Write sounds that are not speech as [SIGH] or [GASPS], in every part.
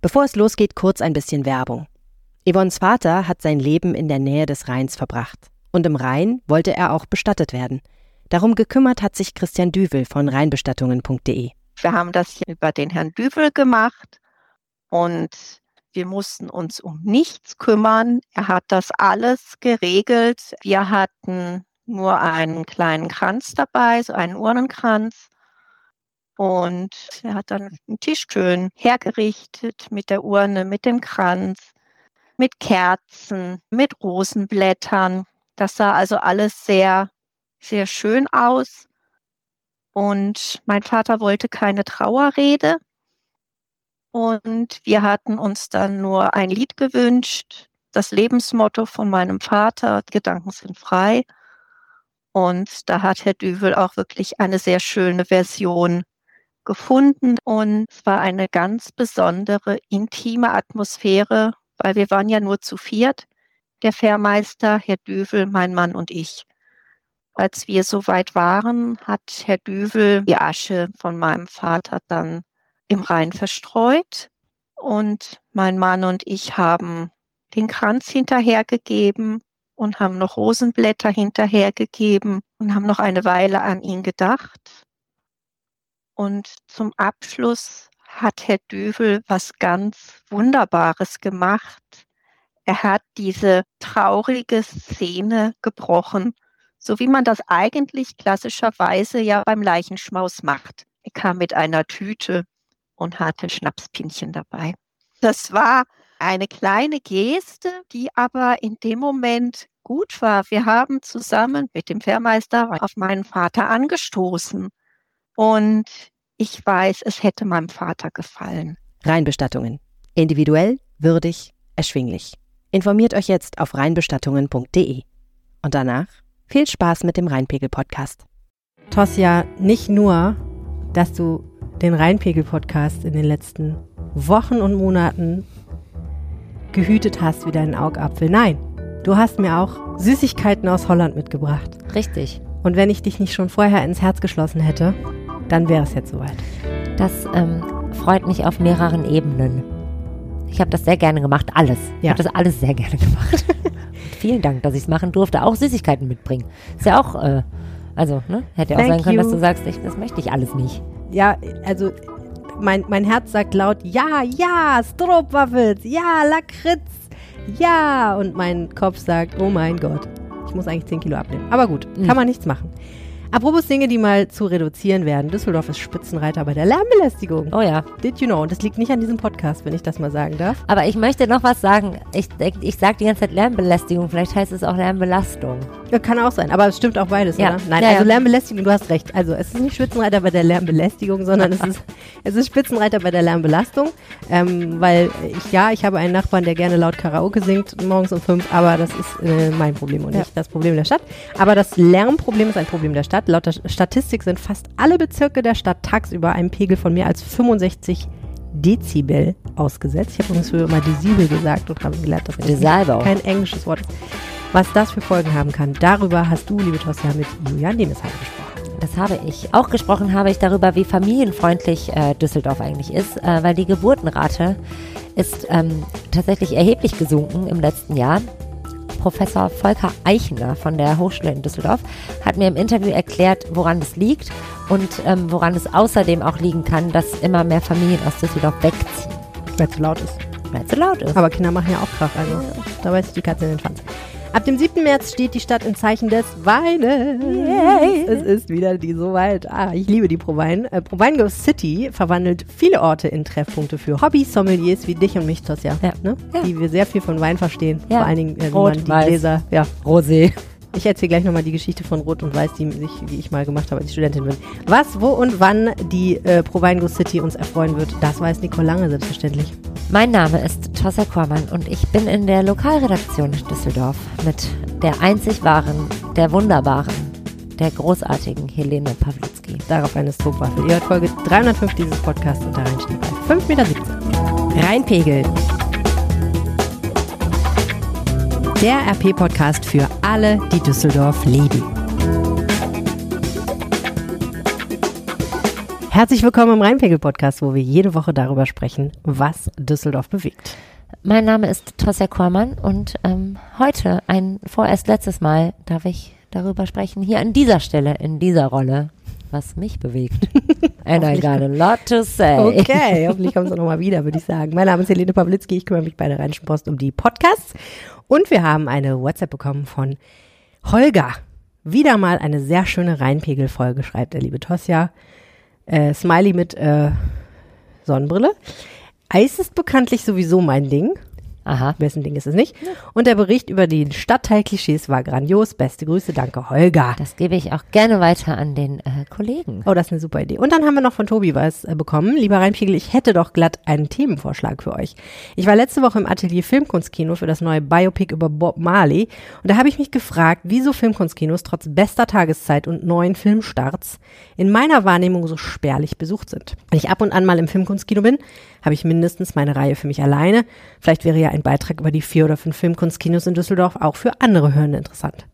Bevor es losgeht, kurz ein bisschen Werbung. Yvonnes Vater hat sein Leben in der Nähe des Rheins verbracht. Und im Rhein wollte er auch bestattet werden. Darum gekümmert hat sich Christian Düvel von rheinbestattungen.de. Wir haben das hier über den Herrn Düvel gemacht und wir mussten uns um nichts kümmern. Er hat das alles geregelt. Wir hatten nur einen kleinen Kranz dabei, so einen Urnenkranz. Und er hat dann einen Tisch schön hergerichtet mit der Urne, mit dem Kranz, mit Kerzen, mit Rosenblättern. Das sah also alles sehr sehr schön aus. Und mein Vater wollte keine Trauerrede. Und wir hatten uns dann nur ein Lied gewünscht, das Lebensmotto von meinem Vater, Gedanken sind frei. Und da hat Herr Düvel auch wirklich eine sehr schöne Version gefunden. Und es war eine ganz besondere, intime Atmosphäre, weil wir waren ja nur zu viert, der Fährmeister, Herr Düvel, mein Mann und ich. Als wir so weit waren, hat Herr Düvel die Asche von meinem Vater dann im Rhein verstreut und mein Mann und ich haben den Kranz hinterhergegeben und haben noch Rosenblätter hinterhergegeben und haben noch eine Weile an ihn gedacht. Und zum Abschluss hat Herr Düvel was ganz Wunderbares gemacht. Er hat diese traurige Szene gebrochen so wie man das eigentlich klassischerweise ja beim Leichenschmaus macht. Er kam mit einer Tüte und hatte Schnapspinchen dabei. Das war eine kleine Geste, die aber in dem Moment gut war. Wir haben zusammen mit dem Fährmeister auf meinen Vater angestoßen. Und ich weiß, es hätte meinem Vater gefallen. Reinbestattungen. Individuell, würdig, erschwinglich. Informiert euch jetzt auf reinbestattungen.de. Und danach viel Spaß mit dem Rheinpegel-Podcast. Tosja, nicht nur, dass du den Rheinpegel-Podcast in den letzten Wochen und Monaten gehütet hast wie deinen Augapfel. Nein, du hast mir auch Süßigkeiten aus Holland mitgebracht. Richtig. Und wenn ich dich nicht schon vorher ins Herz geschlossen hätte, dann wäre es jetzt soweit. Das ähm, freut mich auf mehreren Ebenen. Ich habe das sehr gerne gemacht, alles. Ich habe das alles sehr gerne gemacht. [LAUGHS] Vielen Dank, dass ich es machen durfte. Auch Süßigkeiten mitbringen. Ist ja auch, äh, also, ne? Hätte ja auch sein können, you. dass du sagst, ich, das möchte ich alles nicht. Ja, also mein, mein Herz sagt laut, ja, ja, Stroopwaffels, ja, Lakritz, ja. Und mein Kopf sagt, oh mein Gott, ich muss eigentlich 10 Kilo abnehmen. Aber gut, kann mhm. man nichts machen. Apropos Dinge, die mal zu reduzieren werden. Düsseldorf ist Spitzenreiter bei der Lärmbelästigung. Oh ja. Did you know? Und das liegt nicht an diesem Podcast, wenn ich das mal sagen darf. Aber ich möchte noch was sagen. Ich, ich sage die ganze Zeit Lärmbelästigung. Vielleicht heißt es auch Lärmbelastung. Ja, kann auch sein. Aber es stimmt auch beides, ja. oder? Nein, ja, also. Lärmbelästigung, du hast recht. Also es ist nicht Spitzenreiter bei der Lärmbelästigung, sondern es [LAUGHS] ist, es ist Spitzenreiter bei der Lärmbelastung. Ähm, weil ich, ja, ich habe einen Nachbarn, der gerne laut Karaoke singt, morgens um fünf, aber das ist äh, mein Problem und nicht das Problem der Stadt. Aber das Lärmproblem ist ein Problem der Stadt. Laut der Statistik Statistik sind fast alle Bezirke der Stadt tagsüber einem Pegel von mehr als 65 Dezibel ausgesetzt. Ich habe übrigens früher immer Dezibel gesagt und habe gelernt, dass das kein englisches Wort ist. Was das für Folgen haben kann, darüber hast du, liebe Tosja, mit Julian Demesheim gesprochen. Das habe ich. Auch gesprochen habe ich darüber, wie familienfreundlich äh, Düsseldorf eigentlich ist, äh, weil die Geburtenrate ist ähm, tatsächlich erheblich gesunken im letzten Jahr. Professor Volker Eichner von der Hochschule in Düsseldorf hat mir im Interview erklärt, woran es liegt und ähm, woran es außerdem auch liegen kann, dass immer mehr Familien aus Düsseldorf wegziehen. Weil es zu laut ist. Weil es zu laut ist. Aber Kinder machen ja auch Krach, also da weiß ich die Katze in den Schwanz. Ab dem 7. März steht die Stadt im Zeichen des Weines. Yay. Es ist wieder die soweit. Ah, ich liebe die Provine. Äh, Provine City verwandelt viele Orte in Treffpunkte für Hobby-Sommeliers wie dich und mich, Tosja. Ja. Ne? ja. Die wir sehr viel von Wein verstehen. Ja. Vor allen Dingen, äh, Rot, man die Weiß, Gläser, ja, Rosé. Ich erzähle gleich nochmal die Geschichte von Rot und Weiß, die, sich, die ich mal gemacht habe, als ich Studentin bin. Was, wo und wann die äh, Provine City uns erfreuen wird, das weiß Nicole Lange selbstverständlich. Mein Name ist Tossa Kormann und ich bin in der Lokalredaktion Düsseldorf mit der einzig wahren, der wunderbaren, der großartigen Helene Pawlitzki. Darauf eine Stropwaffe. Ihr hört Folge 305 dieses Podcasts und da rein steht bei 5,17 Meter. Reinpegel. Der RP-Podcast für alle, die Düsseldorf lieben. Herzlich willkommen im Rheinpegel-Podcast, wo wir jede Woche darüber sprechen, was Düsseldorf bewegt. Mein Name ist Tosja Kormann und ähm, heute, ein vorerst letztes Mal, darf ich darüber sprechen, hier an dieser Stelle, in dieser Rolle, was mich bewegt. [LAUGHS] And I got a lot to say. Okay, hoffentlich kommst du [LAUGHS] nochmal wieder, würde ich sagen. Mein Name ist Helene Pawlitzki, ich kümmere mich bei der Rheinischen Post um die Podcasts. Und wir haben eine WhatsApp bekommen von Holger. Wieder mal eine sehr schöne Rheinpegel-Folge, schreibt der liebe Tosja. Äh, Smiley mit äh, Sonnenbrille. Eis ist bekanntlich sowieso mein Ding. Aha. Wessen Ding ist es nicht? Und der Bericht über die Stadtteilklischees war grandios. Beste Grüße, danke Holger. Das gebe ich auch gerne weiter an den äh, Kollegen. Oh, das ist eine super Idee. Und dann haben wir noch von Tobi was äh, bekommen. Lieber Reinpegel, ich hätte doch glatt einen Themenvorschlag für euch. Ich war letzte Woche im Atelier Filmkunstkino für das neue Biopic über Bob Marley. Und da habe ich mich gefragt, wieso Filmkunstkinos trotz bester Tageszeit und neuen Filmstarts in meiner Wahrnehmung so spärlich besucht sind. Wenn ich ab und an mal im Filmkunstkino bin, habe ich mindestens meine Reihe für mich alleine. Vielleicht wäre ja ein Beitrag über die vier oder fünf Filmkunstkinos in Düsseldorf auch für andere Hörende interessant.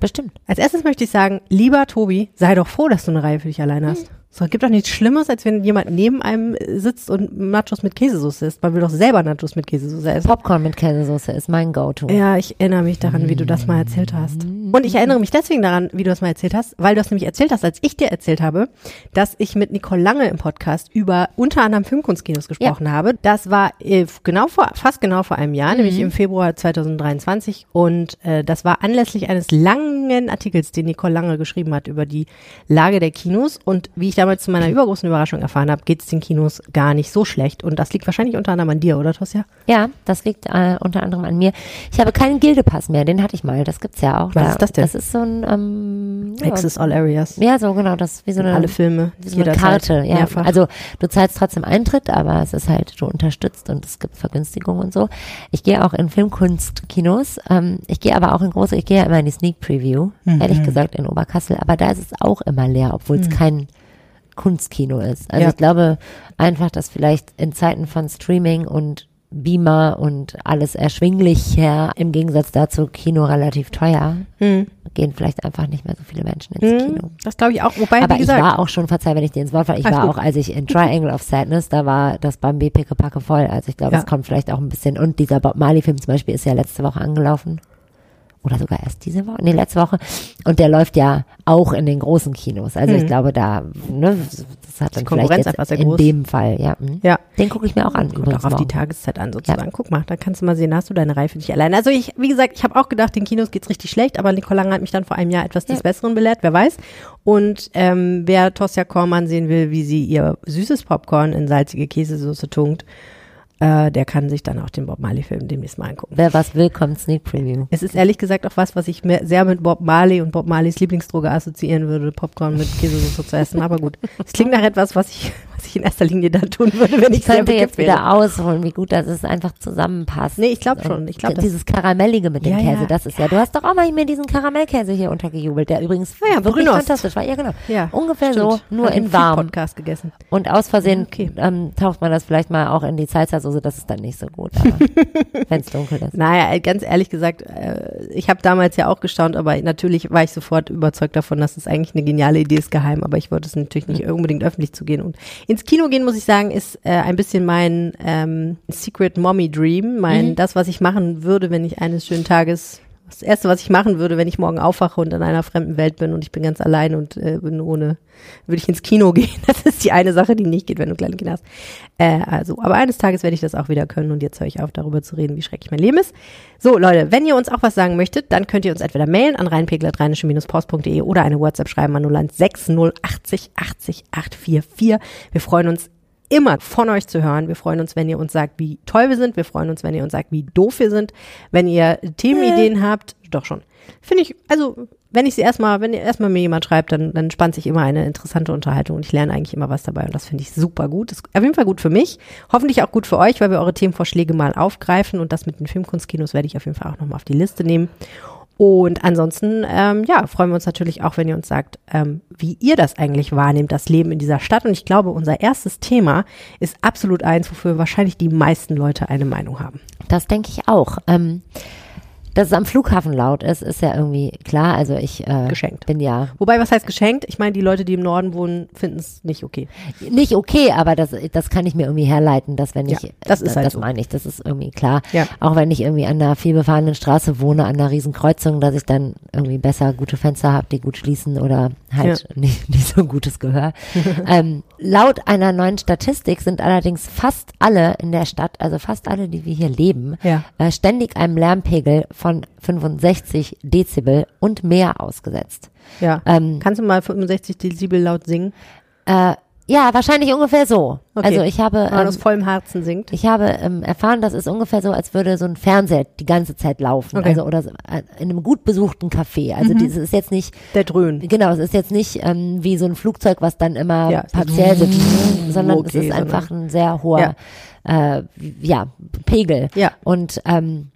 Bestimmt. Als erstes möchte ich sagen, lieber Tobi, sei doch froh, dass du eine Reihe für dich alleine hast. So, gibt doch nichts Schlimmeres, als wenn jemand neben einem sitzt und Nachos mit Käsesauce isst. Man will doch selber Nachos mit Käsesauce essen. Popcorn mit Käsesauce ist mein Go-To. Ja, ich erinnere mich daran, wie du das mal erzählt hast. Und ich erinnere mich deswegen daran, wie du das mal erzählt hast, weil du das nämlich erzählt hast, als ich dir erzählt habe, dass ich mit Nicole Lange im Podcast über unter anderem Filmkunstkinos gesprochen habe. Das war äh, genau vor, fast genau vor einem Jahr, nämlich im Februar 2023. Und äh, das war anlässlich eines langen Artikels, den Nicole Lange geschrieben hat über die Lage der Kinos. Und wie ich damals zu meiner übergroßen Überraschung erfahren habe, geht es den Kinos gar nicht so schlecht. Und das liegt wahrscheinlich unter anderem an dir, oder Tosja? Ja, das liegt äh, unter anderem an mir. Ich habe keinen Gildepass mehr, den hatte ich mal. Das gibt's ja auch. Was da, ist das denn? Das ist so ein ähm, ja, Access All Areas. ja, so genau, das wie so eine Alle Filme. wie so eine Karte. Ja, Mehrfach. also du zahlst trotzdem Eintritt, aber es ist halt du unterstützt und es gibt Vergünstigungen und so. Ich gehe auch in Filmkunstkinos. Ähm, ich gehe aber auch in große. Ich gehe ja immer in die Sneak Preview, Mhm. ehrlich gesagt in Oberkassel. Aber da ist es auch immer leer, obwohl es kein Kunstkino ist. Also Ja. ich glaube einfach, dass vielleicht in Zeiten von Streaming und Beamer und alles erschwinglicher, im Gegensatz dazu Kino relativ teuer, Hm. gehen vielleicht einfach nicht mehr so viele Menschen ins Kino. Das glaube ich auch. Wobei, Aber wie ich gesagt, war auch schon, verzeih, wenn ich dir ins Wort falle, ich war gut. auch, als ich in Triangle of Sadness, da war das beim BPK Packe voll. Also ich glaube, Ja. es kommt vielleicht auch ein bisschen. Und dieser Bob Marley-Film zum Beispiel ist ja letzte Woche angelaufen. Oder sogar erst diese Woche, nee, letzte Woche. Und der läuft ja auch in den großen Kinos. Also ich Mhm. glaube, da, ne, das hat dann Konkurrenz vielleicht einfach jetzt sehr in groß. dem Fall, ja. mhm. ja. Den gucke ich mir auch an. Kommt übrigens auch auf die morgen. Tageszeit an, sozusagen. Guck mal, da kannst du mal sehen, hast du deine Reihe für dich allein. Also ich, wie gesagt, ich habe auch gedacht, den Kinos geht's richtig schlecht, aber Nicole Lange hat mich dann vor einem Jahr etwas des Ja. Besseren belehrt, wer weiß. Und ähm, wer Tosja Kormann sehen will, wie sie ihr süßes Popcorn in salzige Käsesoße tunkt, äh, der kann sich dann auch den Bob Marley-Film demnächst mal angucken. Wer was will, kommt Sneak Preview. Es ist ehrlich gesagt auch was, was ich mir sehr mit Bob Marley und Bob Marleys Lieblingsdroge assoziieren würde, Popcorn mit Käsesoße zu essen. Aber gut, es klingt nach etwas, was ich, was ich in erster Linie dann tun würde, wenn ich, Ich könnte jetzt wäre. wieder ausholen, wie gut das ist, einfach zusammenpasst. Nee, ich glaube schon. Und Ich glaube, dieses Karamellige mit dem Ja, Käse, ja. das ist ja. Du hast doch auch mal mir diesen Karamellkäse hier untergejubelt, der übrigens Ah ja, wirklich Brünost. fantastisch war. Ja, genau. Ja, Ungefähr stimmt. so, nur ich in warm. Podcast gegessen. Und aus Versehen Ja, okay. ähm, taucht man das vielleicht mal auch in die Salsa-Soße, das ist dann nicht so gut, [LAUGHS] wenn es dunkel ist. Naja, äh, ganz ehrlich gesagt, äh, ich habe damals ja auch gestaunt, aber natürlich war ich sofort überzeugt davon, dass es eigentlich eine geniale Idee ist, geheim, aber ich wollte es natürlich nicht unbedingt öffentlich zu gehen. Und ins Kino gehen, muss ich sagen, ist äh, ein bisschen mein ähm, Secret Mommy Dream, mein Mhm. das, was ich machen würde, wenn ich eines schönen Tages das erste, was ich machen würde, wenn ich morgen aufwache und in einer fremden Welt bin und ich bin ganz allein und äh, bin ohne, würde ich ins Kino gehen. [LAUGHS] Das ist die eine Sache, die nicht geht, wenn du kleine Kinder hast. Äh, also, aber eines Tages werde ich das auch wieder können und jetzt höre ich auf, darüber zu reden, wie schrecklich mein Leben ist. So, Leute, wenn ihr uns auch was sagen möchtet, dann könnt ihr uns entweder mailen an reinpegel-post.de oder eine WhatsApp schreiben an 016 80 80 844. Wir freuen uns immer von euch zu hören. Wir freuen uns, wenn ihr uns sagt, wie toll wir sind. Wir freuen uns, wenn ihr uns sagt, wie doof wir sind. Wenn ihr Themenideen habt, doch schon. Finde ich, also, wenn ich sie erstmal, wenn ihr erstmal mir jemand schreibt, dann, dann spannt sich immer eine interessante Unterhaltung und ich lerne eigentlich immer was dabei und das finde ich super gut. Das ist auf jeden Fall gut für mich. Hoffentlich auch gut für euch, weil wir eure Themenvorschläge mal aufgreifen und das mit den Filmkunstkinos werde ich auf jeden Fall auch nochmal auf die Liste nehmen. Und ansonsten, ähm, ja, freuen wir uns natürlich auch, wenn ihr uns sagt, ähm, wie ihr das eigentlich wahrnehmt, das Leben in dieser Stadt. Und ich glaube, unser erstes Thema ist absolut eins, wofür wahrscheinlich die meisten Leute eine Meinung haben. Das denke ich auch. Ähm, Dass es am Flughafen laut ist, ist ja irgendwie klar. Also ich äh, Geschenkt. bin ja Wobei, was heißt geschenkt? Ich meine, die Leute, die im Norden wohnen, finden es nicht okay. nicht okay, aber das, das kann ich mir irgendwie herleiten, dass wenn Ja, ich, das ist halt das so. meine ich, das ist irgendwie klar. Ja. Auch wenn ich irgendwie an einer vielbefahrenen Straße wohne, an einer riesen Kreuzung, dass ich dann irgendwie besser gute Fenster habe, die gut schließen oder halt nicht, [LAUGHS] nicht so ein gutes Gehör. [LAUGHS] ähm, laut einer neuen Statistik sind allerdings fast alle in der Stadt, also fast alle, die wir hier leben, Ja. äh, ständig einem Lärmpegel von 65 Dezibel und mehr ausgesetzt. Ja. Ähm, Kannst du mal 65 Dezibel laut singen? äh, ja, wahrscheinlich ungefähr so. Okay. Also ich habe, Wenn man ähm, aus vollem Herzen singt. ich habe ähm, erfahren, das ist ungefähr so, als würde so ein Fernseher die ganze Zeit laufen. Okay. Also oder so, äh, in einem gut besuchten Café. Also dieses ist jetzt nicht, Der Dröhn. genau, es ist jetzt nicht ähm, wie so ein Flugzeug, was dann immer Ja, es partiell sitzt, sondern es okay, ist einfach ein sehr hoher äh, ja, Pegel. Ja. Und ähm,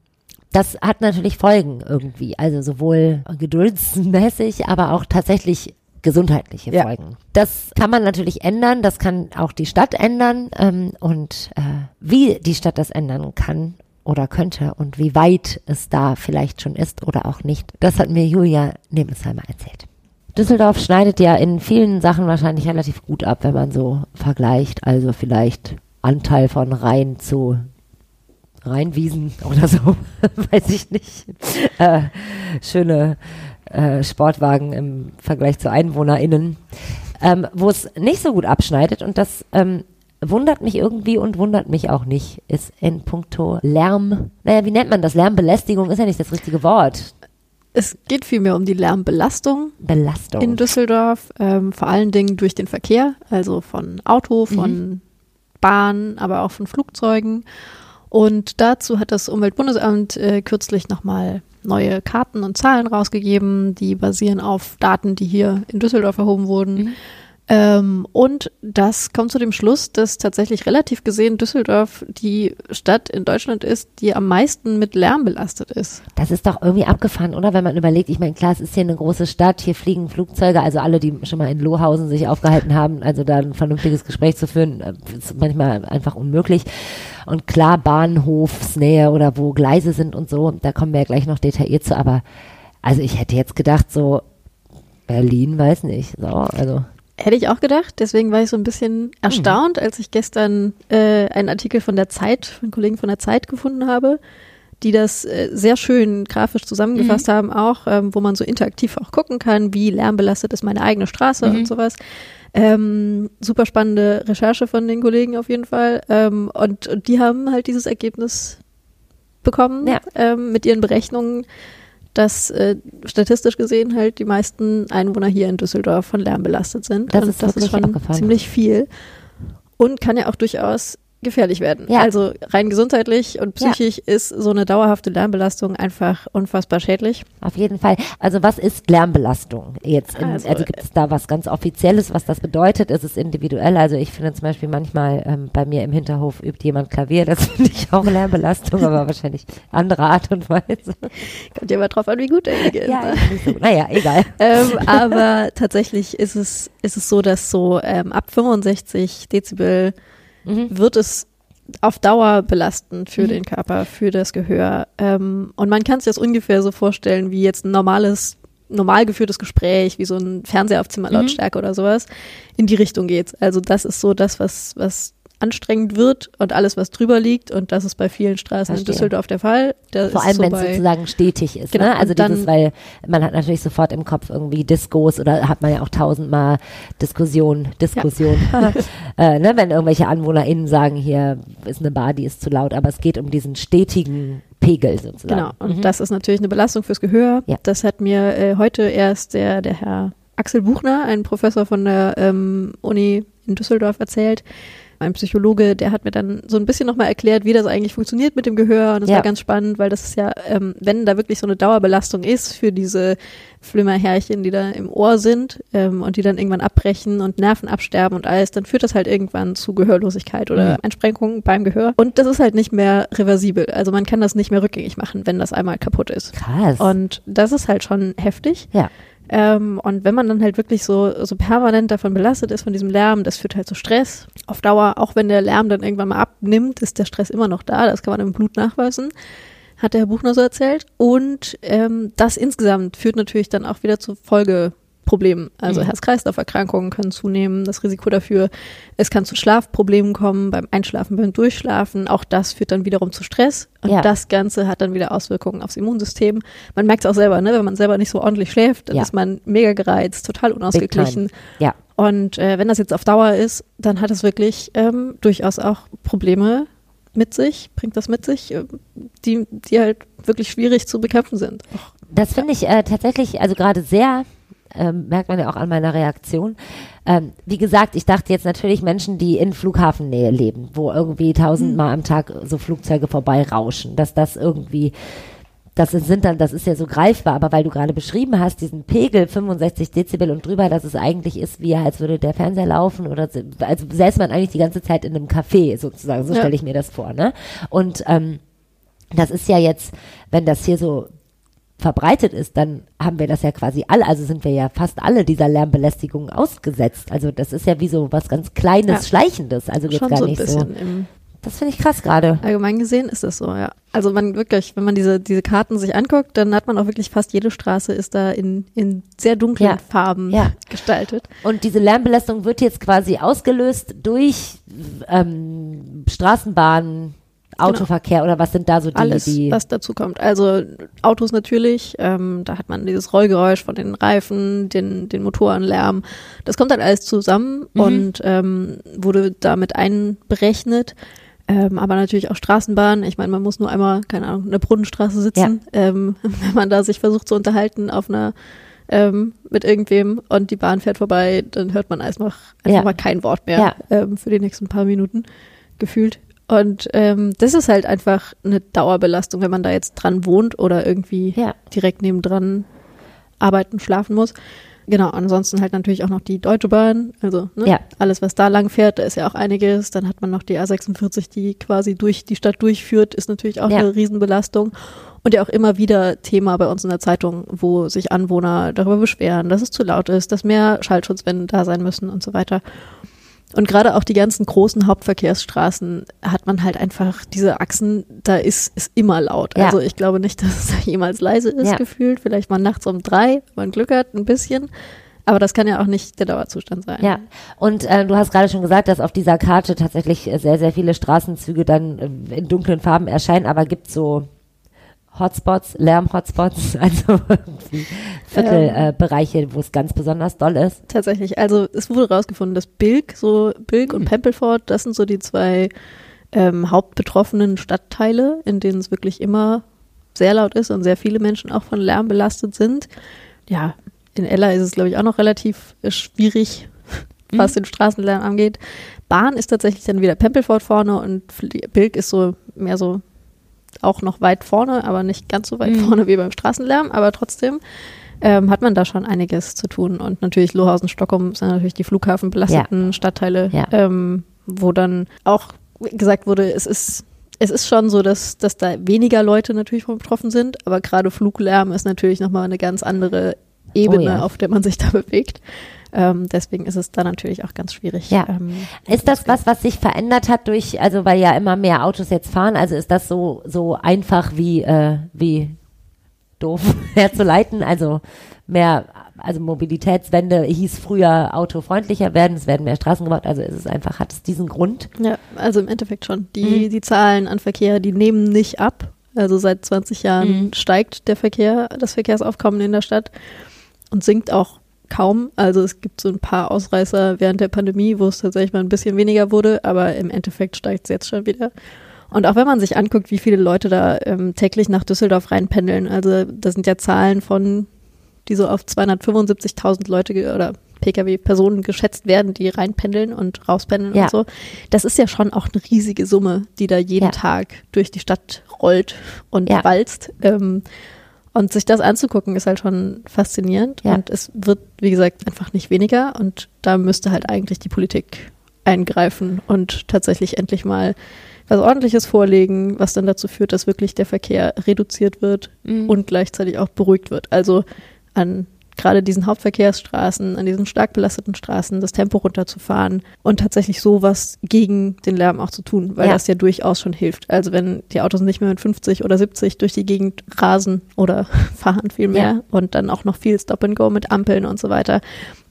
das hat natürlich Folgen irgendwie, also sowohl geduldsmäßig, aber auch tatsächlich gesundheitliche Ja. Folgen. Das kann man natürlich ändern, das kann auch die Stadt ändern ähm, und äh, wie die Stadt das ändern kann oder könnte und wie weit es da vielleicht schon ist oder auch nicht, das hat mir Julia Nebensheimer erzählt. Düsseldorf schneidet ja in vielen Sachen wahrscheinlich relativ gut ab, wenn man so vergleicht. Also vielleicht Anteil von Rhein zu Rheinwiesen oder so, [LAUGHS] weiß ich nicht. Äh, schöne äh, Sportwagen im Vergleich zu EinwohnerInnen. Ähm, Wo es nicht so gut abschneidet und das ähm, wundert mich irgendwie und wundert mich auch nicht, ist in puncto Lärm. Naja, wie nennt man das? Lärmbelästigung ist ja nicht das richtige Wort. Es geht vielmehr um die Lärmbelastung Belastung. in Düsseldorf, ähm, vor allen Dingen durch den Verkehr, also von Auto, von Bahn, aber auch von Flugzeugen. Und dazu hat das Umweltbundesamt äh, kürzlich nochmal neue Karten und Zahlen rausgegeben, die basieren auf Daten, die hier in Düsseldorf erhoben wurden. Mhm. Ähm, und das kommt zu dem Schluss, dass tatsächlich relativ gesehen Düsseldorf die Stadt in Deutschland ist, die am meisten mit Lärm belastet ist. Das ist doch irgendwie abgefahren, oder? Wenn man überlegt, ich meine, klar, es ist hier eine große Stadt, hier fliegen Flugzeuge, also alle, die schon mal in Lohausen sich aufgehalten haben, also da ein vernünftiges Gespräch zu führen, äh, ist manchmal einfach unmöglich. Und klar, Bahnhofsnähe oder wo Gleise sind und so, da kommen wir ja gleich noch detailliert zu, aber also ich hätte jetzt gedacht, so Berlin, weiß nicht, so, also. Hätte ich auch gedacht. Deswegen war ich so ein bisschen erstaunt, als ich gestern äh, einen Artikel von der Zeit, von Kollegen von der Zeit gefunden habe, die das äh, sehr schön grafisch zusammengefasst haben, auch, ähm, wo man so interaktiv auch gucken kann, wie lärmbelastet ist meine eigene Straße und sowas. Ähm, super spannende Recherche von den Kollegen auf jeden Fall. Ähm, und, und die haben halt dieses Ergebnis bekommen Ja. ähm, mit ihren Berechnungen, dass äh, statistisch gesehen halt die meisten Einwohner hier in Düsseldorf von Lärm belastet sind. Das ist das ist schon ziemlich viel und kann ja auch durchaus gefährlich werden. Ja. Also rein gesundheitlich und psychisch ist so eine dauerhafte Lärmbelastung einfach unfassbar schädlich. Auf jeden Fall. Also was ist Lärmbelastung jetzt? In, also Also, gibt es da was ganz Offizielles, was das bedeutet? Ist es individuell? Also ich finde zum Beispiel manchmal ähm, bei mir im Hinterhof übt jemand Klavier. Das [LAUGHS] finde ich auch Lärmbelastung, aber wahrscheinlich andere Art und Weise. Kommt ja mal drauf an, wie gut derjenige ist. Ja, so. Naja, egal. ähm, aber tatsächlich ist es, ist es so, dass so ähm, ab 65 Dezibel Mhm. wird es auf Dauer belastend für Mhm. den Körper, für das Gehör. Ähm, und man kann sich das ungefähr so vorstellen wie jetzt ein normales, normal geführtes Gespräch, wie so ein Fernseher auf Zimmerlautstärke oder sowas. In die Richtung geht's. Also das ist so das, was, was anstrengend wird und alles, was drüber liegt. Und das ist bei vielen Straßen Verstehe. in Düsseldorf der Fall. Da Vor allem, so wenn es sozusagen stetig ist. Genau, ne? Also dieses, weil man hat natürlich sofort im Kopf irgendwie Diskos oder hat man ja auch tausendmal Diskussion, Diskussion. [LAUGHS] [LAUGHS] äh, ne? Wenn irgendwelche AnwohnerInnen sagen, hier ist eine Bar, die ist zu laut, aber es geht um diesen stetigen Pegel sozusagen. Genau, und Mhm. das ist natürlich eine Belastung fürs Gehör. Ja. Das hat mir äh, heute erst der, der Herr Axel Buchner, ein Professor von der ähm, Uni in Düsseldorf, erzählt. Ein Psychologe, der hat mir dann so ein bisschen nochmal erklärt, wie das eigentlich funktioniert mit dem Gehör. Und das Ja. war ganz spannend, weil das ist ja, ähm, wenn da wirklich so eine Dauerbelastung ist für diese Flimmerhärchen, die da im Ohr sind ähm, und die dann irgendwann abbrechen und Nerven absterben und alles, dann führt das halt irgendwann zu Gehörlosigkeit oder Ja. Einschränkungen beim Gehör. Und das ist halt nicht mehr reversibel. Also man kann das nicht mehr rückgängig machen, wenn das einmal kaputt ist. Krass. Und das ist halt schon heftig. ja. Ähm, und wenn man dann halt wirklich so, so permanent davon belastet ist, von diesem Lärm, das führt halt zu Stress. Auf Dauer, auch wenn der Lärm dann irgendwann mal abnimmt, ist der Stress immer noch da. Das kann man im Blut nachweisen. hat der Herr Buchner so erzählt. Und ähm, das insgesamt führt natürlich dann auch wieder zu Folgeproblemen. Also Mhm. Herz-Kreislauf-Erkrankungen können zunehmen, das Risiko dafür. Es kann zu Schlafproblemen kommen, beim Einschlafen, beim Durchschlafen. Auch das führt dann wiederum zu Stress. Und Ja. das Ganze hat dann wieder Auswirkungen aufs Immunsystem. Man merkt es auch selber, ne? wenn man selber nicht so ordentlich schläft, dann Ja. ist man mega gereizt, total unausgeglichen. Ja. Und äh, wenn das jetzt auf Dauer ist, dann hat es wirklich ähm, durchaus auch Probleme mit sich, bringt das mit sich, äh, die, die halt wirklich schwierig zu bekämpfen sind. Das finde ich äh, tatsächlich, also gerade sehr, ähm, merkt man ja auch an meiner Reaktion. Ähm, wie gesagt, ich dachte jetzt natürlich Menschen, die in Flughafennähe leben, wo irgendwie tausendmal am Tag so Flugzeuge vorbeirauschen, dass das irgendwie, das sind dann, das ist ja so greifbar, aber weil du gerade beschrieben hast, diesen Pegel 65 Dezibel und drüber, dass es eigentlich ist, wie als würde der Fernseher laufen oder so- also säße man eigentlich die ganze Zeit in einem Café sozusagen, so Ja. stelle ich mir das vor, ne? Und ähm, das ist ja jetzt, wenn das hier so verbreitet ist, dann haben wir das ja quasi alle, also sind wir ja fast alle dieser Lärmbelästigung ausgesetzt. Also das ist ja wie so was ganz Kleines, Ja. Schleichendes. Also jetzt gar so nicht so. Das finde ich krass gerade. allgemein gesehen ist das so, ja. Also man wirklich, wenn man diese, diese Karten sich anguckt, dann hat man auch wirklich fast jede Straße ist da in, in sehr dunklen Ja. Farben Ja. gestaltet. Und diese Lärmbelastung wird jetzt quasi ausgelöst durch ähm, Straßenbahn, Autoverkehr oder was sind da so die, Alles, die was dazu kommt. Also Autos natürlich, ähm, da hat man dieses Rollgeräusch von den Reifen, den, den Motorenlärm. Das kommt dann alles zusammen Mhm. und ähm, wurde damit einberechnet. Ähm, aber natürlich auch Straßenbahn. Ich meine, man muss nur einmal, keine Ahnung, in der Brunnenstraße sitzen, ähm, [LAUGHS] wenn man da sich versucht zu unterhalten auf einer ähm, mit irgendwem und die Bahn fährt vorbei, dann hört man erst noch einfach Ja. mal kein Wort mehr Ja. ähm, für die nächsten paar Minuten gefühlt. Und ähm, das ist halt einfach eine Dauerbelastung, wenn man da jetzt dran wohnt oder irgendwie Ja. direkt nebendran arbeiten, schlafen muss. Genau, ansonsten halt natürlich auch noch die Deutsche Bahn, also ne, Ja. alles, was da lang fährt, da ist ja auch einiges. Dann hat man noch die A46, die quasi durch die Stadt durchführt, ist natürlich auch Ja. eine Riesenbelastung. Und ja auch immer wieder Thema bei uns in der Zeitung, wo sich Anwohner darüber beschweren, dass es zu laut ist, dass mehr Schallschutzwände da sein müssen und so weiter. Und gerade auch die ganzen großen Hauptverkehrsstraßen hat man halt einfach diese Achsen, da ist, ist immer laut. Ja. Also ich glaube nicht, [LAUGHS] dass es da jemals leise ist, Ja. gefühlt. Vielleicht mal nachts um drei, wenn man Glück hat, ein bisschen. Aber das kann ja auch nicht der Dauerzustand sein. Ja, und äh, du hast gerade schon gesagt, dass auf dieser Karte tatsächlich äh, sehr, sehr viele Straßenzüge dann äh, in dunklen Farben erscheinen, aber gibt so Hotspots, Lärm-Hotspots, [LAUGHS] also Viertelbereiche, Ähm. äh, wo es ganz besonders doll ist. Tatsächlich. Also es wurde rausgefunden, dass Bilk, so Bilk und Hm. Pempelfort, das sind so die zwei ähm, hauptbetroffenen Stadtteile, in denen es wirklich immer sehr laut ist und sehr viele Menschen auch von Lärm belastet sind. Ja, in Ella ist es, glaube ich, auch noch relativ äh, schwierig, [LAUGHS] was den Straßenlärm angeht. Bahn ist tatsächlich dann wieder Pempelfort vorne und Bilk ist so mehr so auch noch weit vorne, aber nicht ganz so weit Mhm. vorne wie beim Straßenlärm, aber trotzdem ähm, hat man da schon einiges zu tun. Und natürlich Lohausen, Stockholm sind natürlich die flughafenbelasteten Stadtteile, Ja. ähm, wo dann auch gesagt wurde, es ist es ist schon so, dass, dass da weniger Leute natürlich von betroffen sind, aber gerade Fluglärm ist natürlich nochmal eine ganz andere Ebene, Oh ja. auf der man sich da [LAUGHS] bewegt. Ähm, deswegen ist es da natürlich auch ganz schwierig. Ja. Ähm, Ist das was, was sich verändert hat durch, also weil ja immer mehr Autos jetzt fahren, also ist das so, so einfach wie, äh, wie doof [LAUGHS] herzuleiten, also mehr, also Mobilitätswende hieß früher autofreundlicher werden, es werden mehr Straßen gebaut, also ist es einfach, hat es diesen Grund? Ja, also im Endeffekt schon. Die, Mhm. die Zahlen an Verkehr, die nehmen nicht ab. Also seit 20 Jahren Mhm. steigt der Verkehr, das Verkehrsaufkommen in der Stadt und sinkt auch kaum. Also es gibt so ein paar Ausreißer während der Pandemie, wo es tatsächlich mal ein bisschen weniger wurde, aber im Endeffekt steigt es jetzt schon wieder. Und auch wenn man sich anguckt, wie viele Leute da ähm, täglich nach Düsseldorf reinpendeln, also das sind ja Zahlen von, die so auf 275.000 Leute oder Pkw-Personen geschätzt werden, die reinpendeln und rauspendeln Ja. und so. Das ist ja schon auch eine riesige Summe, die da jeden Ja. Tag durch die Stadt rollt und Ja. walzt. Ähm, und sich das anzugucken, ist halt schon faszinierend. Ja. Und es wird, wie gesagt, einfach nicht weniger. Und da müsste halt eigentlich die Politik eingreifen und tatsächlich endlich mal was Ordentliches vorlegen, was dann dazu führt, dass wirklich der Verkehr reduziert wird Mhm. und gleichzeitig auch beruhigt wird. Also an gerade diesen Hauptverkehrsstraßen, an diesen stark belasteten Straßen das Tempo runterzufahren und tatsächlich sowas gegen den Lärm auch zu tun, weil Ja. das ja durchaus schon hilft. Also wenn die Autos nicht mehr mit 50 oder 70 durch die Gegend rasen oder [LAUGHS] fahren vielmehr Ja. und dann auch noch viel Stop and Go mit Ampeln und so weiter.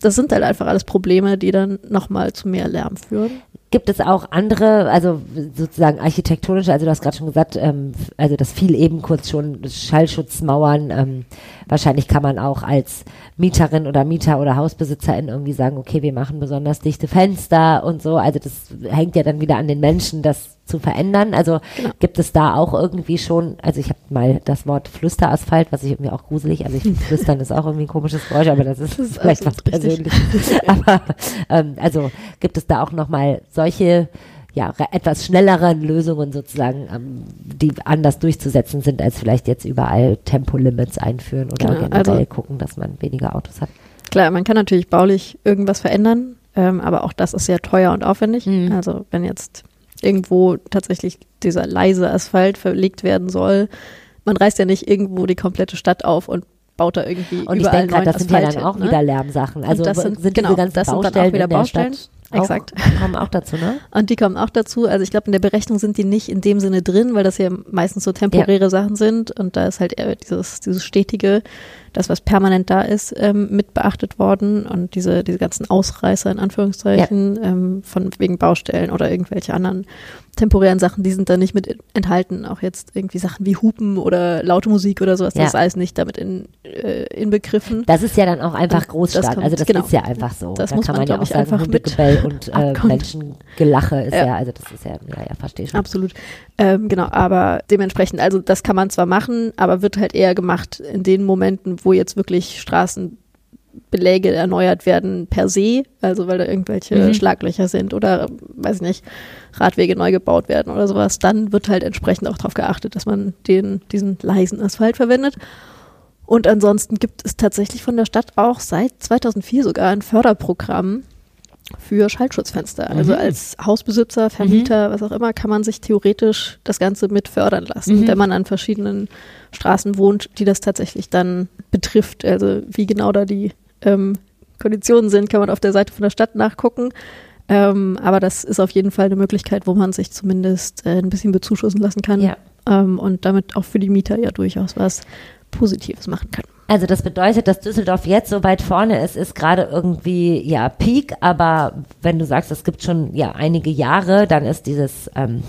Das sind halt einfach alles Probleme, die dann nochmal zu mehr Lärm führen. Gibt es auch andere, also sozusagen architektonische, also du hast gerade schon gesagt, ähm, also das fiel eben kurz schon, Schallschutzmauern. Ähm, wahrscheinlich kann man auch als Mieterin oder Mieter oder Hausbesitzerin irgendwie sagen, okay, wir machen besonders dichte Fenster und so. Also das hängt ja dann wieder an den Menschen, das zu verändern. Also Genau. gibt es da auch irgendwie schon, also ich habe mal das Wort Flüsterasphalt, was ich irgendwie auch gruselig, also ich finde Flüstern ist auch irgendwie ein komisches Geräusch, aber das ist, Das ist vielleicht was absolut richtig. Persönliches. [LAUGHS] aber ähm, also gibt es da auch nochmal solche ja, etwas schnelleren Lösungen sozusagen, ähm, die anders durchzusetzen sind, als vielleicht jetzt überall Tempolimits einführen oder Genau, generell also- gucken, dass man weniger Autos hat. Klar, man kann natürlich baulich irgendwas verändern, ähm, aber auch das ist sehr teuer und aufwendig. Mhm. Also wenn jetzt irgendwo tatsächlich dieser leise Asphalt verlegt werden soll, man reißt ja nicht irgendwo die komplette Stadt auf und baut da irgendwie Und ich überall denke gerade, das sind ja Asphalt dann auch ne? wieder Lärmsachen. Also das w- sind- sind genau, diese ganzen das sind dann auch wieder Baustellen. Stadt Exakt. Auch, kommen auch dazu, ne? [LAUGHS] Und die kommen auch dazu. Also ich glaube, in der Berechnung sind die nicht in dem Sinne drin, weil das ja meistens so temporäre Sachen sind und da ist halt eher dieses, dieses stetige, das, was permanent da ist, ähm, mit beachtet worden und diese, diese ganzen Ausreißer in Anführungszeichen ähm, von wegen Baustellen oder irgendwelche anderen temporären Sachen, die sind da nicht mit enthalten. Auch jetzt irgendwie Sachen wie Hupen oder laute Musik oder sowas, Ja. das ist alles nicht damit in, äh, inbegriffen. Das ist ja dann auch einfach Großstadt. das kommt- also das genau. ist ja einfach so. Das da muss kann man, man, ja auch ich, sagen, einfach mit Hundegebell und äh. Menschengelache ist ja. Ja. also das ist ja, ja, ja, verstehe schon. Absolut. Ähm, genau, aber dementsprechend, also das kann man zwar machen, aber wird halt eher gemacht in den Momenten, wo jetzt wirklich Straßenbeläge erneuert werden per se, also weil da irgendwelche Mhm. Schlaglöcher sind oder, weiß ich nicht, Radwege neu gebaut werden oder sowas, dann wird halt entsprechend auch darauf geachtet, dass man den, diesen leisen Asphalt verwendet. Und ansonsten gibt es tatsächlich von der Stadt auch seit 2004 sogar ein Förderprogramm für Schallschutzfenster. Also Mhm. als Hausbesitzer, Vermieter, was auch immer, kann man sich theoretisch das Ganze mit fördern lassen, Mhm. wenn man an verschiedenen Straßen wohnt, die das tatsächlich dann betrifft. Also wie genau da die ähm, Konditionen sind, kann man auf der Seite von der Stadt nachgucken. Ähm, aber das ist auf jeden Fall eine Möglichkeit, wo man sich zumindest äh, ein bisschen bezuschussen lassen kann Ja. ähm, und damit auch für die Mieter ja durchaus was Positives machen kann. Also das bedeutet, dass Düsseldorf jetzt so weit vorne ist, ist gerade irgendwie ja Peak, aber wenn du sagst, es gibt schon ja einige Jahre, dann ist dieses ähm,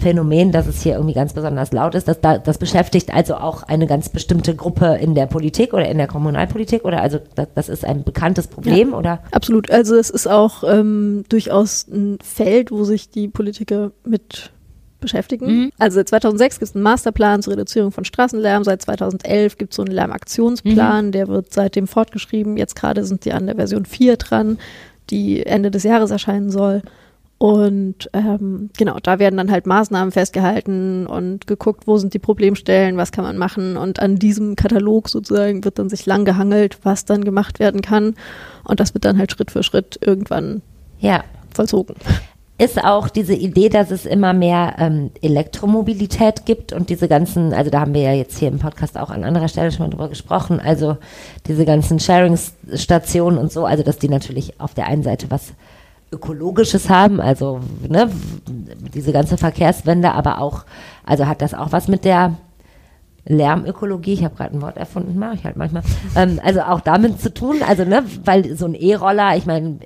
Phänomen, dass es hier irgendwie ganz besonders laut ist, das, da- das beschäftigt also auch eine ganz bestimmte Gruppe in der Politik oder in der Kommunalpolitik oder also das, das ist ein bekanntes Problem oder? Absolut. Also es ist auch ähm, durchaus ein Feld, wo sich die Politiker mit beschäftigen. Mhm. Also seit 2006 gibt es einen Masterplan zur Reduzierung von Straßenlärm. Seit 2011 gibt es so einen Lärmaktionsplan, Mhm. der wird seitdem fortgeschrieben. Jetzt gerade sind die an der Version 4 dran, die Ende des Jahres erscheinen soll. Und ähm, genau, da werden dann halt Maßnahmen festgehalten und geguckt, wo sind die Problemstellen, was kann man machen. Und an diesem Katalog sozusagen wird dann sich lang gehangelt, was dann gemacht werden kann. Und das wird dann halt Schritt für Schritt irgendwann Ja. vollzogen. Ist auch diese Idee, dass es immer mehr ähm, Elektromobilität gibt und diese ganzen, also da haben wir ja jetzt hier im Podcast auch an anderer Stelle schon mal drüber gesprochen, also diese ganzen Sharing-Stationen und so, also dass die natürlich auf der einen Seite was Ökologisches haben, also ne, diese ganze Verkehrswende, aber auch, also hat das auch was mit der Lärmökologie, ich habe gerade ein Wort erfunden, mache ich halt manchmal, ähm, also auch damit zu tun, also ne, weil so ein E-Roller, ich meine,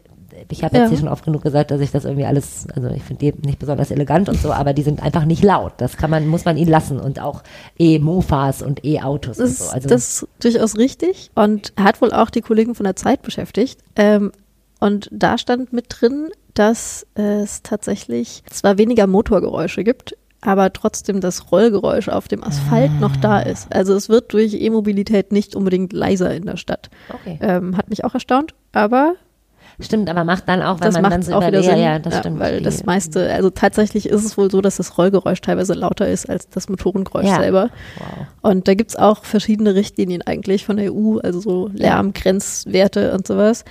ich habe jetzt Ja. hier schon oft genug gesagt, dass ich das irgendwie alles, also ich finde die nicht besonders elegant und so, aber die sind einfach nicht laut. Das kann man, muss man ihnen lassen und auch E-Mofas und E-Autos und Das, so. Also das ist durchaus richtig und hat wohl auch die Kollegen von der Zeit beschäftigt. Ähm, und da stand mit drin, dass es tatsächlich zwar weniger Motorgeräusche gibt, aber trotzdem das Rollgeräusch auf dem Asphalt noch da ist. Also es wird durch E-Mobilität nicht unbedingt leiser in der Stadt. okay. Ähm, hat mich auch erstaunt, aber Stimmt, aber macht dann auch, wenn das man macht dann es so auch wieder Sinn. ja, ja, das stimmt. Weil das meiste, also tatsächlich ist es wohl so, dass das Rollgeräusch teilweise lauter ist als das Motorengeräusch Ja. selber. Wow. Und da gibt's auch verschiedene Richtlinien eigentlich von der EU, also so Lärmgrenzwerte und sowas.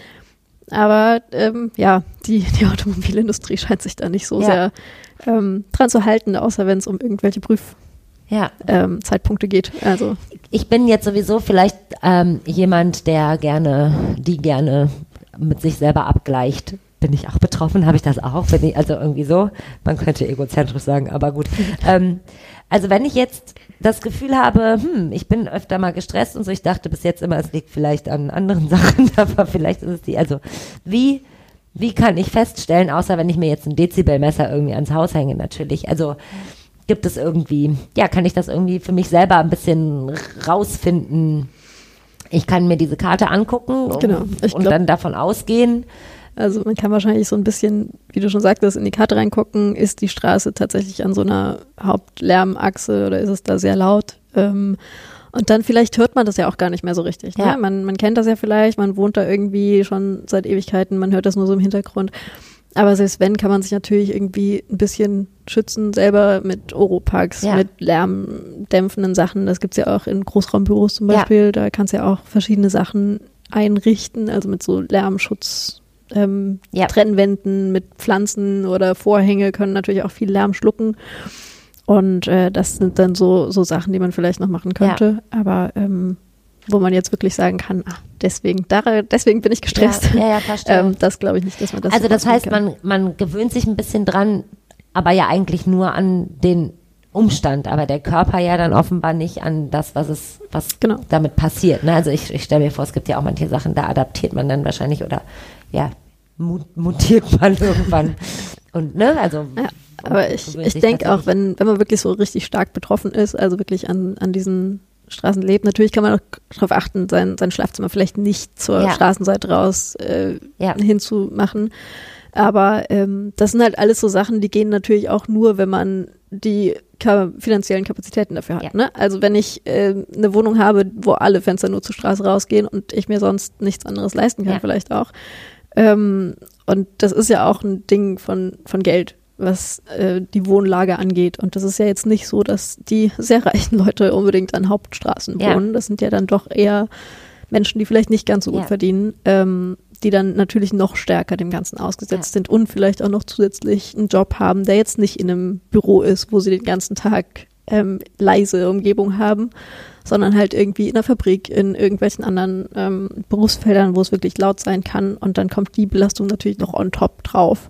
Aber ähm, ja, die, die Automobilindustrie scheint sich da nicht so Ja. sehr ähm, dran zu halten, außer wenn es um irgendwelche Ja. ähm, Zeitpunkte geht. Also Ich bin jetzt sowieso vielleicht ähm, jemand, der gerne, die gerne mit sich selber abgleicht. Bin ich auch betroffen? Habe ich das auch? Bin ich, also irgendwie so. Man könnte egozentrisch sagen, aber gut. [LAUGHS] ähm, also wenn ich jetzt das Gefühl habe, hm, ich bin öfter mal gestresst und so, ich dachte bis jetzt immer, es liegt vielleicht an anderen [LAUGHS] Sachen, aber vielleicht ist es die, also wie, wie kann ich feststellen, außer wenn ich mir jetzt ein Dezibelmesser irgendwie ans Haus hänge, natürlich, also gibt es irgendwie, ja, kann ich das irgendwie für mich selber ein bisschen rausfinden? Ich kann mir diese Karte angucken und, Genau, ich und glaub- dann davon ausgehen. Also man kann wahrscheinlich so ein bisschen, wie du schon sagtest, in die Karte reingucken. Ist die Straße tatsächlich an so einer Hauptlärmachse oder ist es da sehr laut? Ähm, und dann vielleicht hört man das ja auch gar nicht mehr so richtig. Ne? Ja. Man, man kennt das ja vielleicht, man wohnt da irgendwie schon seit Ewigkeiten, man hört das nur so im Hintergrund. Aber selbst wenn, kann man sich natürlich irgendwie ein bisschen schützen, selber mit Oropax, Ja. mit lärmdämpfenden Sachen. Das gibt's ja auch in Großraumbüros zum Ja. Beispiel. Da kannst du ja auch verschiedene Sachen einrichten, also mit so Lärmschutz ähm, Ja. Trennwänden mit Pflanzen oder Vorhänge können natürlich auch viel Lärm schlucken. Und äh, das sind dann so, so Sachen, die man vielleicht noch machen könnte. Aber ähm, wo man jetzt wirklich sagen kann, ah, deswegen, da, deswegen bin ich gestresst. Ja, ja, ja verstehe. [LAUGHS] ähm, das glaube ich nicht, dass man das also so das heißt, man, man gewöhnt sich ein bisschen dran, aber ja eigentlich nur an den Umstand, aber der Körper ja dann offenbar nicht an das, was es, was Genau. damit passiert. Ne? Also ich, ich stelle mir vor, es gibt ja auch manche Sachen, da adaptiert man dann wahrscheinlich oder ja, mu- mutiert man [LAUGHS] irgendwann. Und ne, also Ja, aber ich, ich denke auch, wenn, wenn man wirklich so richtig stark betroffen ist, also wirklich an, an diesen Straßen lebt, natürlich kann man auch darauf achten, sein, sein Schlafzimmer vielleicht nicht zur Ja. Straßenseite raus äh, Ja. hinzumachen. Aber ähm, das sind halt alles so Sachen, die gehen natürlich auch nur, wenn man die ka finanziellen Kapazitäten dafür hat. Ja. Ne? Also wenn ich äh, eine Wohnung habe, wo alle Fenster nur zur Straße rausgehen und ich mir sonst nichts anderes leisten kann, vielleicht auch. Ähm, und das ist ja auch ein Ding von, von Geld, was äh, die Wohnlage angeht. Und das ist ja jetzt nicht so, dass die sehr reichen Leute unbedingt an Hauptstraßen Ja. wohnen. Das sind ja dann doch eher Menschen, die vielleicht nicht ganz so gut Ja. verdienen, ähm, die dann natürlich noch stärker dem Ganzen ausgesetzt Ja. sind und vielleicht auch noch zusätzlich einen Job haben, der jetzt nicht in einem Büro ist, wo sie den ganzen Tag ähm, leise Umgebung haben, sondern halt irgendwie in der Fabrik, in irgendwelchen anderen ähm, Berufsfeldern, wo es wirklich laut sein kann. Und dann kommt die Belastung natürlich noch on top drauf.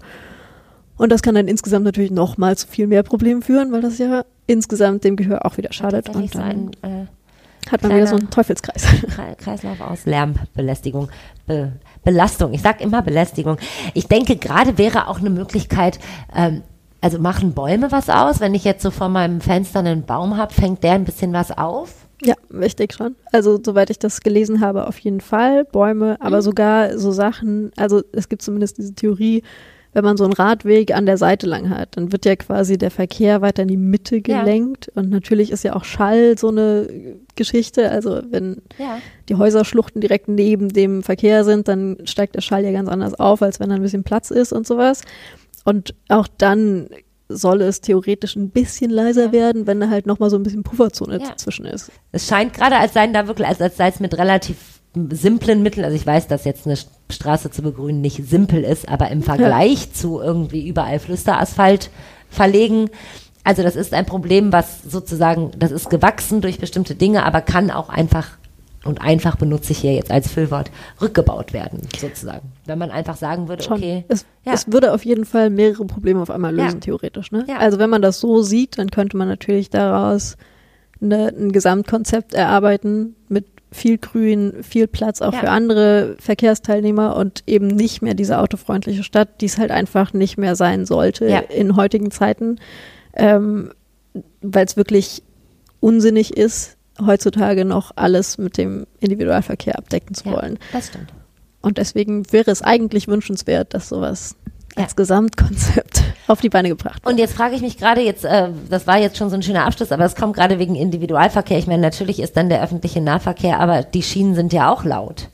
Und das kann dann insgesamt natürlich noch mal zu viel mehr Problemen führen, weil das ja insgesamt dem Gehör auch wieder schadet. Und so dann ein äh, hat man wieder so einen Teufelskreis. Kre- Kreislauf aus Lärmbelästigung, Be Belastung. Ich sag immer Belästigung. Ich denke, gerade wäre auch eine Möglichkeit, ähm, also machen Bäume was aus? Wenn ich jetzt so vor meinem Fenster einen Baum habe, fängt der ein bisschen was auf? Ja, ich denke schon. Also soweit ich das gelesen habe, auf jeden Fall Bäume, aber sogar so Sachen, also es gibt zumindest diese Theorie, wenn man so einen Radweg an der Seite lang hat, dann wird ja quasi der Verkehr weiter in die Mitte Ja. gelenkt und natürlich ist ja auch Schall so eine Geschichte, also wenn Ja. die Häuserschluchten direkt neben dem Verkehr sind, dann steigt der Schall ja ganz anders auf, als wenn da ein bisschen Platz ist und sowas. Und auch dann soll es theoretisch ein bisschen leiser Ja. werden, wenn da halt nochmal so ein bisschen Pufferzone Ja. dazwischen ist. Es scheint gerade, als seien da wirklich, als, als sei es mit relativ simplen Mitteln, also ich weiß, dass jetzt eine Straße zu begrünen nicht simpel ist, aber im [LAUGHS] Vergleich zu irgendwie überall Flüsterasphalt verlegen, also das ist ein Problem, was sozusagen, das ist gewachsen durch bestimmte Dinge, aber kann auch einfach, und einfach benutze ich hier jetzt als Füllwort, rückgebaut werden, sozusagen. Wenn man einfach sagen würde, Schon. okay, Es, Ja. es würde auf jeden Fall mehrere Probleme auf einmal lösen, Ja. theoretisch. Ne? Ja. Also wenn man das so sieht, dann könnte man natürlich daraus eine, ein Gesamtkonzept erarbeiten mit viel Grün, viel Platz auch Ja. für andere Verkehrsteilnehmer und eben nicht mehr diese autofreundliche Stadt, die es halt einfach nicht mehr sein sollte Ja. in heutigen Zeiten, ähm, weil es wirklich unsinnig ist, heutzutage noch alles mit dem Individualverkehr abdecken zu ja, wollen. das stimmt. Und deswegen wäre es eigentlich wünschenswert, dass sowas Ja. als Gesamtkonzept [LAUGHS] auf die Beine gebracht. Und jetzt frage ich mich gerade jetzt, äh, das war jetzt schon so ein schöner Abschluss, aber es kommt gerade wegen Individualverkehr. Ich meine, natürlich ist dann der öffentliche Nahverkehr, aber die Schienen sind ja auch laut.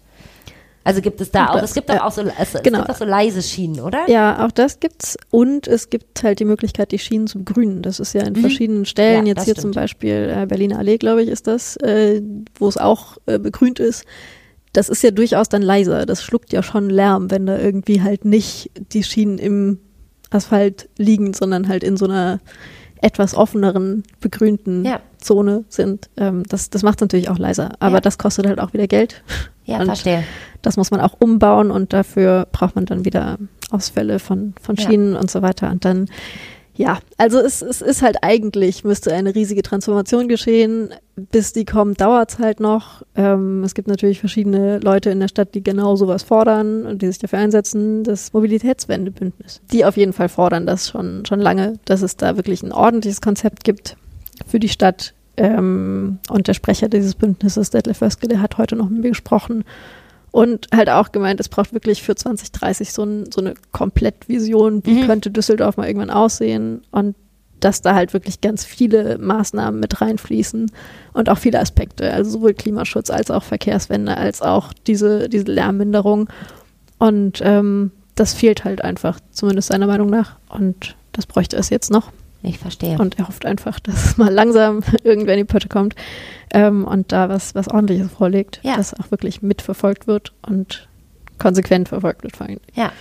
Also gibt es da Auch es gibt doch ja. auch so, es, es Genau. gibt auch so leise Schienen, oder? Ja, auch das gibt's. Und es gibt halt die Möglichkeit, die Schienen zu begrünen. Das ist ja in Mhm. verschiedenen Stellen, Ja, jetzt hier stimmt. zum Beispiel äh, Berliner Allee, glaube ich, ist das, äh, wo es auch äh, begrünt ist. Das ist ja durchaus dann leiser. Das schluckt ja schon Lärm, wenn da irgendwie halt nicht die Schienen im Asphalt liegen, sondern halt in so einer etwas offeneren, begrünten Ja. Zone sind. Ähm, das das macht es natürlich auch leiser. Aber Ja. das kostet halt auch wieder Geld. Ja, Und verstehe. Das muss man auch umbauen und dafür braucht man dann wieder Ausfälle von, von Ja. Schienen und so weiter. Und dann, ja, also es, es ist halt eigentlich, müsste eine riesige Transformation geschehen. Bis die kommt, dauert es halt noch. Ähm, es gibt natürlich verschiedene Leute in der Stadt, die genau sowas fordern und die sich dafür einsetzen, das Mobilitätswendebündnis. Die auf jeden Fall fordern das schon, schon lange, dass es da wirklich ein ordentliches Konzept gibt für die Stadt. Ähm, und der Sprecher dieses Bündnisses, Detlef Wöske, der hat heute noch mit mir gesprochen und halt auch gemeint, es braucht wirklich für 2030 so, ein, so eine Komplettvision, wie Mhm. könnte Düsseldorf mal irgendwann aussehen und dass da halt wirklich ganz viele Maßnahmen mit reinfließen und auch viele Aspekte, also sowohl Klimaschutz als auch Verkehrswende, als auch diese, diese Lärmminderung. Und ähm, das fehlt halt einfach, zumindest seiner Meinung nach. Und das bräuchte es jetzt noch. Ich verstehe. Und er hofft einfach, [LAUGHS] dass mal langsam irgendwer in die Pötte kommt ähm, und da was, was ordentliches vorlegt, Ja. das auch wirklich mitverfolgt wird und konsequent verfolgt wird vor allem. Ja.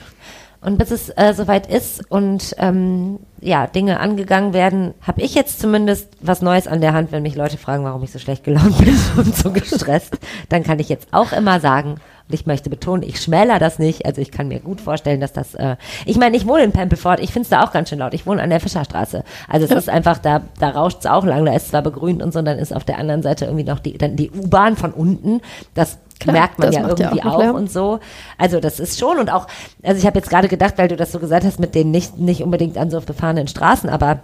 Und bis es äh, soweit ist und ähm, ja, Dinge angegangen werden, habe ich jetzt zumindest was Neues an der Hand, wenn mich Leute fragen, warum ich so schlecht gelaunt [LAUGHS] bin und so gestresst. Dann kann ich jetzt auch immer sagen, und ich möchte betonen, ich schmäler das nicht. Also ich kann mir gut vorstellen, dass das, äh, ich meine, ich wohne in Pempelfort, ich finde es da auch ganz schön laut. Ich wohne an der Fischerstraße. Also es ist einfach, da, da rauscht es auch lang, da ist zwar begrünt und so, und dann ist auf der anderen Seite irgendwie noch die, dann die U-Bahn von unten. Das Klar, merkt man ja macht ja irgendwie auch auch und so. Also das ist schon und auch, also ich habe jetzt gerade gedacht, weil du das so gesagt hast mit den nicht, nicht unbedingt an so befahrenen Straßen, aber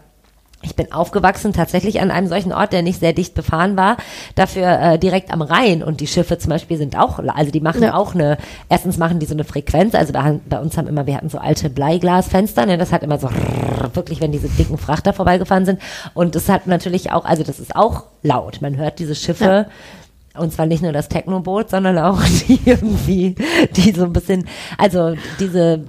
ich bin aufgewachsen tatsächlich an einem solchen Ort, der nicht sehr dicht befahren war, dafür äh, direkt am Rhein. Und die Schiffe zum Beispiel sind auch, also die machen Ja. auch eine, erstens machen die so eine Frequenz, also bei, bei uns haben immer, wir hatten so alte Bleiglasfenster, ne, das hat immer so wirklich, wenn diese dicken Frachter vorbeigefahren sind. Und das hat natürlich auch, also das ist auch laut, man hört diese Schiffe und zwar nicht nur das Technoboot, sondern auch [LAUGHS] die irgendwie, die so ein bisschen, also diese,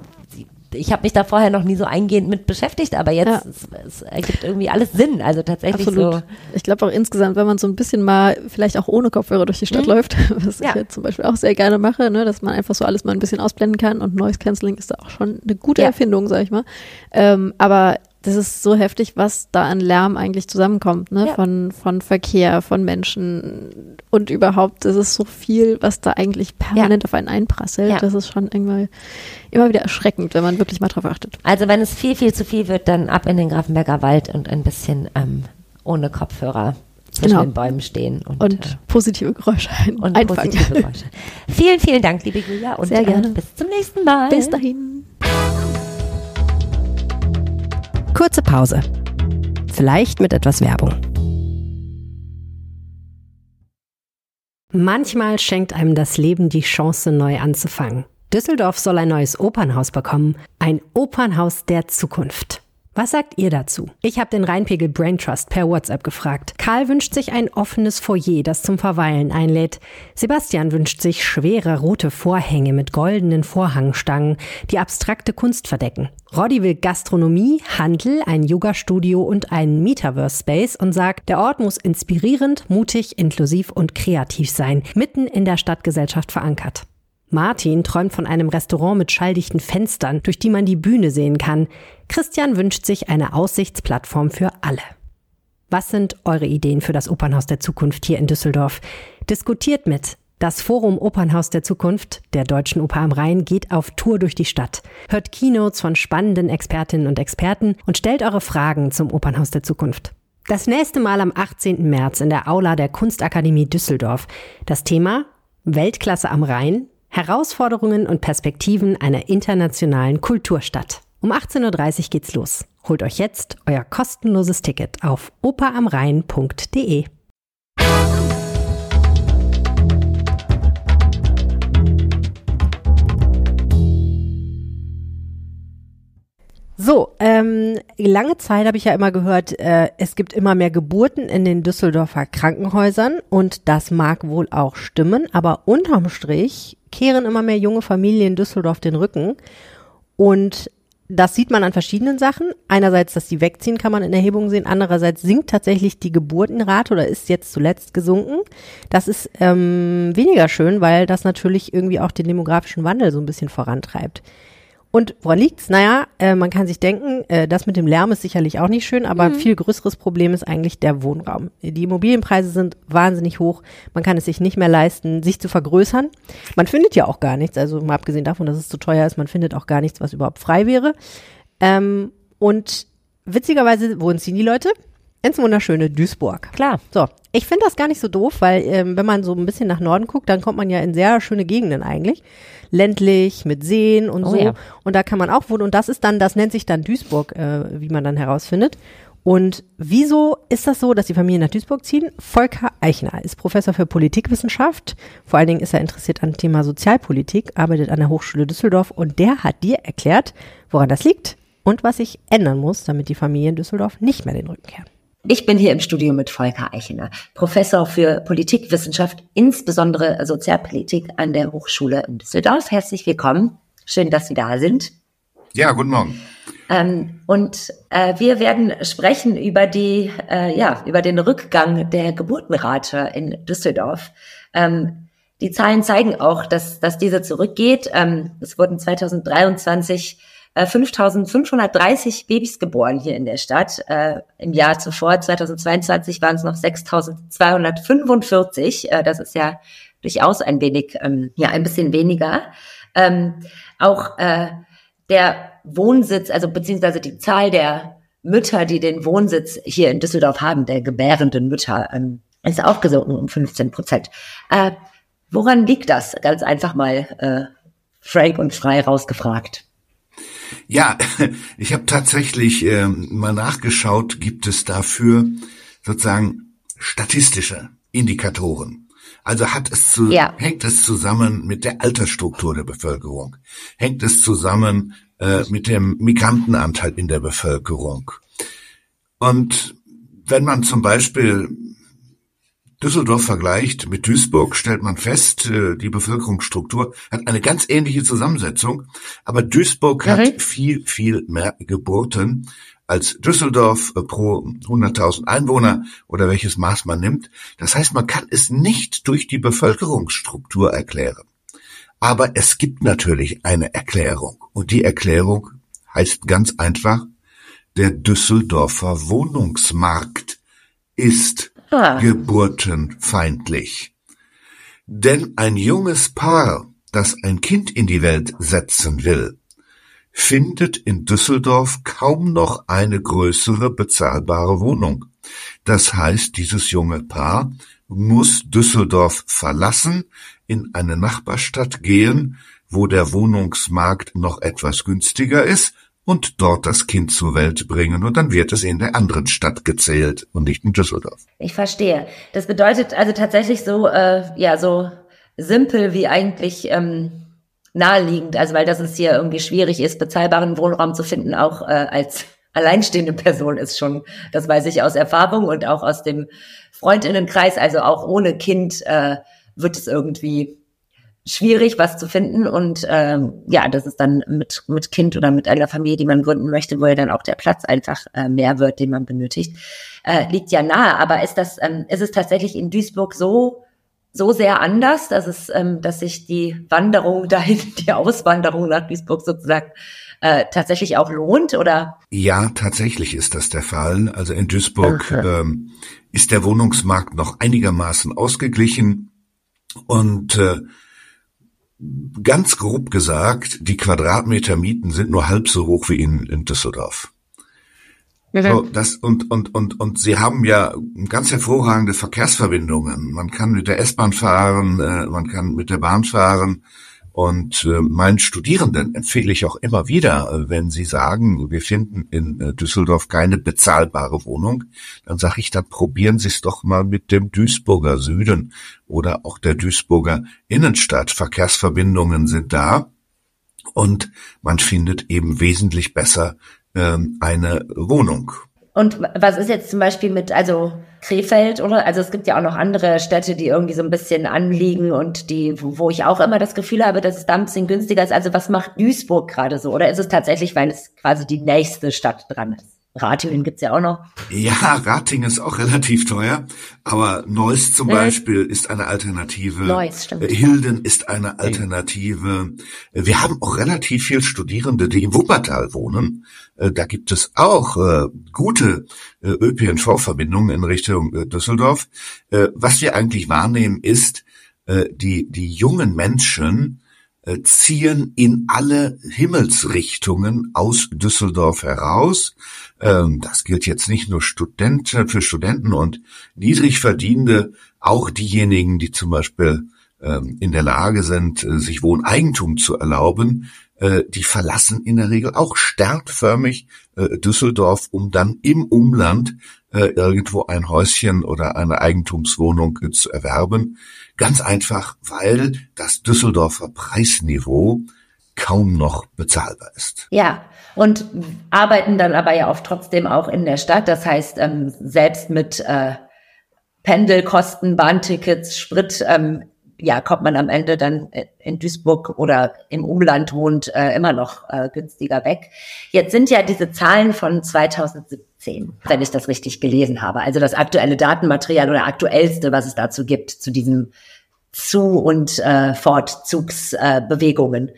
ich habe mich da vorher noch nie so eingehend mit beschäftigt, aber jetzt Ja. es, es ergibt irgendwie alles Sinn. Also tatsächlich Absolut. so. Ich glaube auch insgesamt, wenn man so ein bisschen mal vielleicht auch ohne Kopfhörer durch die Stadt läuft, [LAUGHS] was Mhm. Ja. ich jetzt zum Beispiel auch sehr gerne mache, ne, dass man einfach so alles mal ein bisschen ausblenden kann und Noise Cancelling ist da auch schon eine gute Ja. Erfindung, sag ich mal. Ähm, aber das ist so heftig, was da an Lärm eigentlich zusammenkommt, ne? Ja. Von, von Verkehr, von Menschen und überhaupt, das ist so viel, was da eigentlich permanent auf einen einprasselt. Ja. Das ist schon irgendwie immer wieder erschreckend, wenn man wirklich mal drauf achtet. Also wenn es viel, viel zu viel wird, dann ab in den Grafenberger Wald und ein bisschen ähm, ohne Kopfhörer zwischen Genau. den Bäumen stehen und, Und äh, positive Geräusche ein, und einfangen. positive Geräusche. [LAUGHS] vielen, vielen Dank, liebe Julia. Und Sehr gerne. Äh, bis zum nächsten Mal. Bis dahin. Kurze Pause. Vielleicht mit etwas Werbung. Manchmal schenkt einem das Leben die Chance, neu anzufangen. Düsseldorf soll ein neues Opernhaus bekommen. Ein Opernhaus der Zukunft. Was sagt ihr dazu? Ich habe den Rheinpegel Brain Trust per WhatsApp gefragt. Karl wünscht sich ein offenes Foyer, das zum Verweilen einlädt. Sebastian wünscht sich schwere rote Vorhänge mit goldenen Vorhangstangen, die abstrakte Kunst verdecken. Roddy will Gastronomie, Handel, ein Yoga-Studio und einen Metaverse-Space und sagt, der Ort muss inspirierend, mutig, inklusiv und kreativ sein, mitten in der Stadtgesellschaft verankert. Martin träumt von einem Restaurant mit schalldichten Fenstern, durch die man die Bühne sehen kann. Christian wünscht sich eine Aussichtsplattform für alle. Was sind eure Ideen für das Opernhaus der Zukunft hier in Düsseldorf? Diskutiert mit. Das Forum Opernhaus der Zukunft der Deutschen Oper am Rhein geht auf Tour durch die Stadt. Hört Keynotes von spannenden Expertinnen und Experten und stellt eure Fragen zum Opernhaus der Zukunft. Das nächste Mal am 18. März in der Aula der Kunstakademie Düsseldorf. Das Thema Weltklasse am Rhein, Herausforderungen und Perspektiven einer internationalen Kulturstadt. Um 18.30 Uhr geht's los. Holt euch jetzt euer kostenloses Ticket auf operamrhein.de. So, ähm, lange Zeit habe ich ja immer gehört, äh, es gibt immer mehr Geburten in den Düsseldorfer Krankenhäusern und das mag wohl auch stimmen, aber unterm Strich kehren immer mehr junge Familien Düsseldorf den Rücken und das sieht man an verschiedenen Sachen. Einerseits, dass die wegziehen, kann man in Erhebungen sehen. Andererseits sinkt tatsächlich die Geburtenrate oder ist jetzt zuletzt gesunken. Das ist ähm, weniger schön, weil das natürlich irgendwie auch den demografischen Wandel so ein bisschen vorantreibt. Und woran liegt's? Naja, äh, man kann sich denken, äh, das mit dem Lärm ist sicherlich auch nicht schön, aber ein viel größeres Problem ist eigentlich der Wohnraum. Die Immobilienpreise sind wahnsinnig hoch. Man kann es sich nicht mehr leisten, sich zu vergrößern. Man findet ja auch gar nichts, also mal abgesehen davon, dass es zu teuer ist, man findet auch gar nichts, was überhaupt frei wäre. Ähm, und witzigerweise, wohin ziehen die Leute? Ins wunderschöne Duisburg. Klar. So, ich finde das gar nicht so doof, weil ähm, wenn man so ein bisschen nach Norden guckt, dann kommt man ja in sehr schöne Gegenden eigentlich. Ländlich, mit Seen und Oh so. ja. Und da kann man auch wohnen. Und das ist dann, das nennt sich dann Duisburg, äh, wie man dann herausfindet. Und wieso ist das so, dass die Familien nach Duisburg ziehen? Volker Eichner ist Professor für Politikwissenschaft. Vor allen Dingen ist er interessiert an dem Thema Sozialpolitik, arbeitet an der Hochschule Düsseldorf und der hat dir erklärt, woran das liegt und was sich ändern muss, damit die Familien in Düsseldorf nicht mehr den Rücken kehren. Ich bin hier im Studio mit Volker Eichener, Professor für Politikwissenschaft, insbesondere Sozialpolitik an der Hochschule in Düsseldorf. Herzlich willkommen. Schön, dass Sie da sind. Ja, guten Morgen. Ähm, und äh, wir werden sprechen über die, äh, ja, über den Rückgang der Geburtenrate in Düsseldorf. Ähm, die Zahlen zeigen auch, dass, dass diese zurückgeht. Ähm, es wurden 2023 äh, 5.530 Babys geboren hier in der Stadt. Äh, Im Jahr zuvor, 2022, waren es noch 6.245. Äh, das ist ja durchaus ein wenig, ähm, ja, ein bisschen weniger. Ähm, auch äh, der Wohnsitz, also beziehungsweise die Zahl der Mütter, die den Wohnsitz hier in Düsseldorf haben, der gebärenden Mütter, ähm, ist auch gesunken um 15 Prozent. Äh, woran liegt das? Ganz einfach mal äh, frank und frei rausgefragt. Ja, [LAUGHS] ich habe tatsächlich ähm, mal nachgeschaut, gibt es dafür sozusagen statistische Indikatoren. Also hat es zu, Ja. hängt es zusammen mit der Altersstruktur der Bevölkerung, hängt es zusammen äh, mit dem Migrantenanteil in der Bevölkerung. Und wenn man zum Beispiel Düsseldorf vergleicht mit Duisburg, stellt man fest, äh, die Bevölkerungsstruktur hat eine ganz ähnliche Zusammensetzung, aber Duisburg Mhm. hat viel, viel mehr Geburten als Düsseldorf äh, pro 100.000 Einwohner oder welches Maß man nimmt. Das heißt, man kann es nicht durch die Bevölkerungsstruktur erklären. Aber es gibt natürlich eine Erklärung. Und die Erklärung heißt ganz einfach, der Düsseldorfer Wohnungsmarkt ist. Geburtenfeindlich. Denn ein junges Paar, das ein Kind in die Welt setzen will, findet in Düsseldorf kaum noch eine größere bezahlbare Wohnung. Das heißt, dieses junge Paar muss Düsseldorf verlassen, in eine Nachbarstadt gehen, wo der Wohnungsmarkt noch etwas günstiger ist und dort das Kind zur Welt bringen und dann wird es in der anderen Stadt gezählt und nicht in Düsseldorf. Ich verstehe. Das bedeutet also tatsächlich so, äh, ja, so simpel wie eigentlich ähm, naheliegend. Also weil das es hier irgendwie schwierig ist, bezahlbaren Wohnraum zu finden, auch äh, als [LAUGHS] alleinstehende Person ist schon, das weiß ich aus Erfahrung und auch aus dem Freundinnenkreis, also auch ohne Kind äh, wird es irgendwie schwierig, was zu finden. Und ähm, ja, das ist dann mit, mit Kind oder mit einer Familie, die man gründen möchte, wo ja dann auch der Platz einfach äh, mehr wird, den man benötigt, äh, liegt ja nahe. Aber ist das, ähm, ist es tatsächlich in Duisburg so, so sehr anders, dass es, ähm, dass sich die Wanderung [LAUGHS] dahin, die Auswanderung nach Duisburg sozusagen äh, tatsächlich auch lohnt? Oder Ja, tatsächlich ist das der Fall. Also in Duisburg ähm, ist der Wohnungsmarkt noch einigermaßen ausgeglichen und äh, ganz grob gesagt, die Quadratmeter-Mieten sind nur halb so hoch wie in, in Düsseldorf. So, das, und, und, und, und sie haben ja ganz hervorragende Verkehrsverbindungen. Man kann mit der S-Bahn fahren, äh, man kann mit der Bahn fahren. Und äh, meinen Studierenden empfehle ich auch immer wieder, äh, wenn sie sagen, wir finden in äh, Düsseldorf keine bezahlbare Wohnung, dann sage ich, dann probieren Sie es doch mal mit dem Duisburger Süden oder auch der Duisburger Innenstadt. Verkehrsverbindungen sind da und man findet eben wesentlich besser ähm, eine Wohnung. Und was ist jetzt zum Beispiel mit, also Krefeld oder? Also es gibt ja auch noch andere Städte, die irgendwie so ein bisschen anliegen und die, wo ich auch immer das Gefühl habe, dass es da ein bisschen günstiger ist. Also was macht Duisburg gerade so? Oder ist es tatsächlich, weil es quasi die nächste Stadt dran ist? Ratingen gibt's ja auch noch. Ja, Ratingen ist auch relativ teuer, aber Neuss zum äh, Beispiel ist eine Alternative. Neuss, stimmt. Äh, Hilden ist eine Alternative. Äh, wir haben auch relativ viel Studierende, die im Wuppertal wohnen. Da gibt es auch äh, gute äh, ÖPNV-Verbindungen in Richtung äh, Düsseldorf. was wir eigentlich wahrnehmen ist, die, die jungen Menschen äh, ziehen in alle Himmelsrichtungen aus Düsseldorf heraus. Ähm, das gilt jetzt nicht nur Studenten, für Studenten und Niedrigverdienende, auch diejenigen, die zum Beispiel ähm, in der Lage sind, äh, sich Wohneigentum zu erlauben, äh, die verlassen in der Regel auch sternförmig Düsseldorf, um dann im Umland irgendwo ein Häuschen oder eine Eigentumswohnung zu erwerben. Ganz einfach, weil das Düsseldorfer Preisniveau kaum noch bezahlbar ist. Ja, und arbeiten dann aber ja oft trotzdem auch in der Stadt. Das heißt, ähm, selbst mit äh, Pendelkosten, Bahntickets, Sprit, ähm, ja, kommt man am Ende dann in Duisburg oder im Umland wohnt, äh, immer noch äh, günstiger weg. Jetzt sind ja diese Zahlen von 2017, wenn ich das richtig gelesen habe. Also das aktuelle Datenmaterial oder aktuellste, was es dazu gibt, zu diesem Zu- und äh, Fortzugsbewegungen. Äh,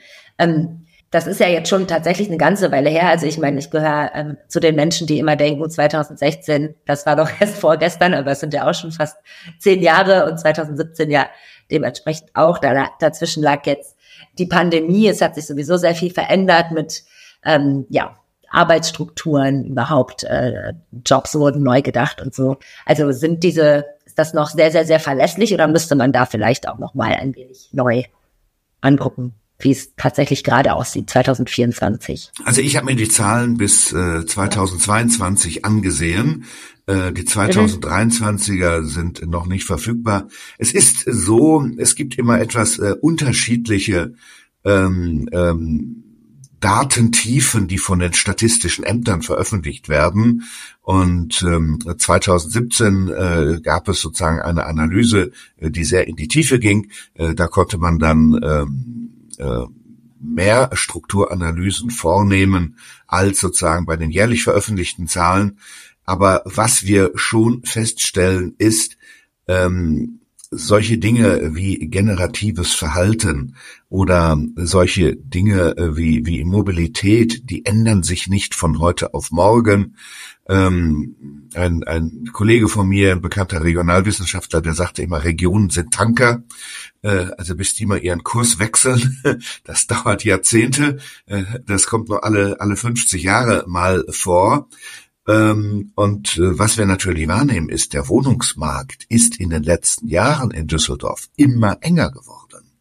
ähm, das ist ja jetzt schon tatsächlich eine ganze Weile her. Also ich meine, ich gehöre ähm, zu den Menschen, die immer denken, 2016, das war doch [LAUGHS] erst vorgestern, aber es sind ja auch schon fast zehn Jahre und 2017 ja dementsprechend auch. Da, dazwischen lag jetzt die Pandemie. Es hat sich sowieso sehr viel verändert mit ähm, ja, Arbeitsstrukturen überhaupt. Äh, Jobs wurden neu gedacht und so. Also sind diese, ist das noch sehr, sehr, sehr verlässlich oder müsste man da vielleicht auch noch mal ein wenig neu angucken? Wie es tatsächlich gerade aussieht, 2024. Also ich habe mir die Zahlen bis äh, 2022 angesehen. Äh, die 2023er mhm. sind noch nicht verfügbar. Es ist so, es gibt immer etwas äh, unterschiedliche ähm, ähm, Datentiefen, die von den statistischen Ämtern veröffentlicht werden. Und ähm, 2017 äh, gab es sozusagen eine Analyse, äh, die sehr in die Tiefe ging. Äh, da konnte man dann ähm, äh, mehr Strukturanalysen vornehmen als sozusagen bei den jährlich veröffentlichten Zahlen. Aber was wir schon feststellen ist, ähm, solche Dinge wie generatives Verhalten oder solche Dinge äh, wie, wie Mobilität, die ändern sich nicht von heute auf morgen. Ähm, ein, ein Kollege von mir, ein bekannter Regionalwissenschaftler, der sagte immer, Regionen sind Tanker. Äh, also bis die mal ihren Kurs wechseln, [LAUGHS] das dauert Jahrzehnte. Äh, das kommt nur alle, alle 50 Jahre mal vor. Ähm, und äh, was wir natürlich wahrnehmen, ist, der Wohnungsmarkt ist in den letzten Jahren in Düsseldorf immer enger geworden.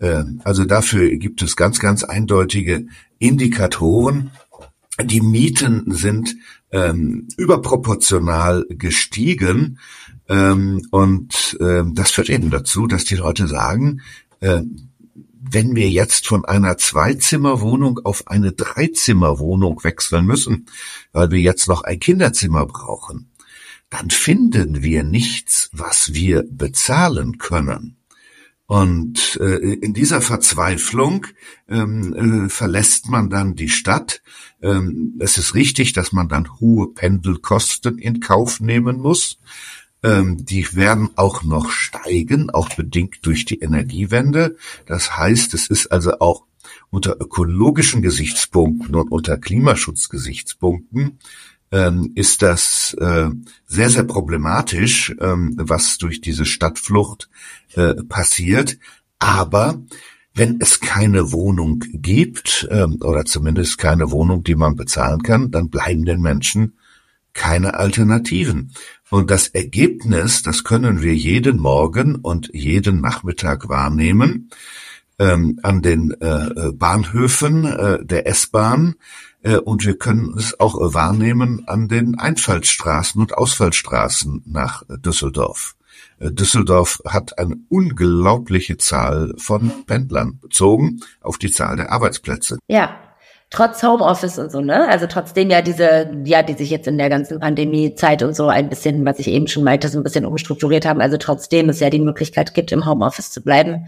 Ähm, also dafür gibt es ganz, ganz eindeutige Indikatoren. Die Mieten sind ähm, überproportional gestiegen. Ähm, und ähm, das führt eben dazu, dass die Leute sagen, äh, wenn wir jetzt von einer Zweizimmerwohnung auf eine Dreizimmerwohnung wechseln müssen, weil wir jetzt noch ein Kinderzimmer brauchen, dann finden wir nichts, was wir bezahlen können. Und äh, in dieser Verzweiflung ähm, äh, verlässt man dann die Stadt. Ähm, es ist richtig, dass man dann hohe Pendelkosten in Kauf nehmen muss. Ähm, die werden auch noch steigen, auch bedingt durch die Energiewende. Das heißt, es ist also auch unter ökologischen Gesichtspunkten und unter Klimaschutzgesichtspunkten ähm, ist das äh, sehr, sehr problematisch, ähm, was durch diese Stadtflucht äh, passiert. Aber wenn es keine Wohnung gibt, ähm, oder zumindest keine Wohnung, die man bezahlen kann, dann bleiben den Menschen keine Alternativen. Und das Ergebnis, das können wir jeden Morgen und jeden Nachmittag wahrnehmen ähm, an den äh, Bahnhöfen äh, der S-Bahn und wir können es auch äh, wahrnehmen an den Einfallstraßen und Ausfallstraßen nach Düsseldorf. Äh, Düsseldorf hat eine unglaubliche Zahl von Pendlern bezogen auf die Zahl der Arbeitsplätze. Ja, trotz Homeoffice und so, ne? Also trotzdem ja diese, ja, die sich jetzt in der ganzen Pandemiezeit und so ein bisschen, was ich eben schon meinte, so ein bisschen umstrukturiert haben. Also trotzdem es ja die Möglichkeit gibt, im Homeoffice zu bleiben.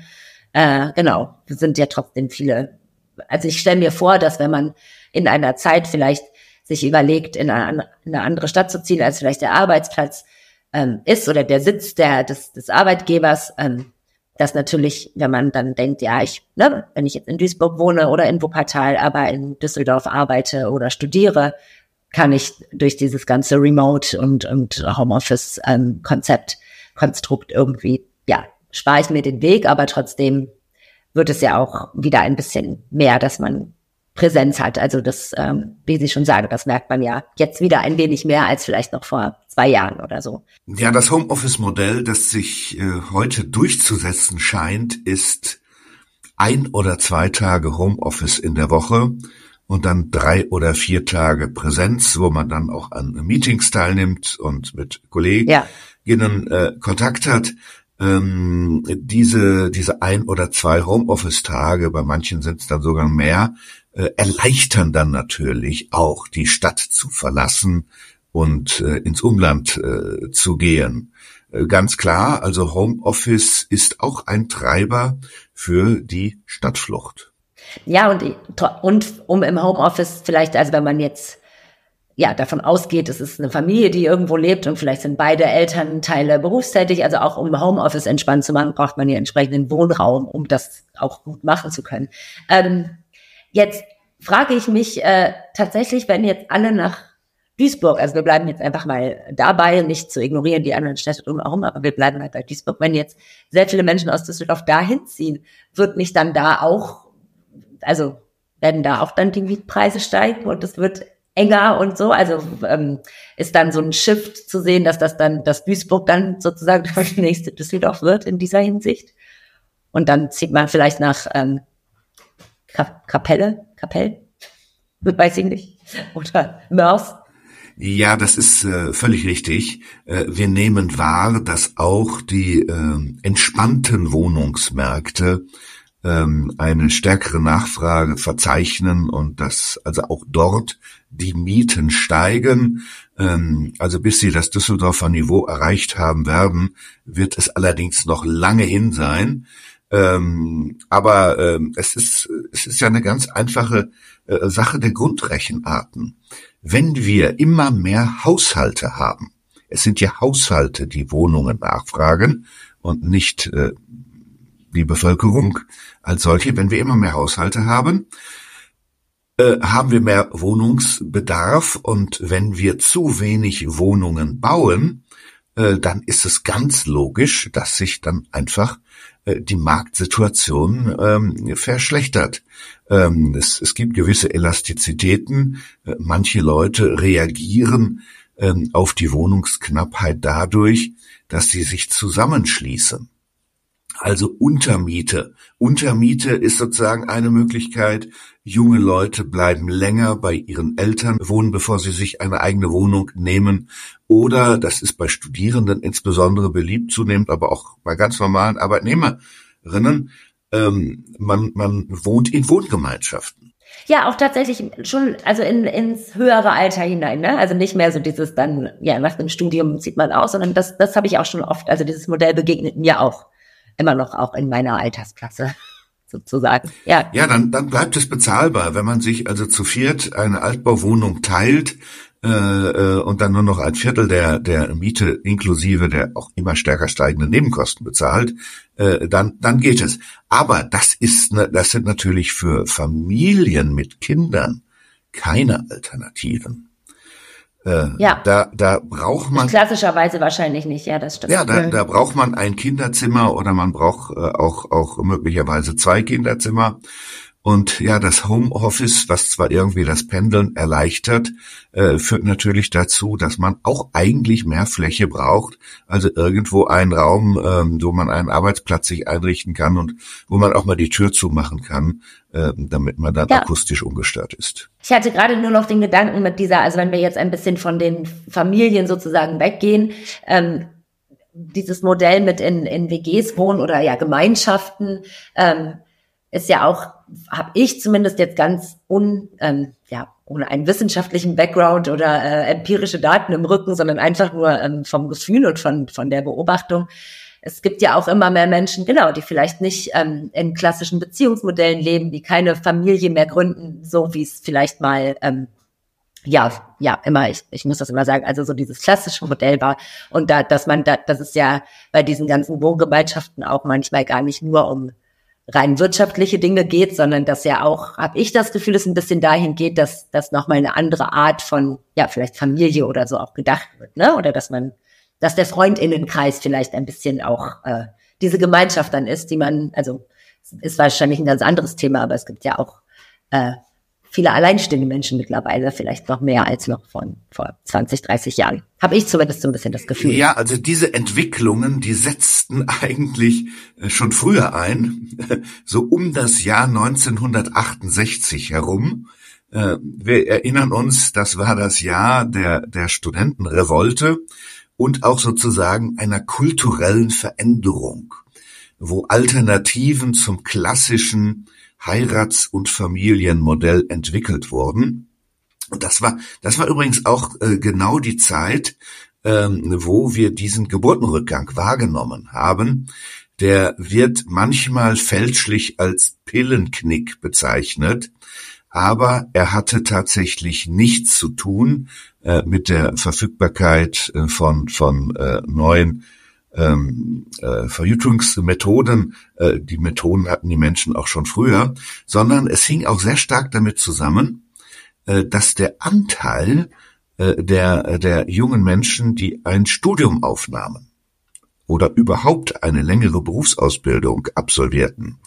Äh, genau, sind ja trotzdem viele. Also ich stelle mir vor, dass wenn man in einer Zeit vielleicht sich überlegt, in eine, in eine andere Stadt zu ziehen, als vielleicht der Arbeitsplatz ähm, ist oder der Sitz der, des, des Arbeitgebers, ähm, dass natürlich, wenn man dann denkt, ja, ich, ne, wenn ich jetzt in Duisburg wohne oder in Wuppertal, aber in Düsseldorf arbeite oder studiere, kann ich durch dieses ganze Remote und, und Homeoffice-Konzept, ähm, Konstrukt irgendwie, ja, spare ich mir den Weg, aber trotzdem wird es ja auch wieder ein bisschen mehr, dass man Präsenz hat. Also das, ähm, wie Sie schon sagen, das merkt man ja jetzt wieder ein wenig mehr als vielleicht noch vor zwei Jahren oder so. Ja, das Homeoffice-Modell, das sich äh, heute durchzusetzen scheint, ist ein oder zwei Tage Homeoffice in der Woche und dann drei oder vier Tage Präsenz, wo man dann auch an Meetings teilnimmt und mit Kolleginnen ja. äh, Kontakt hat. Ähm, diese, diese ein oder zwei Homeoffice-Tage, bei manchen sind es dann sogar mehr, erleichtern dann natürlich auch die Stadt zu verlassen und äh, ins Umland äh, zu gehen. Äh, ganz klar, also Homeoffice ist auch ein Treiber für die Stadtflucht. Ja, und, und um im Homeoffice vielleicht, also wenn man jetzt ja, davon ausgeht, es ist eine Familie, die irgendwo lebt und vielleicht sind beide Elternteile berufstätig, also auch um Homeoffice entspannt zu machen, braucht man ja entsprechenden Wohnraum, um das auch gut machen zu können. Ähm, Jetzt frage ich mich äh, tatsächlich, wenn jetzt alle nach Duisburg, also wir bleiben jetzt einfach mal dabei, nicht zu ignorieren die anderen Städte drumherum, aber wir bleiben halt bei Duisburg. Wenn jetzt sehr viele Menschen aus Düsseldorf dahin ziehen, wird nicht dann da auch, also werden da auch dann die Mietpreise steigen und es wird enger und so. Also ähm, ist dann so ein Shift zu sehen, dass das dann, dass Duisburg dann sozusagen [LAUGHS] das nächste Düsseldorf wird in dieser Hinsicht. Und dann zieht man vielleicht nach ähm, Kapelle, Kapell, [LAUGHS] weiß ich nicht, oder Mörs. Ja, das ist äh, völlig richtig. Äh, wir nehmen wahr, dass auch die äh, entspannten Wohnungsmärkte ähm, eine stärkere Nachfrage verzeichnen und dass also auch dort die Mieten steigen. Ähm, also bis sie das Düsseldorfer Niveau erreicht haben werden, wird es allerdings noch lange hin sein. Ähm, aber ähm, es ist es ist ja eine ganz einfache äh, Sache der Grundrechenarten. Wenn wir immer mehr Haushalte haben, es sind ja Haushalte, die Wohnungen nachfragen und nicht äh, die Bevölkerung als solche. Wenn wir immer mehr Haushalte haben, äh, haben wir mehr Wohnungsbedarf und wenn wir zu wenig Wohnungen bauen, äh, dann ist es ganz logisch, dass sich dann einfach äh, die Marktsituation ähm, verschlechtert. Ähm, es, es gibt gewisse Elastizitäten. Äh, manche Leute reagieren ähm, auf die Wohnungsknappheit dadurch, dass sie sich zusammenschließen. Also Untermiete. Untermiete ist sozusagen eine Möglichkeit. Junge Leute bleiben länger bei ihren Eltern wohnen, bevor sie sich eine eigene Wohnung nehmen. Oder, das ist bei Studierenden insbesondere beliebt zunehmend, aber auch bei ganz normalen Arbeitnehmerinnen, ähm, man, man wohnt in Wohngemeinschaften. Ja, auch tatsächlich schon, also in, ins höhere Alter hinein, ne? Also nicht mehr so dieses dann, ja, nach dem Studium zieht man aus, sondern das, das habe ich auch schon oft, also dieses Modell begegnet mir auch immer noch auch in meiner Altersklasse [LAUGHS] sozusagen. Ja, ja dann, dann bleibt es bezahlbar, wenn man sich also zu viert eine Altbauwohnung teilt äh, äh, und dann nur noch ein Viertel der, der Miete inklusive der auch immer stärker steigenden Nebenkosten bezahlt, äh, dann, dann geht es. Aber das ist, ne, das sind natürlich für Familien mit Kindern keine Alternativen. Äh, ja. Da, da braucht man. Klassischerweise wahrscheinlich nicht, ja, das stimmt. Ja, da, da braucht man ein Kinderzimmer oder man braucht äh, auch, auch möglicherweise zwei Kinderzimmer. Und ja, das Homeoffice, was zwar irgendwie das Pendeln erleichtert, äh, führt natürlich dazu, dass man auch eigentlich mehr Fläche braucht. Also irgendwo einen Raum, ähm, wo man einen Arbeitsplatz sich einrichten kann und wo man auch mal die Tür zumachen kann, äh, damit man dann ja. akustisch ungestört ist. Ich hatte gerade nur noch den Gedanken mit dieser, also wenn wir jetzt ein bisschen von den Familien sozusagen weggehen, ähm, dieses Modell mit in, in WGs wohnen oder ja Gemeinschaften, ähm, ist ja auch, habe ich zumindest jetzt ganz un, ähm, ja, ohne einen wissenschaftlichen Background oder äh, empirische Daten im Rücken, sondern einfach nur ähm, vom Gefühl und von, von der Beobachtung. Es gibt ja auch immer mehr Menschen, genau, die vielleicht nicht ähm, in klassischen Beziehungsmodellen leben, die keine Familie mehr gründen, so wie es vielleicht mal ähm, ja, ja, immer, ich, ich muss das immer sagen, also so dieses klassische Modell war und da, dass man da, das ist ja bei diesen ganzen Wohngemeinschaften auch manchmal gar nicht nur um rein wirtschaftliche Dinge geht, sondern dass ja auch, habe ich das Gefühl, es ein bisschen dahin geht, dass dass nochmal eine andere Art von, ja, vielleicht Familie oder so auch gedacht wird, ne? Oder dass man, dass der Freundinnenkreis vielleicht ein bisschen auch äh, diese Gemeinschaft dann ist, die man, also ist wahrscheinlich ein ganz anderes Thema, aber es gibt ja auch äh, viele alleinstehende Menschen mittlerweile, vielleicht noch mehr als noch von vor 20, 30 Jahren. Habe ich zumindest so ein bisschen das Gefühl. Ja, also diese Entwicklungen, die setzten [LAUGHS] eigentlich äh, schon früher ein, [LAUGHS] so um das Jahr 1968 herum. Äh, wir erinnern uns, das war das Jahr der, der Studentenrevolte und auch sozusagen einer kulturellen Veränderung, wo Alternativen zum klassischen Heirats- und Familienmodell entwickelt wurden. Und das war, das war übrigens auch äh, genau die Zeit, ähm, wo wir diesen Geburtenrückgang wahrgenommen haben. Der wird manchmal fälschlich als Pillenknick bezeichnet, aber er hatte tatsächlich nichts zu tun äh, mit der Verfügbarkeit äh, von, von äh, neuen ähm, äh, Verhütungsmethoden, äh, die Methoden hatten die Menschen auch schon früher, sondern es hing auch sehr stark damit zusammen, äh, dass der Anteil äh, der, der jungen Menschen, die ein Studium aufnahmen oder überhaupt eine längere Berufsausbildung absolvierten,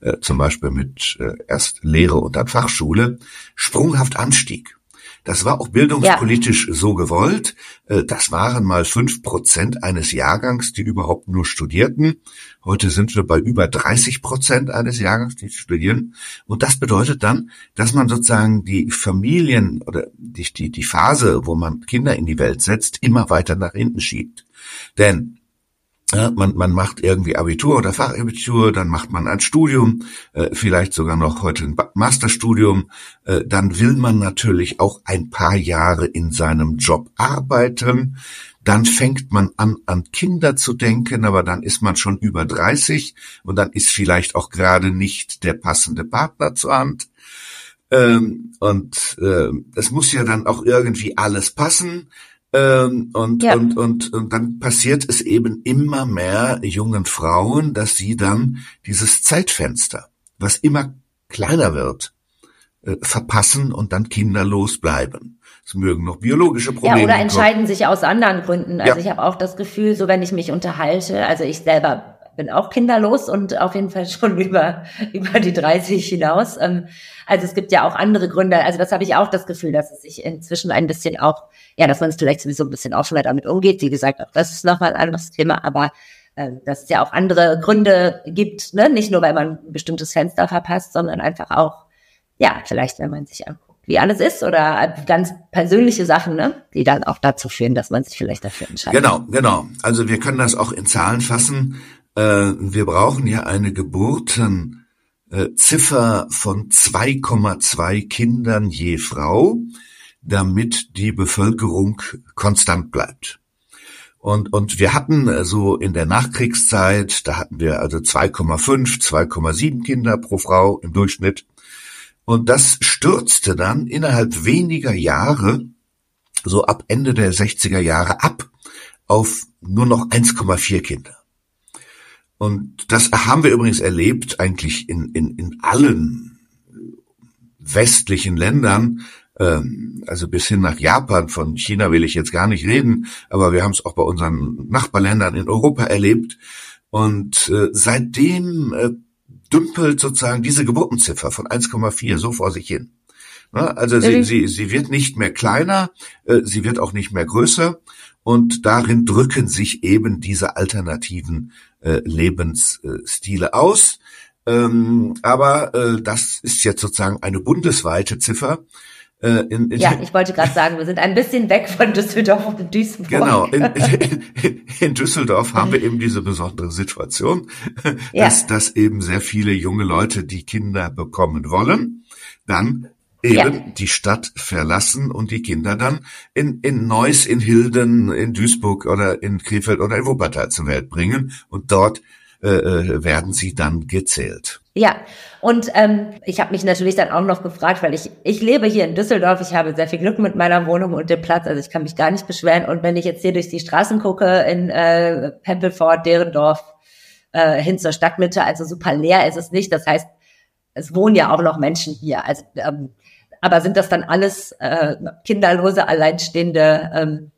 äh, zum Beispiel mit äh, erst Lehre und dann Fachschule, sprunghaft anstieg. Das war auch bildungspolitisch ja. so gewollt. Äh, das waren mal fünf Prozent eines Jahrgangs, die überhaupt nur studierten. Heute sind wir bei über 30 Prozent eines Jahrgangs, die studieren. Und das bedeutet dann, dass man sozusagen die Familien oder die, die, die Phase, wo man Kinder in die Welt setzt, immer weiter nach hinten schiebt. Denn ja, man, man macht irgendwie Abitur oder Fachabitur, dann macht man ein Studium, äh, vielleicht sogar noch heute ein Masterstudium. Äh, dann will man natürlich auch ein paar Jahre in seinem Job arbeiten. Dann fängt man an, an Kinder zu denken, aber dann ist man schon über 30 und dann ist vielleicht auch gerade nicht der passende Partner zur Hand. Ähm, und äh, es muss ja dann auch irgendwie alles passen. Ähm, und, ja. und, und, und dann passiert es eben immer mehr jungen Frauen, dass sie dann dieses Zeitfenster, was immer kleiner wird, äh, verpassen und dann kinderlos bleiben. Es mögen noch biologische Probleme. Ja, oder entscheiden kommen. sich aus anderen Gründen. Also ja. ich habe auch das Gefühl, so wenn ich mich unterhalte, also ich selber bin auch kinderlos und auf jeden Fall [LAUGHS] schon über, über die 30 hinaus. Ähm, also es gibt ja auch andere Gründe. Also das habe ich auch das Gefühl, dass es sich inzwischen ein bisschen auch, ja, dass man es vielleicht sowieso ein bisschen offener damit umgeht. Wie gesagt, auch das ist nochmal ein anderes Thema, aber äh, dass es ja auch andere Gründe gibt, ne? nicht nur, weil man ein bestimmtes Fenster verpasst, sondern einfach auch, ja, vielleicht, wenn man sich anguckt, wie alles ist oder ganz persönliche Sachen, ne? die dann auch dazu führen, dass man sich vielleicht dafür entscheidet. Genau, genau. Also wir können das auch in Zahlen fassen. Äh, wir brauchen ja eine Geburtenziffer von 2,2 Kindern je Frau, damit die Bevölkerung konstant bleibt. Und, und wir hatten so in der Nachkriegszeit, da hatten wir also 2,5, 2,7 Kinder pro Frau im Durchschnitt. Und das stürzte dann innerhalb weniger Jahre, so ab Ende der 60er Jahre ab, auf nur noch 1,4 Kinder. Und das haben wir übrigens erlebt eigentlich in, in, in allen westlichen Ländern, ähm, also bis hin nach Japan, von China will ich jetzt gar nicht reden, aber wir haben es auch bei unseren Nachbarländern in Europa erlebt. Und äh, seitdem äh, dümpelt sozusagen diese Geburtenziffer von 1,4 so vor sich hin. Also sie, sie, sie wird nicht mehr kleiner, äh, sie wird auch nicht mehr größer und darin drücken sich eben diese alternativen äh, Lebensstile aus. Ähm, aber äh, das ist jetzt sozusagen eine bundesweite Ziffer. Äh, in, in, ja, ich wollte gerade sagen, wir sind ein bisschen weg von Düsseldorf und Duisburg. Genau, in, in, in Düsseldorf haben wir eben diese besondere Situation, dass, ja. dass eben sehr viele junge Leute, die Kinder bekommen wollen, dann eben ja. die Stadt verlassen und die Kinder dann in, in Neuss, in Hilden, in Duisburg oder in Krefeld oder in Wuppertal zur Welt bringen und dort äh, äh, werden sie dann gezählt. Ja, und ähm, ich habe mich natürlich dann auch noch gefragt, weil ich ich lebe hier in Düsseldorf, ich habe sehr viel Glück mit meiner Wohnung und dem Platz, also ich kann mich gar nicht beschweren. Und wenn ich jetzt hier durch die Straßen gucke in äh, Pempelfort, Derendorf, äh, hin zur Stadtmitte, also super leer ist es nicht. Das heißt, es wohnen ja auch noch Menschen hier. Also, ähm, aber sind das dann alles äh, kinderlose, alleinstehende ähm,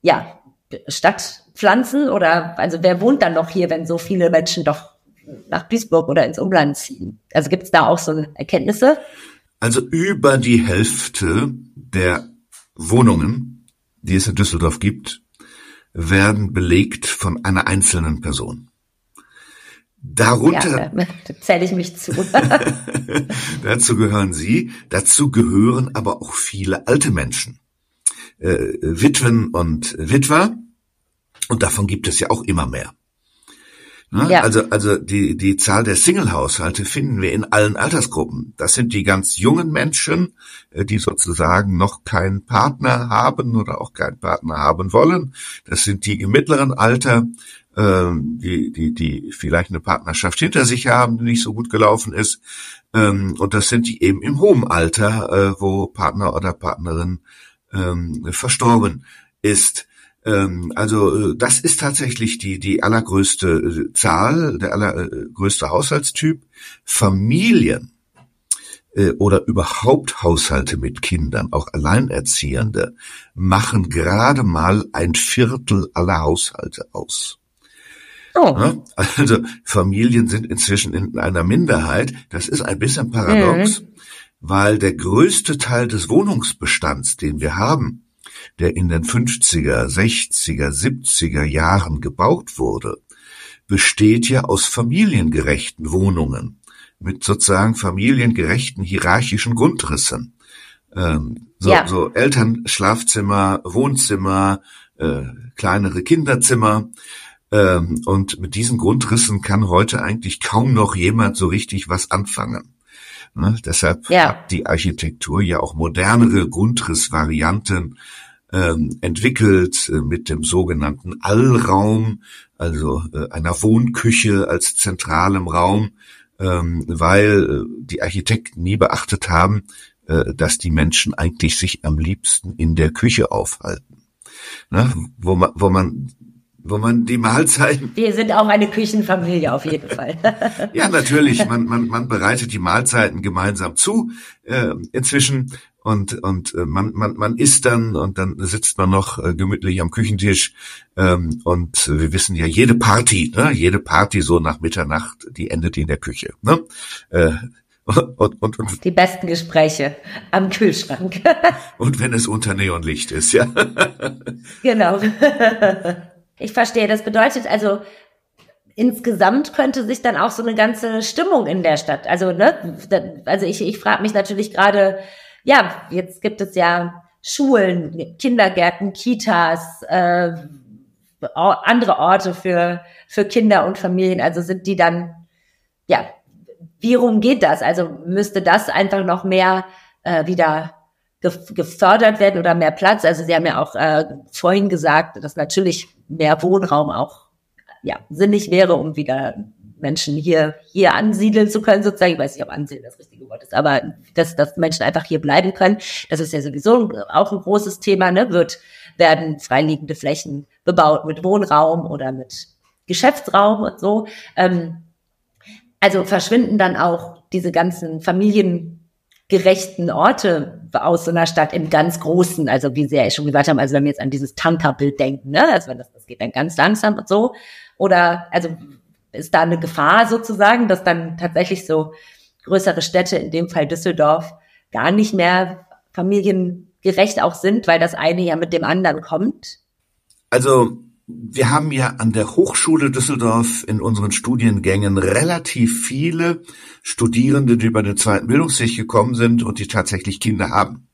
ja, Stadtpflanzen? Oder also wer wohnt dann noch hier, wenn so viele Menschen doch nach Duisburg oder ins Umland ziehen? Also gibt es da auch so Erkenntnisse? Also über die Hälfte der Wohnungen, die es in Düsseldorf gibt, werden belegt von einer einzelnen Person. Darunter ja, [LAUGHS] zähle ich mich zu. [LAUGHS] dazu gehören Sie, dazu gehören aber auch viele alte Menschen, äh, Witwen und Witwer, und davon gibt es ja auch immer mehr. Ne? Ja. Also, also die, die Zahl der Single-Haushalte finden wir in allen Altersgruppen. Das sind die ganz jungen Menschen, äh, die sozusagen noch keinen Partner haben oder auch keinen Partner haben wollen. Das sind die im mittleren Alter, ähm, die, die, die vielleicht eine Partnerschaft hinter sich haben, die nicht so gut gelaufen ist. Ähm, und das sind die eben im hohen Alter, äh, wo Partner oder Partnerin ähm, verstorben ist. Ähm, also äh, das ist tatsächlich die, die allergrößte äh, Zahl, der allergrößte Haushaltstyp. Familien äh, oder überhaupt Haushalte mit Kindern, auch Alleinerziehende, machen gerade mal ein Viertel aller Haushalte aus. Oh. Also Familien sind inzwischen in einer Minderheit. Das ist ein bisschen paradox, mhm. weil der größte Teil des Wohnungsbestands, den wir haben, der in den 50er, 60er, 70er Jahren gebaut wurde, besteht ja aus familiengerechten Wohnungen mit sozusagen familiengerechten hierarchischen Grundrissen. Ähm, so, ja. so Eltern, Schlafzimmer, Wohnzimmer, äh, kleinere Kinderzimmer. Ähm, und mit diesen Grundrissen kann heute eigentlich kaum noch jemand so richtig was anfangen. Ne? Deshalb ja. hat die Architektur ja auch modernere Grundrissvarianten ähm, entwickelt äh, mit dem sogenannten Allraum, also äh, einer Wohnküche als zentralem Raum, ähm, weil äh, die Architekten nie beachtet haben, äh, dass die Menschen eigentlich sich am liebsten in der Küche aufhalten. Ne? Wo man, wo man wo man die Mahlzeiten. Wir sind auch eine Küchenfamilie auf jeden Fall. [LAUGHS] ja, natürlich. Man, man, man bereitet die Mahlzeiten gemeinsam zu äh, inzwischen und und äh, man man man isst dann und dann sitzt man noch äh, gemütlich am Küchentisch ähm, und wir wissen ja jede Party, ne, jede Party so nach Mitternacht, die endet in der Küche, ne? Äh, [LAUGHS] und, und, und, die besten Gespräche am Kühlschrank. [LAUGHS] und wenn es unter Neonlicht ist, ja. genau. Ich verstehe. Das bedeutet also, insgesamt könnte sich dann auch so eine ganze Stimmung in der Stadt, also ne, also ich, ich frage mich natürlich gerade, ja, jetzt gibt es ja Schulen, Kindergärten, Kitas, äh, andere Orte für für Kinder und Familien. Also sind die dann, ja, wie rum geht das? Also müsste das einfach noch mehr äh, wieder gefördert werden oder mehr Platz. Also Sie haben ja auch äh, vorhin gesagt, dass natürlich mehr Wohnraum auch ja sinnig wäre, um wieder Menschen hier hier ansiedeln zu können, sozusagen. Ich weiß nicht, ob ansiedeln das richtige Wort ist, aber dass, dass Menschen einfach hier bleiben können. Das ist ja sowieso auch ein großes Thema. Ne? Wird werden freiliegende Flächen bebaut mit Wohnraum oder mit Geschäftsraum und so. Ähm, also verschwinden dann auch diese ganzen Familien gerechten Orte aus so einer Stadt im ganz Großen, also wie Sie ja schon gesagt haben, also wenn wir jetzt an dieses Tankerbild denken, ne, also wenn das, das geht dann ganz langsam und so, oder also ist da eine Gefahr sozusagen, dass dann tatsächlich so größere Städte, in dem Fall Düsseldorf, gar nicht mehr familiengerecht auch sind, weil das eine ja mit dem anderen kommt? Also wir haben ja an der Hochschule Düsseldorf in unseren Studiengängen relativ viele Studierende, die über den zweiten Bildungsweg gekommen sind und die tatsächlich Kinder haben.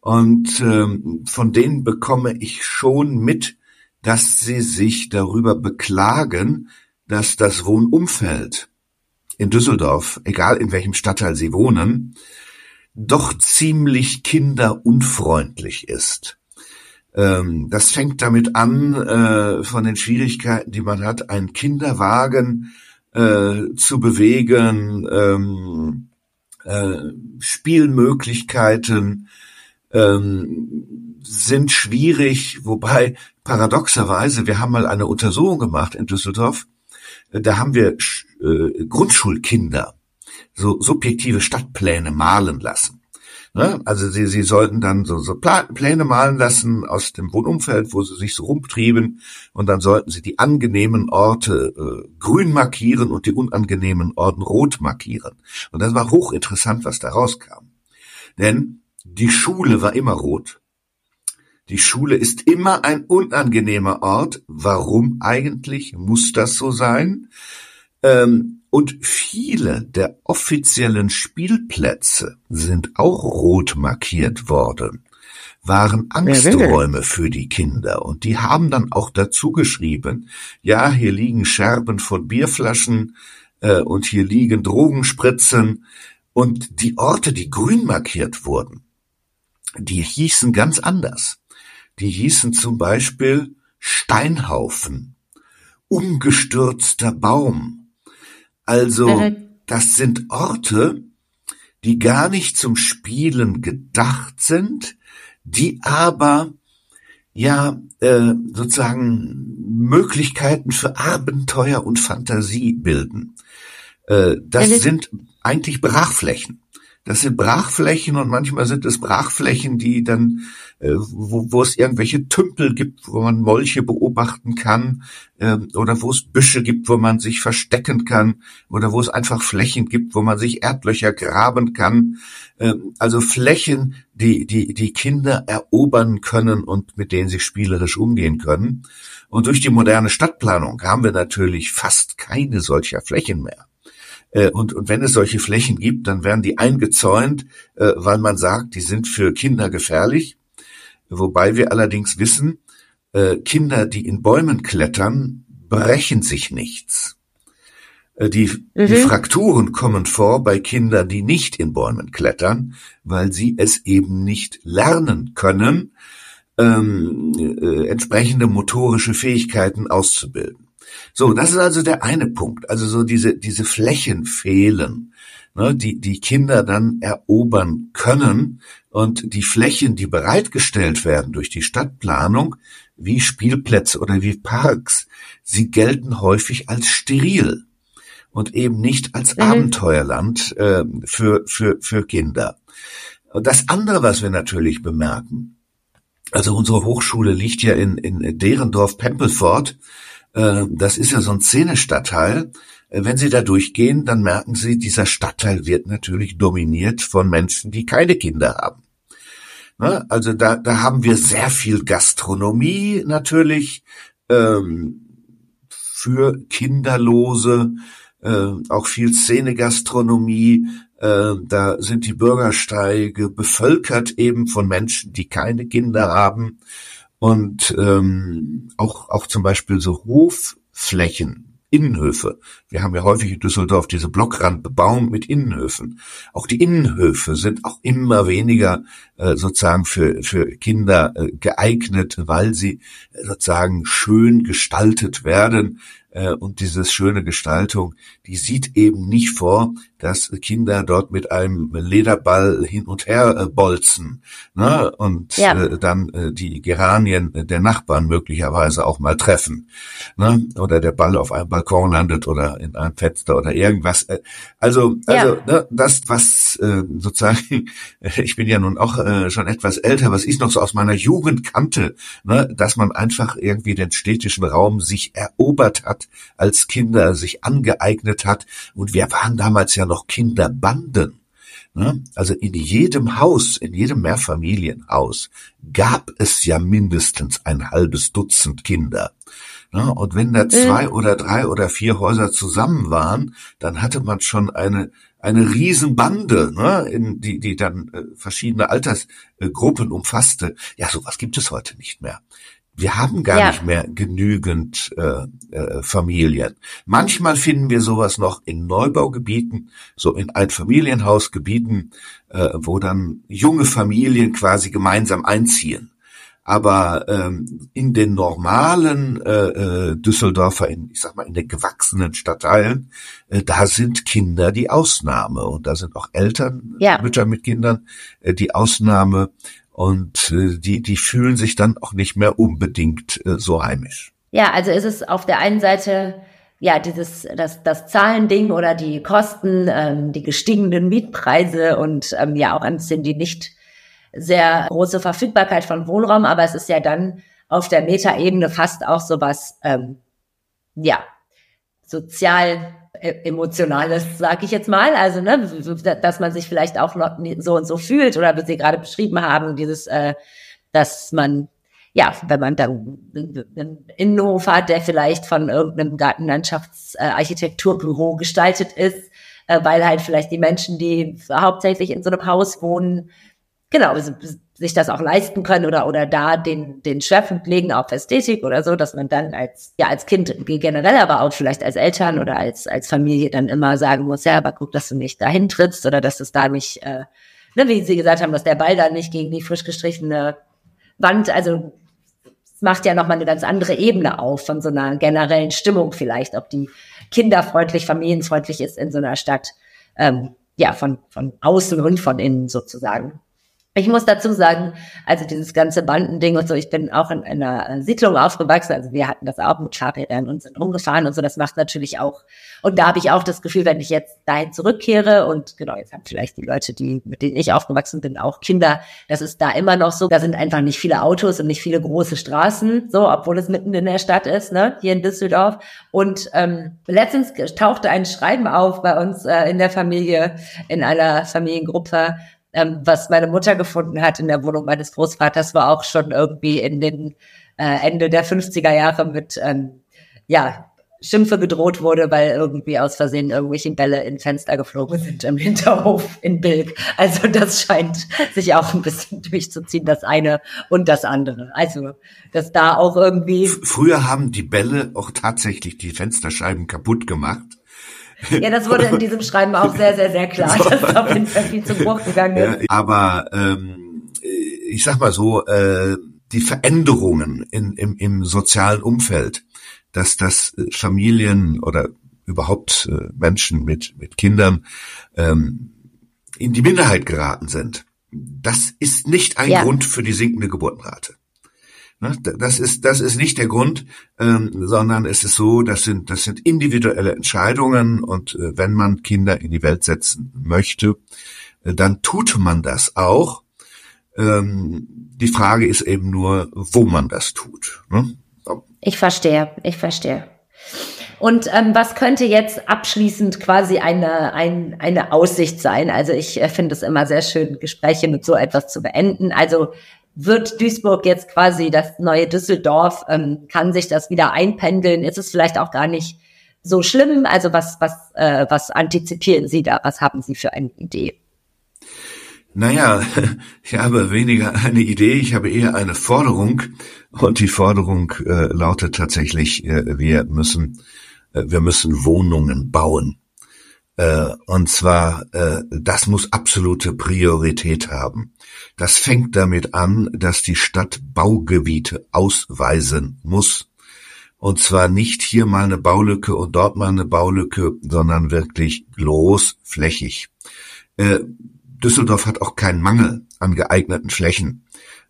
Und ähm, von denen bekomme ich schon mit, dass sie sich darüber beklagen, dass das Wohnumfeld in Düsseldorf, egal in welchem Stadtteil sie wohnen, doch ziemlich kinderunfreundlich ist. Ähm, das fängt damit an, äh, von den Schwierigkeiten, die man hat, einen Kinderwagen äh, zu bewegen, ähm, äh, Spielmöglichkeiten ähm, sind schwierig, wobei paradoxerweise, wir haben mal eine Untersuchung gemacht in Düsseldorf, äh, da haben wir äh, Grundschulkinder so subjektive Stadtpläne malen lassen. Ne? Also sie, sie sollten dann so, so Pläne malen lassen aus dem Wohnumfeld, wo sie sich so rumtrieben und dann sollten sie die angenehmen Orte äh, grün markieren und die unangenehmen Orten rot markieren. Und das war hochinteressant, was da rauskam. Denn die Schule war immer rot. Die Schule ist immer ein unangenehmer Ort. Warum eigentlich muss das so sein? Ähm, und viele der offiziellen Spielplätze sind auch rot markiert worden, waren Angsträume für die Kinder. Und die haben dann auch dazu geschrieben, ja, hier liegen Scherben von Bierflaschen äh, und hier liegen Drogenspritzen. Und die Orte, die grün markiert wurden, die hießen ganz anders. Die hießen zum Beispiel Steinhaufen, umgestürzter Baum, also mhm. das sind Orte, die gar nicht zum Spielen gedacht sind, die aber ja äh, sozusagen Möglichkeiten für Abenteuer und Fantasie bilden. Äh, das sind eigentlich Brachflächen. Das sind Brachflächen und manchmal sind es Brachflächen, die dann, äh, wo, wo es irgendwelche Tümpel gibt, wo man Molche beobachten kann, äh, oder wo es Büsche gibt, wo man sich verstecken kann, oder wo es einfach Flächen gibt, wo man sich Erdlöcher graben kann. Äh, also Flächen, die, die, die Kinder erobern können und mit denen sie spielerisch umgehen können. Und durch die moderne Stadtplanung haben wir natürlich fast keine solcher Flächen mehr. Äh, und, und wenn es solche Flächen gibt, dann werden die eingezäunt, äh, weil man sagt, die sind für Kinder gefährlich. Wobei wir allerdings wissen, äh, Kinder, die in Bäumen klettern, brechen sich nichts. Die, mhm. die Frakturen kommen vor bei Kindern, die nicht in Bäumen klettern, weil sie es eben nicht lernen können, ähm, äh, entsprechende motorische Fähigkeiten auszubilden. So, das ist also der eine Punkt. Also so diese, diese Flächen fehlen, ne, die, die Kinder dann erobern können. Und die Flächen, die bereitgestellt werden durch die Stadtplanung, wie Spielplätze oder wie Parks, sie gelten häufig als steril und eben nicht als mhm. Abenteuerland äh, für, für, für Kinder. Und das andere, was wir natürlich bemerken, also unsere Hochschule liegt ja in, in Derendorf-Pempelfort, das ist ja so ein Szenestadtteil. Äh, wenn Sie da durchgehen, dann merken Sie, dieser Stadtteil wird natürlich dominiert von Menschen, die keine Kinder haben. Ne? Also da, da haben wir sehr viel Gastronomie natürlich ähm, für Kinderlose, äh, auch viel Szenegastronomie. Äh, da sind die Bürgersteige bevölkert eben von Menschen, die keine Kinder haben und ähm, auch auch zum Beispiel so Hofflächen, Innenhöfe. Wir haben ja häufig in Düsseldorf diese Blockrandbebauung mit Innenhöfen. Auch die Innenhöfe sind auch immer weniger äh, sozusagen für für Kinder äh, geeignet, weil sie äh, sozusagen schön gestaltet werden äh, und dieses schöne Gestaltung, die sieht eben nicht vor, dass Kinder dort mit einem Lederball hin und her äh, bolzen ne? und ja. äh, dann äh, die Geranien der Nachbarn möglicherweise auch mal treffen ne? oder der Ball auf einem Balkon landet oder in einem Fenster oder irgendwas. Also also ja. ne, das was äh, sozusagen [LAUGHS] ich bin ja nun auch äh, schon etwas älter, was ich noch so aus meiner Jugend kannte, ne? dass man einfach irgendwie den städtischen Raum sich erobert hat als Kinder sich angeeignet hat und wir waren damals ja noch Kinderbanden. Ne? Also in jedem Haus, in jedem Mehrfamilienhaus gab es ja mindestens ein halbes Dutzend Kinder. Ne? Und wenn da zwei mhm. oder drei oder vier Häuser zusammen waren, dann hatte man schon eine eine Riesenbande, ne, in die, die dann äh, verschiedene Altersgruppen umfasste. Ja, sowas gibt es heute nicht mehr. Wir haben gar ja. nicht mehr genügend äh, äh, Familien. Manchmal finden wir sowas noch in Neubaugebieten, so in Einfamilienhausgebieten, äh, wo dann junge Familien quasi gemeinsam einziehen. Aber ähm, in den normalen äh, äh, Düsseldorfer, in, ich sag mal, in den gewachsenen Stadtteilen, äh, da sind Kinder die Ausnahme und da sind auch Eltern, Ja. Mütter mit Kindern äh, die Ausnahme und äh, die die fühlen sich dann auch nicht mehr unbedingt äh, so heimisch. Ja, also ist es auf der einen Seite ja dieses das das Zahlending oder die Kosten, ähm, die gestiegenen Mietpreise und ähm, ja auch ein bisschen die nicht sehr große Verfügbarkeit von Wohnraum, aber es ist ja dann auf der Metaebene fast auch sowas ähm, ja sozial äh, emotionales, sag ich jetzt mal, also ne, dass man sich vielleicht auch noch so und so fühlt oder wie Sie gerade beschrieben haben, dieses, äh, dass man ja, wenn man da einen Innenhof hat, der vielleicht von irgendeinem Gartenlandschaftsarchitekturbüro gestaltet ist, äh, weil halt vielleicht die Menschen, die hauptsächlich in so einem Haus wohnen, genau, sich das auch leisten können oder, oder da den, den Schwerpunkt legen auf Ästhetik oder so, dass man dann als, ja, als Kind generell, aber auch vielleicht als Eltern oder als, als Familie dann immer sagen muss, ja, aber guck, dass du nicht dahin trittst oder dass es da nicht, äh, ne, wie Sie gesagt haben, dass der Ball da nicht gegen die frisch gestrichene Wand, also macht ja nochmal eine ganz andere Ebene auf von so einer generellen Stimmung vielleicht, ob die kinderfreundlich, familienfreundlich ist in so einer Stadt, ähm, ja, von, von außen und von innen sozusagen. Ich muss dazu sagen, also dieses ganze Bandending und so, ich bin auch in einer Siedlung aufgewachsen, also wir hatten das auch mit Fahrrädern und sind umgefahren und so, das macht natürlich auch, und da habe ich auch das Gefühl, wenn ich jetzt dahin zurückkehre und genau, jetzt haben vielleicht die Leute, die, mit denen ich aufgewachsen bin, auch Kinder, das ist da immer noch so, da sind einfach nicht viele Autos und nicht viele große Straßen, so, obwohl es mitten in der Stadt ist, ne, hier in Düsseldorf. Und ähm, letztens tauchte ein Schreiben auf bei uns äh, in der Familie, in einer Familiengruppe, ähm, was meine Mutter gefunden hat in der Wohnung meines Großvaters, war auch schon irgendwie in den äh, Ende der 50er Jahre mit ähm, ja, Schimpfe gedroht wurde, weil irgendwie aus Versehen irgendwelche Bälle in Fenster geflogen sind im Hinterhof in Bilk. Also das scheint sich auch ein bisschen [LAUGHS] durchzuziehen, das eine und das andere. Also, dass da auch irgendwie. Früher haben die Bälle auch tatsächlich die Fensterscheiben kaputt gemacht. Ja, das wurde in diesem Schreiben auch sehr, sehr, sehr klar, so. [LAUGHS] dass auf jeden Fall viel zu Bruch gegangen ist. Ja, aber ähm, ich sag mal so, äh, die Veränderungen in, im, im sozialen Umfeld, dass das Familien oder überhaupt äh, Menschen mit, mit Kindern ähm, in die Minderheit geraten sind, das ist nicht ein Ja. Grund für die sinkende Geburtenrate. Ne, Das ist, das ist nicht der Grund, ähm, sondern es ist so, das sind, das sind individuelle Entscheidungen und äh, wenn man Kinder in die Welt setzen möchte, äh, dann tut man das auch. Ähm, die Frage ist eben nur, wo man das tut. Ne? Ich verstehe, ich verstehe. Und ähm, was könnte jetzt abschließend quasi eine, ein, eine Aussicht sein? Also ich äh, finde es immer sehr schön, Gespräche mit so etwas zu beenden. Also wird Duisburg jetzt quasi das neue Düsseldorf? Ähm, kann sich das wieder einpendeln? Ist es vielleicht auch gar nicht so schlimm? Also was, was, äh, was antizipieren Sie da? Was haben Sie für eine Idee? Naja, [LAUGHS] ich habe weniger eine Idee, ich habe eher eine Forderung. Und die Forderung äh, lautet tatsächlich, äh, wir müssen, äh, wir müssen Wohnungen bauen. Äh, und zwar, äh, das muss absolute Priorität haben. Das fängt damit an, dass die Stadt Baugebiete ausweisen muss. Und zwar nicht hier mal eine Baulücke und dort mal eine Baulücke, sondern wirklich großflächig. Äh, Düsseldorf hat auch keinen Mangel an geeigneten Flächen.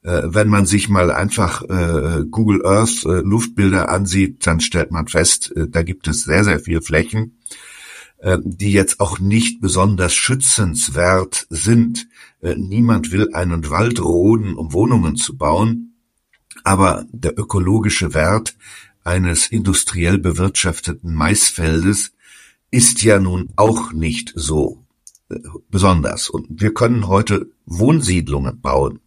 Wenn man sich mal einfach Google Earth Luftbilder ansieht, dann stellt man fest, da gibt es sehr, sehr viel Flächen, die jetzt auch nicht besonders schützenswert sind. Äh, niemand will einen Wald roden, um Wohnungen zu bauen, aber der ökologische Wert eines industriell bewirtschafteten Maisfeldes ist ja nun auch nicht so äh, besonders. Und wir können heute Wohnsiedlungen bauen,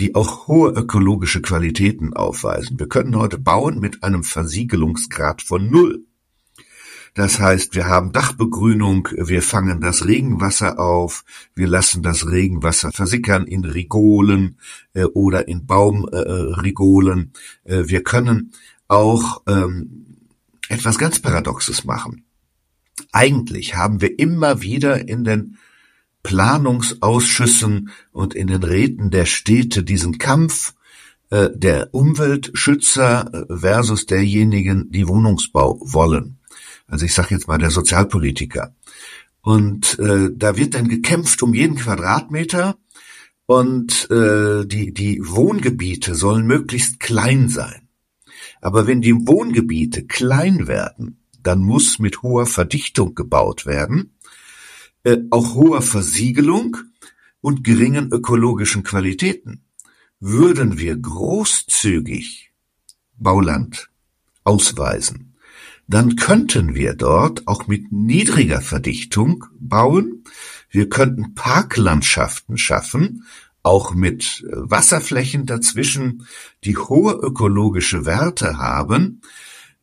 die auch hohe ökologische Qualitäten aufweisen. Wir können heute bauen mit einem Versiegelungsgrad von null. Das heißt, wir haben Dachbegrünung, wir fangen das Regenwasser auf, wir lassen das Regenwasser versickern in Rigolen äh, oder in Baumrigolen. Äh, wir können auch ähm, etwas ganz Paradoxes machen. Eigentlich haben wir immer wieder in den Planungsausschüssen und in den Räten der Städte diesen Kampf äh, der Umweltschützer äh, versus derjenigen, die Wohnungsbau wollen. Also ich sage jetzt mal der Sozialpolitiker. Und äh, da wird dann gekämpft um jeden Quadratmeter und äh, die, die Wohngebiete sollen möglichst klein sein. Aber wenn die Wohngebiete klein werden, dann muss mit hoher Verdichtung gebaut werden, äh, auch hoher Versiegelung und geringen ökologischen Qualitäten. Würden wir großzügig Bauland ausweisen, dann könnten wir dort auch mit niedriger Verdichtung bauen. Wir könnten Parklandschaften schaffen, auch mit Wasserflächen dazwischen, die hohe ökologische Werte haben,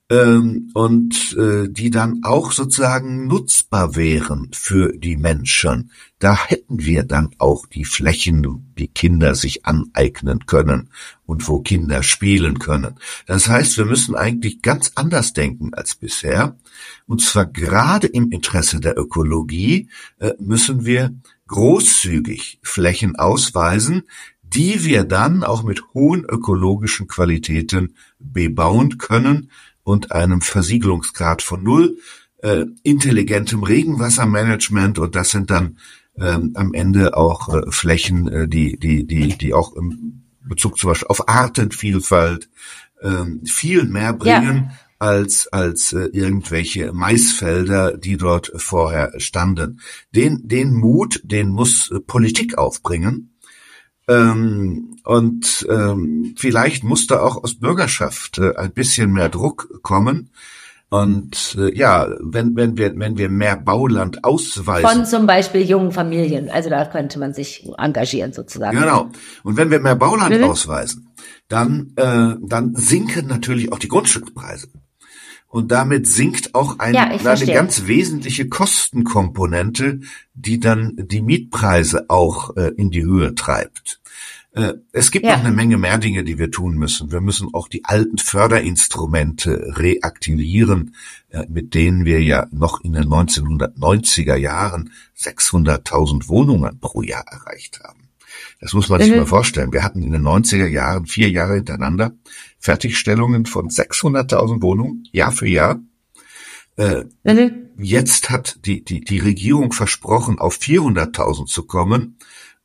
ähm, und äh, die dann auch sozusagen nutzbar wären für die Menschen. Da hätten wir dann auch die Flächen, die Kinder sich aneignen können und wo Kinder spielen können. Das heißt, wir müssen eigentlich ganz anders denken als bisher. Und zwar gerade im Interesse der Ökologie äh, müssen wir großzügig Flächen ausweisen, die wir dann auch mit hohen ökologischen Qualitäten bebauen können, und einem Versiegelungsgrad von null, äh, intelligentem Regenwassermanagement und das sind dann ähm, am Ende auch äh, Flächen, äh, die, die, die, die auch im Bezug zum Beispiel auf Artenvielfalt äh, viel mehr bringen. Ja. als als äh, irgendwelche Maisfelder, die dort vorher standen. Den den Mut, den muss äh, Politik aufbringen ähm, und ähm, vielleicht muss da auch aus Bürgerschaft äh, ein bisschen mehr Druck kommen. Und äh, ja, wenn, wenn, wir, wenn wir mehr Bauland ausweisen. Von zum Beispiel jungen Familien. Also da könnte man sich engagieren sozusagen. Genau. Und wenn wir mehr Bauland mhm. ausweisen, dann, äh, dann sinken natürlich auch die Grundstückspreise. Und damit sinkt auch ein, ja, eine ganz wesentliche Kostenkomponente, die dann die Mietpreise auch äh, in die Höhe treibt. Äh, es gibt ja. noch eine Menge mehr Dinge, die wir tun müssen. Wir müssen auch die alten Förderinstrumente reaktivieren, äh, mit denen wir ja noch in den 1990er Jahren 600.000 Wohnungen pro Jahr erreicht haben. Das muss man sich mhm. mal vorstellen. Wir hatten in den 90er Jahren vier Jahre hintereinander Fertigstellungen von 600.000 Wohnungen, Jahr für Jahr. Äh, mhm. Jetzt hat die, die, die Regierung versprochen, auf 400.000 zu kommen.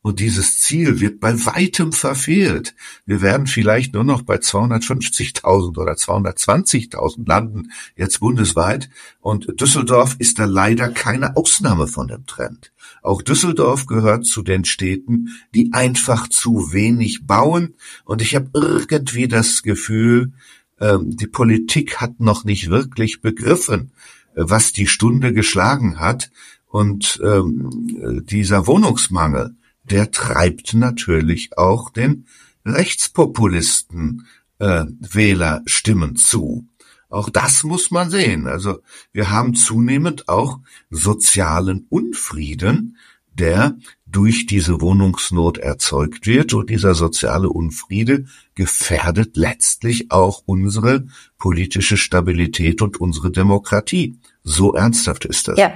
Und dieses Ziel wird bei weitem verfehlt. Wir werden vielleicht nur noch bei 250.000 oder 220.000 landen, jetzt bundesweit. Und Düsseldorf ist da leider keine Ausnahme von dem Trend. Auch Düsseldorf gehört zu den Städten, die einfach zu wenig bauen. Und ich habe irgendwie das Gefühl, ähm, die Politik hat noch nicht wirklich begriffen, äh, was die Stunde geschlagen hat. Und ähm, dieser Wohnungsmangel, der treibt natürlich auch den Rechtspopulisten äh, Wählerstimmen zu. Auch das muss man sehen. Also wir haben zunehmend auch sozialen Unfrieden, der durch diese Wohnungsnot erzeugt wird. Und dieser soziale Unfriede gefährdet letztlich auch unsere politische Stabilität und unsere Demokratie. So ernsthaft ist das. Ja,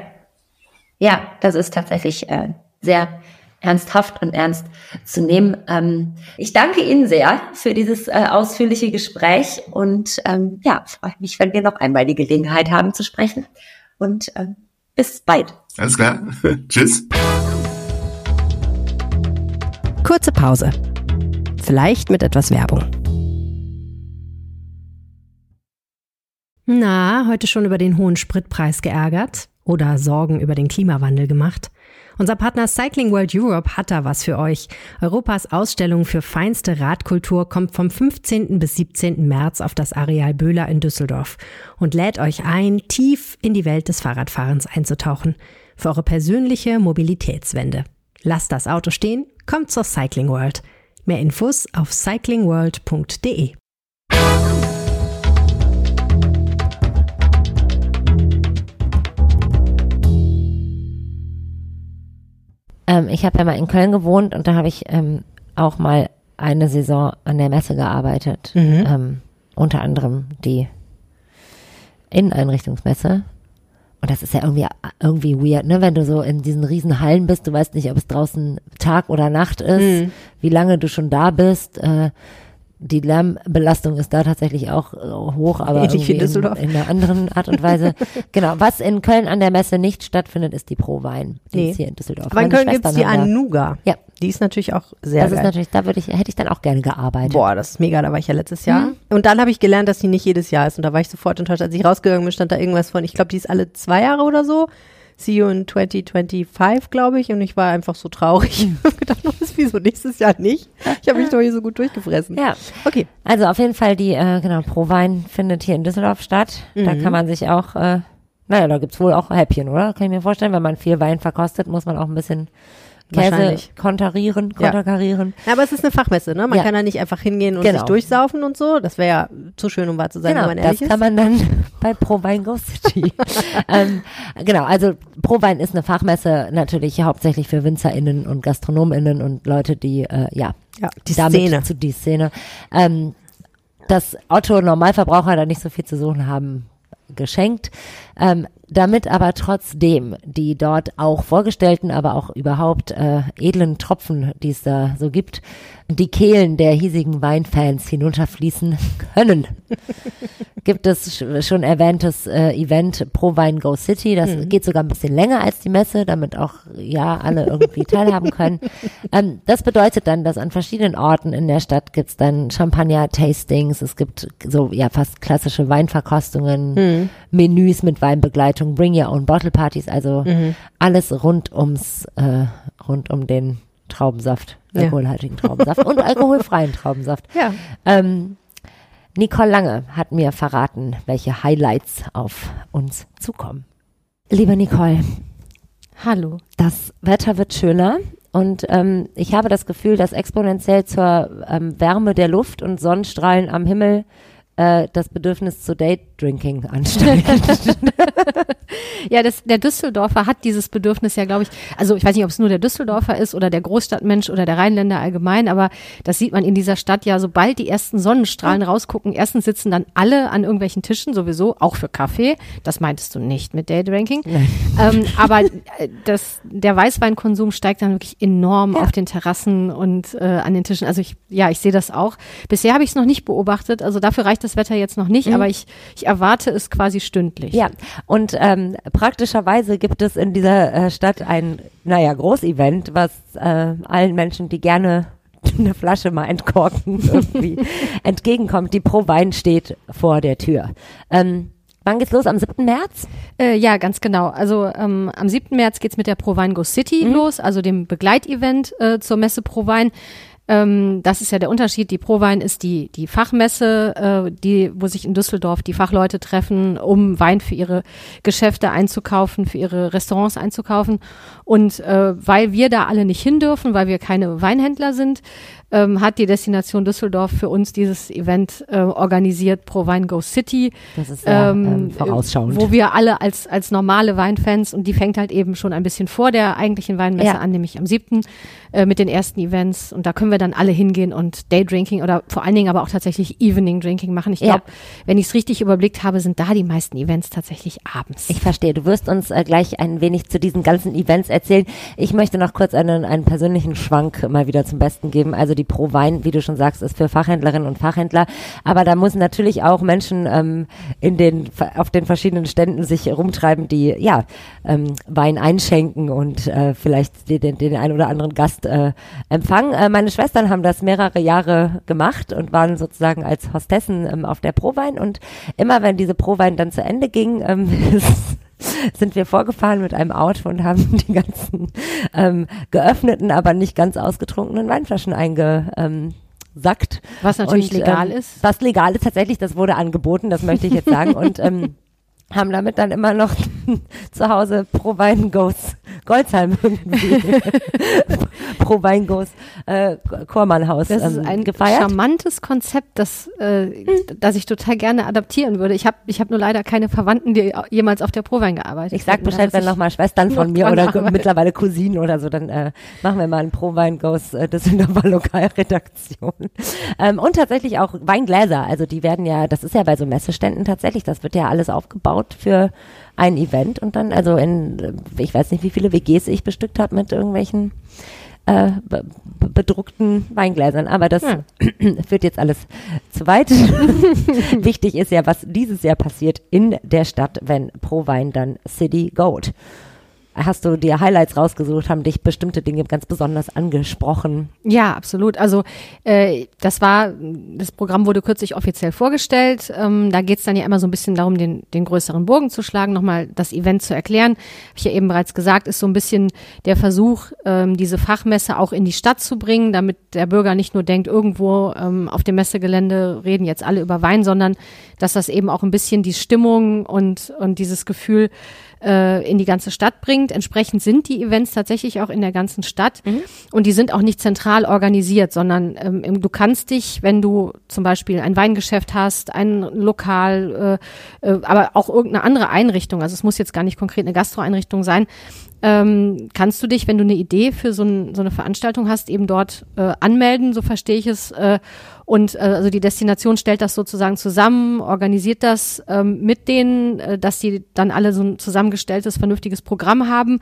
ja das ist tatsächlich äh, sehr ernsthaft und ernst zu nehmen. Ähm, ich danke Ihnen sehr für dieses äh, ausführliche Gespräch und ähm, ja, freue mich, wenn wir noch einmal die Gelegenheit haben zu sprechen. Und ähm, bis bald. Alles klar. [LAUGHS] Tschüss. Kurze Pause. Vielleicht mit etwas Werbung. Na, heute schon über den hohen Spritpreis geärgert oder Sorgen über den Klimawandel gemacht? Unser Partner Cycling World Europe hat da was für euch. Europas Ausstellung für feinste Radkultur kommt vom 15. bis 17. März auf das Areal Böhler in Düsseldorf und lädt euch ein, tief in die Welt des Fahrradfahrens einzutauchen. Für eure persönliche Mobilitätswende. Lasst das Auto stehen, kommt zur Cycling World. Mehr Infos auf cyclingworld.de. Ähm, ich habe ja mal in Köln gewohnt und da habe ich ähm, auch mal eine Saison an der Messe gearbeitet. Mhm. Ähm, unter anderem die Inneneinrichtungsmesse. Und das ist ja irgendwie, irgendwie weird, ne? Wenn du so in diesen riesen Hallen bist, du weißt nicht, ob es draußen Tag oder Nacht ist, mhm. wie lange du schon da bist. Äh, die Lärmbelastung ist da tatsächlich auch äh, hoch, aber irgendwie in, in einer anderen Art und Weise. [LAUGHS] genau. Was in Köln an der Messe nicht stattfindet, ist die Pro Wein. Die Nee. ist hier in Düsseldorf. Aber in Meine Köln gibt's die Anuga. Ja. Die ist natürlich auch sehr Das ist geil. natürlich, da würde ich, hätte ich dann auch gerne gearbeitet. Boah, das ist mega, da war ich ja letztes Jahr. Mhm. Und dann habe ich gelernt, dass die nicht jedes Jahr ist. Und da war ich sofort enttäuscht. Als ich rausgegangen bin, stand da irgendwas von, ich glaube, die ist alle zwei Jahre oder so. See you in 2025, glaube ich. Und ich war einfach so traurig. [LAUGHS] Ich habe gedacht, das ist wieso nächstes Jahr nicht? Ich habe mich doch hier so gut durchgefressen. Ja. Okay. Also auf jeden Fall die, äh, genau, Pro Wein findet hier in Düsseldorf statt. Da Mhm. kann man sich auch, äh, naja, da gibt's wohl auch Häppchen, oder? Kann ich mir vorstellen, wenn man viel Wein verkostet, muss man auch ein bisschen Käse kontarieren, Ja. konterkarieren. Ja, aber es ist eine Fachmesse, ne? Man Ja. kann da nicht einfach hingehen und Genau. sich durchsaufen und so. Das wäre ja zu schön, um wahr zu sein, Genau, wenn man das ehrlich ist. kann man dann [LAUGHS] bei Pro Wein Go City. [LAUGHS] ähm, genau, also Pro Wein ist eine Fachmesse natürlich hauptsächlich für WinzerInnen und GastronomInnen und Leute, die, äh, ja, ja, die damit Szene. zu die Szene. Ähm, dass Otto Normalverbraucher da nicht so viel zu suchen haben, geschenkt. Ähm, damit aber trotzdem die dort auch vorgestellten, aber auch überhaupt äh, edlen Tropfen, die es da so gibt, die Kehlen der hiesigen Weinfans hinunterfließen können. [LAUGHS] gibt es sch- schon erwähntes äh, Event Pro Wein Go City. Das geht sogar ein bisschen länger als die Messe, damit auch ja alle irgendwie teilhaben können. [LAUGHS] Ähm, das bedeutet dann, dass an verschiedenen Orten in der Stadt gibt's dann Champagner-Tastings, es gibt so ja fast klassische Weinverkostungen, Menüs mit Weinbegleitung, Bring Your Own Bottle Partys, also alles rund ums äh, rund um den Traubensaft, Ja. alkoholhaltigen Traubensaft und [LAUGHS] alkoholfreien Traubensaft. Ja. Ähm, Nicole Lange hat mir verraten, welche Highlights auf uns zukommen. Liebe Nicole, Hallo. das Wetter wird schöner und ähm, ich habe das Gefühl, dass exponentiell zur ähm, Wärme der Luft und Sonnenstrahlen am Himmel äh, das Bedürfnis zu Date-Drinking ansteigt. [LAUGHS] Ja, das, der Düsseldorfer hat dieses Bedürfnis ja, glaube ich, also ich weiß nicht, ob es nur der Düsseldorfer ist oder der Großstadtmensch oder der Rheinländer allgemein, aber das sieht man in dieser Stadt ja, sobald die ersten Sonnenstrahlen rausgucken, erstens sitzen dann alle an irgendwelchen Tischen sowieso, auch für Kaffee. Das meintest du nicht mit Daydrinking. Ähm, aber äh, das, der Weißweinkonsum steigt dann wirklich enorm auf den Terrassen und äh, an den Tischen. Also ich, ja, ich sehe das auch. Bisher habe ich es noch nicht beobachtet, also dafür reicht das Wetter jetzt noch nicht, aber ich, ich erwarte es quasi stündlich. Ja, und ähm, praktischerweise gibt es in dieser äh, Stadt ein, naja, Großevent, was äh, allen Menschen, die gerne [LAUGHS] eine Flasche mal entkorken, [LAUGHS] irgendwie entgegenkommt. Die Pro Wein steht vor der Tür. Ähm, wann geht's los? Am 7. März? Äh, ja, ganz genau. Also ähm, am 7. März geht's mit der Provine Go City los, also dem Begleitevent äh, zur Messe Provine. Ähm, das ist ja der Unterschied. Die Provine ist die, die Fachmesse, äh, die, wo sich in Düsseldorf die Fachleute treffen, um Wein für ihre Geschäfte einzukaufen, für ihre Restaurants einzukaufen. Und äh, weil wir da alle nicht hin dürfen, weil wir keine Weinhändler sind, ähm, hat die Destination Düsseldorf für uns dieses Event äh, organisiert, Provine Go City. Das ist sehr ähm, äh, vorausschauend. Wo wir alle als, als normale Weinfans, und die fängt halt eben schon ein bisschen vor der eigentlichen Weinmesse Ja. an, nämlich am 7. Äh, mit den ersten Events. Und da können wir dann alle hingehen und Daydrinking oder vor allen Dingen aber auch tatsächlich Evening Drinking machen. Ich Ja. glaube, wenn ich es richtig überblickt habe, sind da die meisten Events tatsächlich abends. Ich verstehe. Du wirst uns äh, gleich ein wenig zu diesen ganzen Events erzählen. Ich möchte noch kurz einen, einen persönlichen Schwank mal wieder zum Besten geben. Also die Pro Wein, wie du schon sagst, ist für Fachhändlerinnen und Fachhändler. Aber da müssen natürlich auch Menschen ähm, in den auf den verschiedenen Ständen sich rumtreiben, die ja ähm, Wein einschenken und äh, vielleicht den, den, einen oder anderen Gast äh, empfangen. Äh, meine Schwestern haben das mehrere Jahre gemacht und waren sozusagen als Hostessen ähm, auf der Prowein und immer wenn diese Prowein dann zu Ende ging, ähm, [LAUGHS] [LAUGHS] sind wir vorgefahren mit einem Auto und haben [LAUGHS] die ganzen ähm, geöffneten, aber nicht ganz ausgetrunkenen Weinflaschen einge ähm, sackt. Was natürlich Und, legal ähm, ist. Was legal ist tatsächlich, das wurde angeboten, das möchte ich jetzt sagen. [LAUGHS] Und ähm, haben damit dann immer noch [LAUGHS] zu Hause pro Wein Goes Goldsheim irgendwie. [LAUGHS] pro Wein Goes äh, Chormannhaus Das ist ähm, ein gefeiert. charmantes Konzept, das, äh, das ich total gerne adaptieren würde. Ich habe ich hab nur leider keine Verwandten, die jemals auf der Prowein gearbeitet Ich sag. Bescheid, wenn nochmal Schwestern von mir oder arbeiten. mittlerweile Cousinen oder so, dann äh, machen wir mal einen Pro-Wein Goes äh, Düsseldorfer Lokalredaktion. Ähm, und tatsächlich auch Weingläser, also die werden ja, das ist ja bei so Messeständen tatsächlich, das wird ja alles aufgebaut für ein Event und dann, also in, ich weiß nicht, wie viele WGs ich bestückt habe mit irgendwelchen äh, be bedruckten Weingläsern. Aber das Ja. [CLEARS THROAT] führt jetzt alles zu weit. [LAUGHS] Wichtig ist ja, was dieses Jahr passiert in der Stadt, wenn Pro Wein dann City Goat. Hast du dir Highlights rausgesucht, haben dich bestimmte Dinge ganz besonders angesprochen? Ja, absolut. Also äh, das war, das Programm wurde kürzlich offiziell vorgestellt. Ähm, da geht's dann ja immer so ein bisschen darum, den, den größeren Bogen zu schlagen, nochmal das Event zu erklären. Hab ich ja eben bereits gesagt, ist so ein bisschen der Versuch, ähm, diese Fachmesse auch in die Stadt zu bringen, damit der Bürger nicht nur denkt, irgendwo ähm, auf dem Messegelände reden jetzt alle über Wein, sondern dass das eben auch ein bisschen die Stimmung und, und dieses Gefühl äh, in die ganze Stadt bringt. Entsprechend sind die Events tatsächlich auch in der ganzen Stadt und die sind auch nicht zentral organisiert, sondern ähm, du kannst dich, wenn du zum Beispiel ein Weingeschäft hast, ein Lokal, äh, äh, aber auch irgendeine andere Einrichtung, also es muss jetzt gar nicht konkret eine Gastroeinrichtung sein, ähm, kannst du dich, wenn du eine Idee für so, ein, so eine Veranstaltung hast, eben dort äh, anmelden, so verstehe ich es. Äh, und äh, also die Destination stellt das sozusagen zusammen, organisiert das ähm, mit denen, äh, dass die dann alle so ein zusammengestelltes, vernünftiges Programm haben,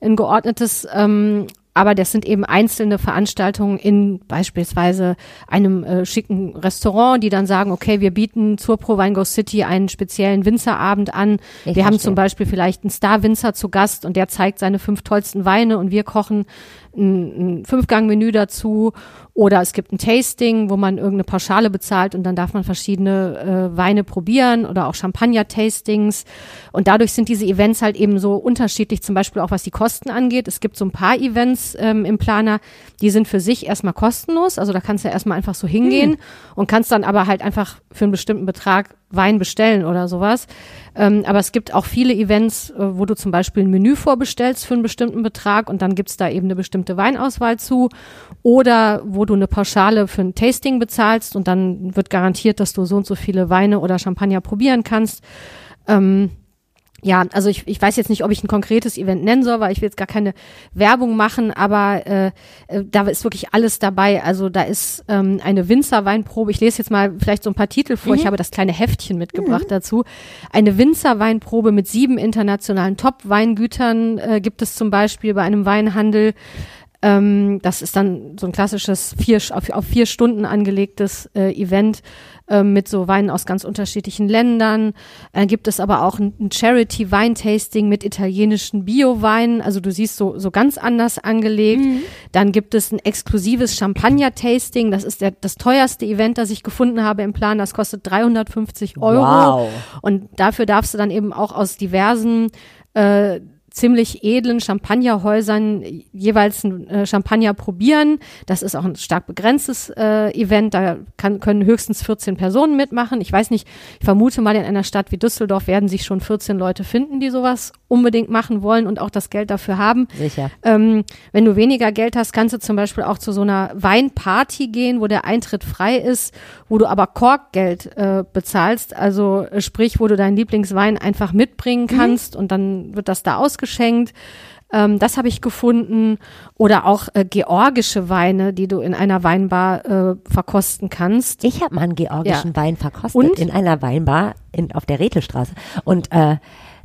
ein geordnetes. Ähm, aber das sind eben einzelne Veranstaltungen in beispielsweise einem äh, schicken Restaurant, die dann sagen, okay, wir bieten zur Pro Wine Go City einen speziellen Winzerabend an. Ich wir haben verstehe. zum Beispiel vielleicht einen Star-Winzer zu Gast und der zeigt seine fünf tollsten Weine und wir kochen ein, ein Fünfgang-Menü dazu. Oder es gibt ein Tasting, wo man irgendeine Pauschale bezahlt und dann darf man verschiedene äh, Weine probieren oder auch Champagner-Tastings. Und dadurch sind diese Events halt eben so unterschiedlich, zum Beispiel auch was die Kosten angeht. Es gibt so ein paar Events ähm, im Planer, die sind für sich erstmal kostenlos. Also da kannst du ja erstmal einfach so hingehen und kannst dann aber halt einfach für einen bestimmten Betrag Wein bestellen oder sowas. Ähm, aber es gibt auch viele Events, äh, wo du zum Beispiel ein Menü vorbestellst für einen bestimmten Betrag und dann gibt's da eben eine bestimmte Weinauswahl zu. Oder wo du eine Pauschale für ein Tasting bezahlst und dann wird garantiert, dass du so und so viele Weine oder Champagner probieren kannst. Ähm, ja, also ich, ich weiß jetzt nicht, ob ich ein konkretes Event nennen soll, weil ich will jetzt gar keine Werbung machen, aber äh, äh, da ist wirklich alles dabei. Also da ist ähm, eine Winzerweinprobe. Ich lese jetzt mal vielleicht so ein paar Titel vor. Ich habe das kleine Heftchen mitgebracht dazu. Eine Winzerweinprobe mit sieben internationalen Top-Weingütern äh, gibt es zum Beispiel bei einem Weinhandel. Ähm, das ist dann so ein klassisches vier, auf, auf vier Stunden angelegtes äh, Event ähm, mit so Weinen aus ganz unterschiedlichen Ländern. Dann gibt es aber auch ein, ein Charity-Weintasting mit italienischen Bio-Weinen. Also du siehst so, so ganz anders angelegt. Dann gibt es ein exklusives Champagner-Tasting. Das ist der, das teuerste Event, das ich gefunden habe im Plan. Das kostet 350 Euro. Wow. Und dafür darfst du dann eben auch aus diversen äh, ziemlich edlen Champagnerhäusern jeweils ein äh, Champagner probieren. Das ist auch ein stark begrenztes äh, Event. Da kann, können höchstens 14 Personen mitmachen. Ich weiß nicht, ich vermute mal, in einer Stadt wie Düsseldorf werden sich schon 14 Leute finden, die sowas unbedingt machen wollen und auch das Geld dafür haben. Sicher. Ähm, wenn du weniger Geld hast, kannst du zum Beispiel auch zu so einer Weinparty gehen, wo der Eintritt frei ist, wo du aber Korkgeld äh, bezahlst. Also äh, sprich, wo du deinen Lieblingswein einfach mitbringen kannst und dann wird das da ausgeschenkt. Ähm, das habe ich gefunden. Oder auch äh, georgische Weine, die du in einer Weinbar äh, verkosten kannst. Ich habe mal einen georgischen Ja. Wein verkostet Und? in einer Weinbar in, auf der Rethelstraße. Und äh,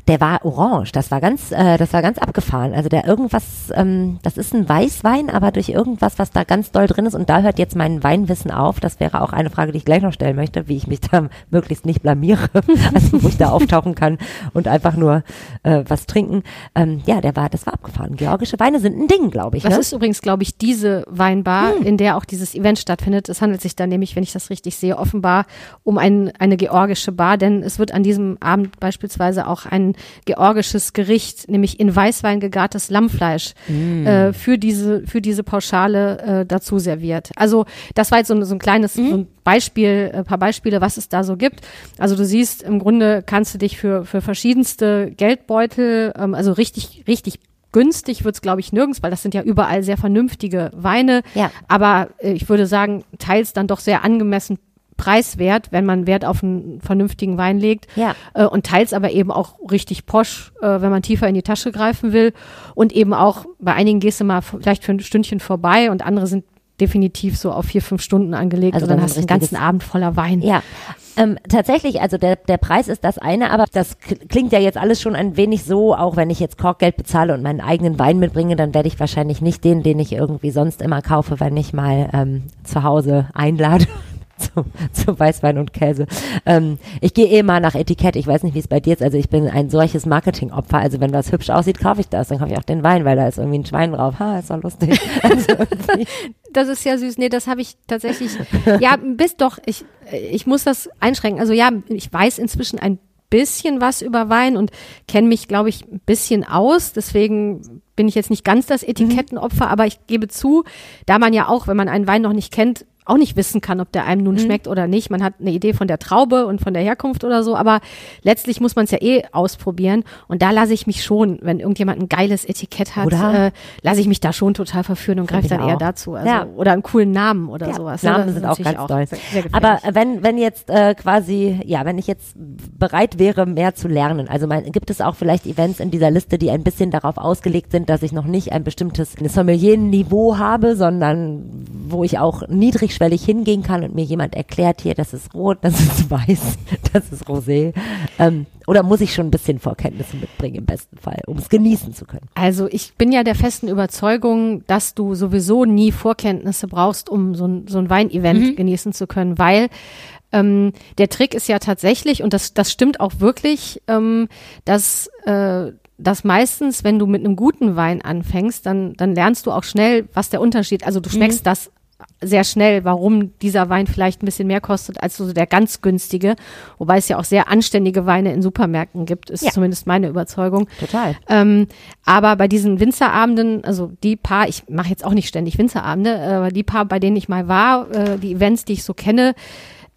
der war orange. Das war ganz, äh, das war ganz abgefahren. Also der irgendwas, ähm, das ist ein Weißwein, aber durch irgendwas, was da ganz doll drin ist. Und da hört jetzt mein Weinwissen auf. Das wäre auch eine Frage, die ich gleich noch stellen möchte, wie ich mich da [LAUGHS] möglichst nicht blamiere, [LAUGHS] also wo ich da auftauchen kann und einfach nur äh, was trinken. Ähm, ja, der war, das war abgefahren. Georgische Weine sind ein Ding, glaube ich. Das ne? ist übrigens, glaube ich, diese Weinbar, in der auch dieses Event stattfindet. Es handelt sich da nämlich, wenn ich das richtig sehe, offenbar um ein, eine georgische Bar, denn es wird an diesem Abend beispielsweise auch ein georgisches Gericht, nämlich in Weißwein gegartes Lammfleisch, äh, für diese für diese Pauschale äh, dazu serviert. Also das war jetzt so, ein- so ein kleines so ein Beispiel, ein paar Beispiele, was es da so gibt. Also du siehst, im Grunde kannst du dich für für verschiedenste Geldbeutel, ähm, also richtig richtig günstig wird's glaube ich, nirgends, weil das sind ja überall sehr vernünftige Weine. Ja. Aber äh, ich würde sagen, teils dann doch sehr angemessen preiswert, wenn man Wert auf einen vernünftigen Wein legt. Ja. Äh, und teils aber eben auch richtig posch, äh, wenn man tiefer in die Tasche greifen will. Und eben auch, bei einigen gehst du mal vielleicht für ein Stündchen vorbei und andere sind definitiv so auf vier, fünf Stunden angelegt Also und dann dann hast du den ganzen Abend voller Wein. Ja, ähm, tatsächlich, also der, der Preis ist das eine, aber das klingt ja jetzt alles schon ein wenig so, auch wenn ich jetzt Korkgeld bezahle und meinen eigenen Wein mitbringe, dann werde ich wahrscheinlich nicht den, den ich irgendwie sonst immer kaufe, wenn ich mal ähm, zu Hause einlade. [LAUGHS] Zu, zu Weißwein und Käse. Ähm, ich gehe eh mal nach Etikett. Ich weiß nicht, wie es bei dir ist. Also ich bin ein solches Marketingopfer. Also wenn was hübsch aussieht, kaufe ich das. Dann kaufe ich auch den Wein, weil da ist irgendwie ein Schwein drauf. Ha, ist doch lustig. [LAUGHS] Also Das ist ja süß. Nee, das habe ich tatsächlich. ja, bis doch. Ich, ich muss das einschränken. Also ja, ich weiß inzwischen ein bisschen was über Wein und kenne mich, glaube ich, ein bisschen aus. Deswegen bin ich jetzt nicht ganz das Etikettenopfer, aber ich gebe zu, da man ja auch, wenn man einen Wein noch nicht kennt, auch nicht wissen kann, ob der einem nun schmeckt oder nicht. Man hat eine Idee von der Traube und von der Herkunft oder so, aber letztlich muss man es ja eh ausprobieren. Und da lasse ich mich schon, wenn irgendjemand ein geiles Etikett hat, Oder? äh, lasse ich mich da schon total verführen und greife Find ich dann eher auch. dazu. Also, Ja. Oder einen coolen Namen oder Ja, sowas. Namen Das ist sind auch ganz toll. sehr gefährlich. Aber wenn, wenn jetzt äh, quasi, ja, wenn ich jetzt bereit wäre, mehr zu lernen, also mein, gibt es auch vielleicht Events in dieser Liste, die ein bisschen darauf ausgelegt sind, dass ich noch nicht ein bestimmtes Sommelier-Niveau habe, sondern wo ich auch niedrigschwellig hingehen kann und mir jemand erklärt, hier, das ist rot, das ist [LAUGHS] weiß, das ist rosé. Ähm, oder muss ich schon ein bisschen Vorkenntnisse mitbringen im besten Fall, um es genießen zu können? Also ich bin ja der festen Überzeugung, dass du sowieso nie Vorkenntnisse brauchst, um so ein, so ein Weinevent genießen zu können, weil ähm, der Trick ist ja tatsächlich, und das, das stimmt auch wirklich, ähm, dass, äh, dass meistens, wenn du mit einem guten Wein anfängst, dann, dann lernst du auch schnell, was der Unterschied, also du schmeckst das sehr schnell, warum dieser Wein vielleicht ein bisschen mehr kostet als so der ganz günstige, wobei es ja auch sehr anständige Weine in Supermärkten gibt, ist Ja. zumindest meine Überzeugung. Total. Ähm, aber bei diesen Winzerabenden, also die paar, ich mache jetzt auch nicht ständig Winzerabende, äh, aber die paar, bei denen ich mal war, äh, die Events, die ich so kenne,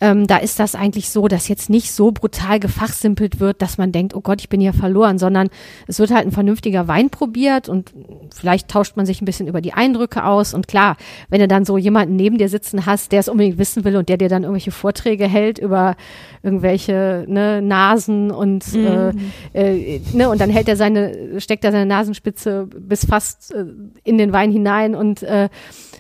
ähm, da ist das eigentlich so, dass jetzt nicht so brutal gefachsimpelt wird, dass man denkt, oh Gott, ich bin hier verloren, sondern es wird halt ein vernünftiger Wein probiert und vielleicht tauscht man sich ein bisschen über die Eindrücke aus. Und klar, wenn du dann so jemanden neben dir sitzen hast, der es unbedingt wissen will und der dir dann irgendwelche Vorträge hält über irgendwelche ne, Nasen und äh, äh, ne, und dann hält er seine, steckt er seine Nasenspitze bis fast äh, in den Wein hinein und äh,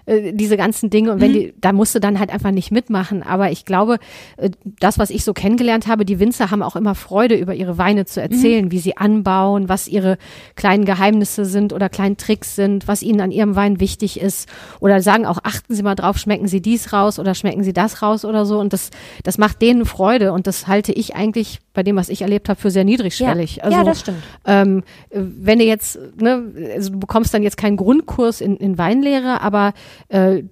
äh, diese ganzen Dinge und wenn die, da musst du dann halt einfach nicht mitmachen. Aber ich glaube, äh, das, was ich so kennengelernt habe, die Winzer haben auch immer Freude, über ihre Weine zu erzählen, wie sie anbauen, was ihre kleinen Geheimnisse sind oder kleinen Tricks sind, was ihnen an ihrem Wein wichtig ist. Oder sagen auch, achten Sie mal drauf, schmecken Sie dies raus oder schmecken Sie das raus oder so. Und das, das macht denen Freude und das halte ich eigentlich bei dem, was ich erlebt habe, für sehr niedrigschwellig. Ja, also, ja, das stimmt. ähm, äh, wenn du jetzt, ne, also du bekommst dann jetzt keinen Grundkurs in, in Weinlehre, aber äh,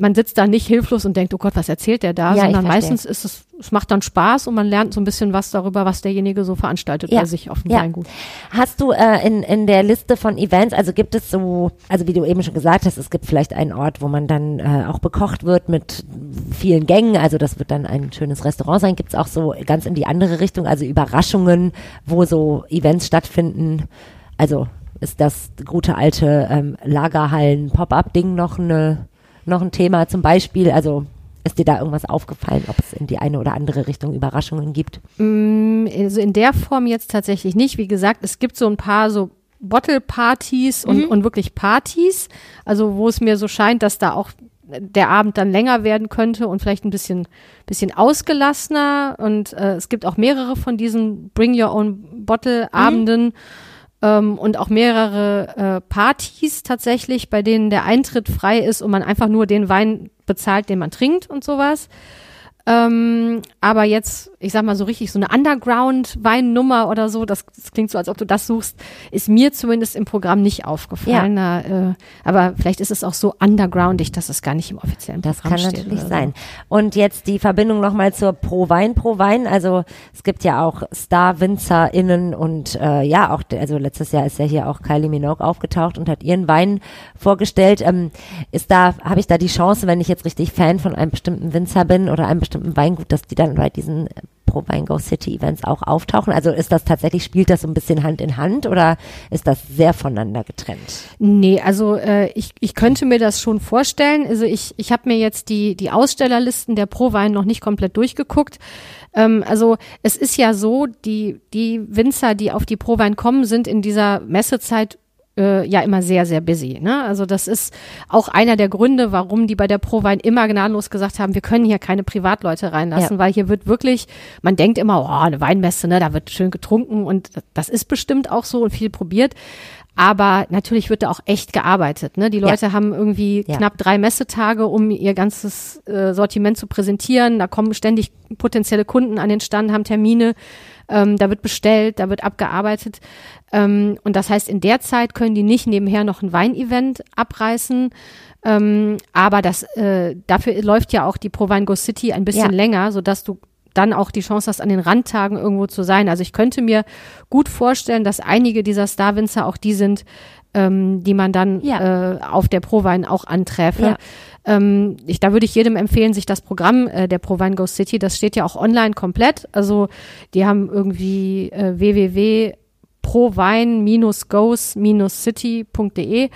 man sitzt da nicht hilflos und denkt, oh Gott, was erzählt der da, Ja, sondern meistens ist es, es macht dann Spaß und man lernt so ein bisschen was darüber, was derjenige so veranstaltet Ja. bei sich auf dem Ja. Weingut. Hast du äh, in, in der Liste von Events, also gibt es so, also wie du eben schon gesagt hast, es gibt vielleicht einen Ort, wo man dann äh, auch bekocht wird mit vielen Gängen, also das wird dann ein schönes Restaurant sein. Gibt es auch so ganz in die andere Richtung, also Überraschungen, wo so Events stattfinden? Also ist das gute alte ähm, Lagerhallen-Pop-up-Ding noch, eine, noch ein Thema zum Beispiel? Also ist dir da irgendwas aufgefallen, ob es in die eine oder andere Richtung Überraschungen gibt? Mm, Also in der Form jetzt tatsächlich nicht. Wie gesagt, es gibt so ein paar so Bottle-Partys und, und wirklich Partys, also wo es mir so scheint, dass da auch der Abend dann länger werden könnte und vielleicht ein bisschen, bisschen ausgelassener. Und äh, es gibt auch mehrere von diesen Bring Your Own Bottle Abenden ähm, und auch mehrere äh, Partys tatsächlich, bei denen der Eintritt frei ist und man einfach nur den Wein bezahlt, den man trinkt und sowas. Ähm, aber jetzt, ich sag mal so richtig, so eine Underground-Weinnummer oder so, das, das klingt so, als ob du das suchst, ist mir zumindest im Programm nicht aufgefallen. Da, äh, aber vielleicht ist es auch so undergroundig, dass es gar nicht im offiziellen Das Programm kann steht. natürlich oder sein. Und jetzt die Verbindung nochmal zur Pro Wein, Pro Wein. Also es gibt ja auch Star-WinzerInnen und äh, ja, auch, also letztes Jahr ist ja hier auch Kylie Minogue aufgetaucht und hat ihren Wein vorgestellt. Ähm, ist da, habe ich da die Chance, wenn ich jetzt richtig Fan von einem bestimmten Winzer bin oder einem bestimmten Weingut, dass die dann bei diesen äh, Pro Wein Go City Events auch auftauchen? Also ist das tatsächlich, spielt das so ein bisschen Hand in Hand oder ist das sehr voneinander getrennt? Nee, also äh, ich, ich könnte mir das schon vorstellen. Also ich, ich habe mir jetzt die, die Ausstellerlisten der Pro-Wein noch nicht komplett durchgeguckt. Ähm, also es ist ja so, die, die Winzer, die auf die Pro-Wein kommen, sind in dieser Messezeit äh, ja immer sehr, sehr busy. Ne? Also das ist auch einer der Gründe, warum die bei der ProWein immer gnadenlos gesagt haben, wir können hier keine Privatleute reinlassen, Ja. weil hier wird wirklich, man denkt immer, oh, eine Weinmesse, ne, da wird schön getrunken und das ist bestimmt auch so und viel probiert. Aber natürlich wird da auch echt gearbeitet. Ne? Die Leute haben irgendwie Ja. knapp drei Messetage, um ihr ganzes äh, Sortiment zu präsentieren. Da kommen ständig potenzielle Kunden an den Stand, haben Termine. Ähm, da wird bestellt, da wird abgearbeitet. Ähm, und das heißt, in der Zeit können die nicht nebenher noch ein Weinevent abreißen. Ähm, aber das, äh, dafür läuft ja auch die Pro Wine Go City ein bisschen Ja. länger, sodass du dann auch die Chance hast, an den Randtagen irgendwo zu sein. Also ich könnte mir gut vorstellen, dass einige dieser Star-Winzer auch die sind, ähm, die man dann Ja. äh, auf der Prowein auch anträfe. Ja. Ähm, ich, da würde ich jedem empfehlen, sich das Programm äh, der Provine Go City, das steht ja auch online komplett. Also die haben irgendwie äh, www.provine-goes-city.de.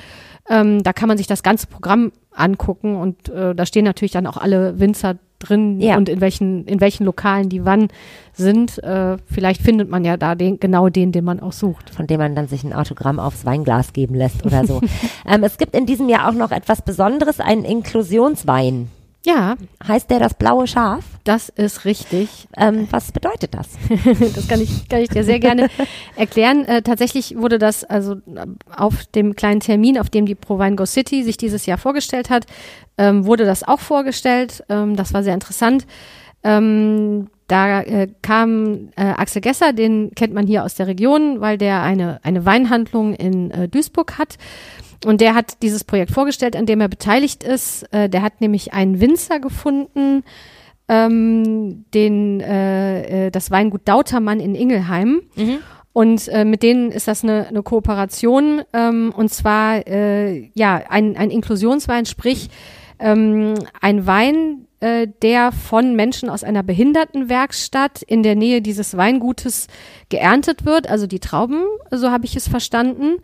Ähm, da kann man sich das ganze Programm angucken und äh, da stehen natürlich dann auch alle Winzer drin Ja. und in welchen, in welchen Lokalen die wann sind. Äh, vielleicht findet man ja da den, genau den, den man auch sucht. von dem man dann sich ein Autogramm aufs Weinglas geben lässt oder so. [LAUGHS] ähm, es gibt in diesem Jahr auch noch etwas Besonderes, einen Inklusionswein. Ja, Heißt der das blaue Schaf? das ist richtig. Ähm, was bedeutet das? [LAUGHS] Das kann ich, kann ich dir sehr gerne erklären. Äh, tatsächlich wurde das also äh, auf dem kleinen Termin, auf dem die Provine Go City sich dieses Jahr vorgestellt hat, ähm, wurde das auch vorgestellt. Ähm, das war sehr interessant. Ähm, da äh, kam äh, Axel Gesser, den kennt man hier aus der Region, weil der eine, eine Weinhandlung in äh, Duisburg hat. Und der hat dieses Projekt vorgestellt, an dem er beteiligt ist. Äh, der hat nämlich einen Winzer gefunden, ähm, den, äh, äh, das Weingut Dautermann in Ingelheim. Und äh, mit denen ist das eine, eine Kooperation ähm, und zwar äh, ja ein, ein Inklusionswein, sprich ähm, ein Wein, äh, der von Menschen aus einer Behindertenwerkstatt in der Nähe dieses Weingutes geerntet wird, also die Trauben, so habe ich es verstanden.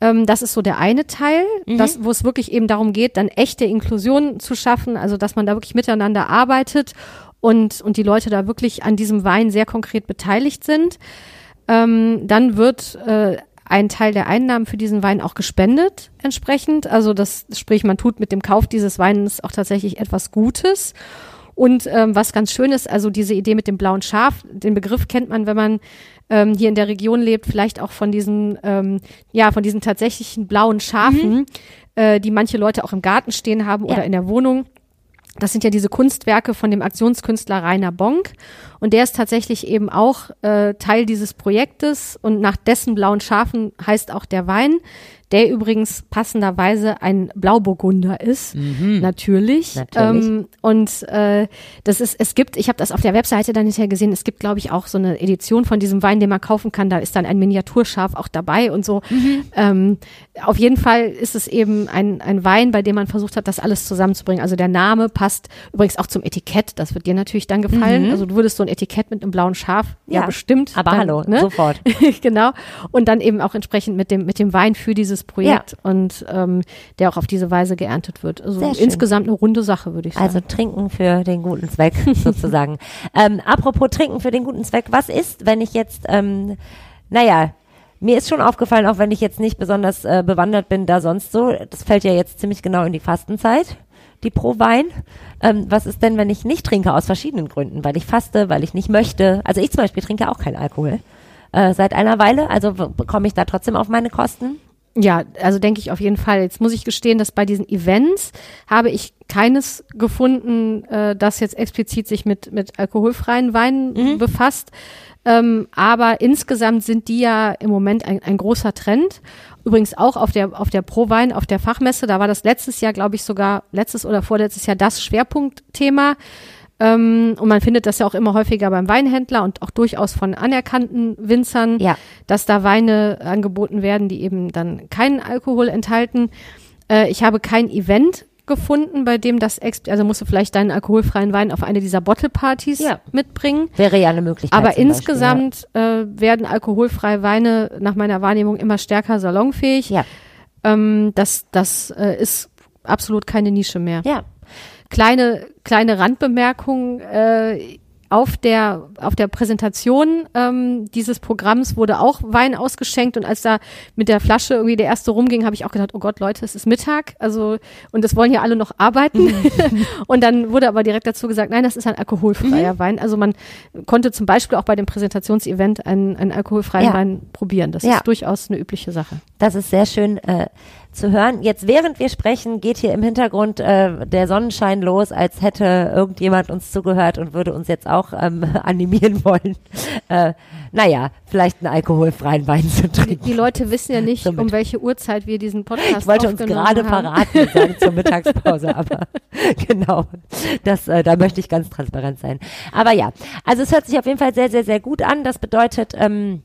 Ähm, das ist so der eine Teil, das, wo es wirklich eben darum geht, dann echte Inklusion zu schaffen, also dass man da wirklich miteinander arbeitet und, und die Leute da wirklich an diesem Wein sehr konkret beteiligt sind. Ähm, dann wird äh, ein Teil der Einnahmen für diesen Wein auch gespendet entsprechend. Also das sprich, man tut mit dem Kauf dieses Weines auch tatsächlich etwas Gutes. Und ähm, was ganz schön ist, also diese Idee mit dem blauen Schaf, den Begriff kennt man, wenn man ähm, hier in der Region lebt, vielleicht auch von diesen, ähm, ja, von diesen tatsächlichen blauen Schafen, äh, die manche Leute auch im Garten stehen haben Ja. oder in der Wohnung. Das sind ja diese Kunstwerke von dem Aktionskünstler Rainer Bonk. Und der ist tatsächlich eben auch äh, Teil dieses Projektes. Und nach dessen blauen Schafen heißt auch der Wein, der übrigens passenderweise ein Blauburgunder ist. Natürlich. Mhm. Natürlich. Ähm, und äh, das ist, es gibt, ich habe das auf der Webseite dann hinterher gesehen, es gibt, glaube ich, auch so eine Edition von diesem Wein, den man kaufen kann. Da ist dann ein Miniaturschaf auch dabei und so. Mhm. Ähm, auf jeden Fall ist es eben ein, ein Wein, bei dem man versucht hat, das alles zusammenzubringen. Also der Name passt übrigens auch zum Etikett. Das wird dir natürlich dann gefallen. Also du würdest so ein Etikett mit einem blauen Schaf, ja, Mhm. Ja, bestimmt. aber dann, hallo, ne? sofort. [LAUGHS] genau. Und dann eben auch entsprechend mit dem, mit dem Wein für dieses Projekt und ähm, der auch auf diese Weise geerntet wird. Also insgesamt eine runde Sache, würde ich sagen. Also trinken für den guten Zweck [LAUGHS] sozusagen. ähm, apropos trinken für den guten Zweck, was ist, wenn ich jetzt, ähm, naja, mir ist schon aufgefallen, auch wenn ich jetzt nicht besonders äh, bewandert bin, da sonst so, das fällt ja jetzt ziemlich genau in die Fastenzeit, die pro Wein. Ähm, was ist denn, wenn ich nicht trinke, aus verschiedenen Gründen? Weil ich faste, weil ich nicht möchte. Also ich zum Beispiel trinke auch keinen Alkohol. Äh, seit einer Weile, also bekomme ich da trotzdem auf meine Kosten? Ja, also denke ich auf jeden Fall. Jetzt muss ich gestehen, dass bei diesen Events habe ich keines gefunden, äh, das jetzt explizit sich mit, mit alkoholfreien Weinen befasst. Ähm, aber insgesamt sind die ja im Moment ein, ein großer Trend. Übrigens auch auf der, auf der Pro-Wein, auf der Fachmesse, da war das letztes Jahr, glaube ich, sogar letztes oder vorletztes Jahr das Schwerpunktthema. Ähm, und man findet das ja auch immer häufiger beim Weinhändler und auch durchaus von anerkannten Winzern Ja. dass da Weine angeboten werden, die eben dann keinen Alkohol enthalten. Äh, ich habe kein Event gefunden, bei dem das, also musst du vielleicht deinen alkoholfreien Wein auf eine dieser Bottle-Partys Ja. mitbringen. Wäre ja eine Möglichkeit. Aber zum Beispiel, insgesamt äh, werden alkoholfreie Weine nach meiner Wahrnehmung immer stärker salonfähig. Ja. Ähm, das das äh, ist absolut keine Nische mehr Ja. Kleine, kleine Randbemerkung. Äh, auf der auf der Präsentation ähm, dieses Programms wurde auch Wein ausgeschenkt und als da mit der Flasche irgendwie der erste rumging, habe ich auch gedacht, oh Gott, Leute, es ist Mittag, also und es wollen ja alle noch arbeiten. [LAUGHS] und dann wurde aber direkt dazu gesagt, nein, das ist ein alkoholfreier Wein. Also man konnte zum Beispiel auch bei dem Präsentationsevent einen, einen alkoholfreien Ja. Wein probieren. Das Ja. ist durchaus eine übliche Sache. Das ist sehr schön äh, zu hören. Jetzt, während wir sprechen, geht hier im Hintergrund äh, der Sonnenschein los, als hätte irgendjemand uns zugehört und würde uns jetzt auch ähm, [LAUGHS] animieren wollen. Äh, naja, vielleicht einen alkoholfreien Wein zu trinken. Die Leute wissen ja nicht, um welche Uhrzeit wir diesen Podcast Ich wollte uns gerade haben. verraten, sagen zur [LAUGHS] Mittagspause, aber [LAUGHS] genau, das, äh, da möchte ich ganz transparent sein. Aber ja, also es hört sich auf jeden Fall sehr, sehr, sehr gut an. Das bedeutet, ähm,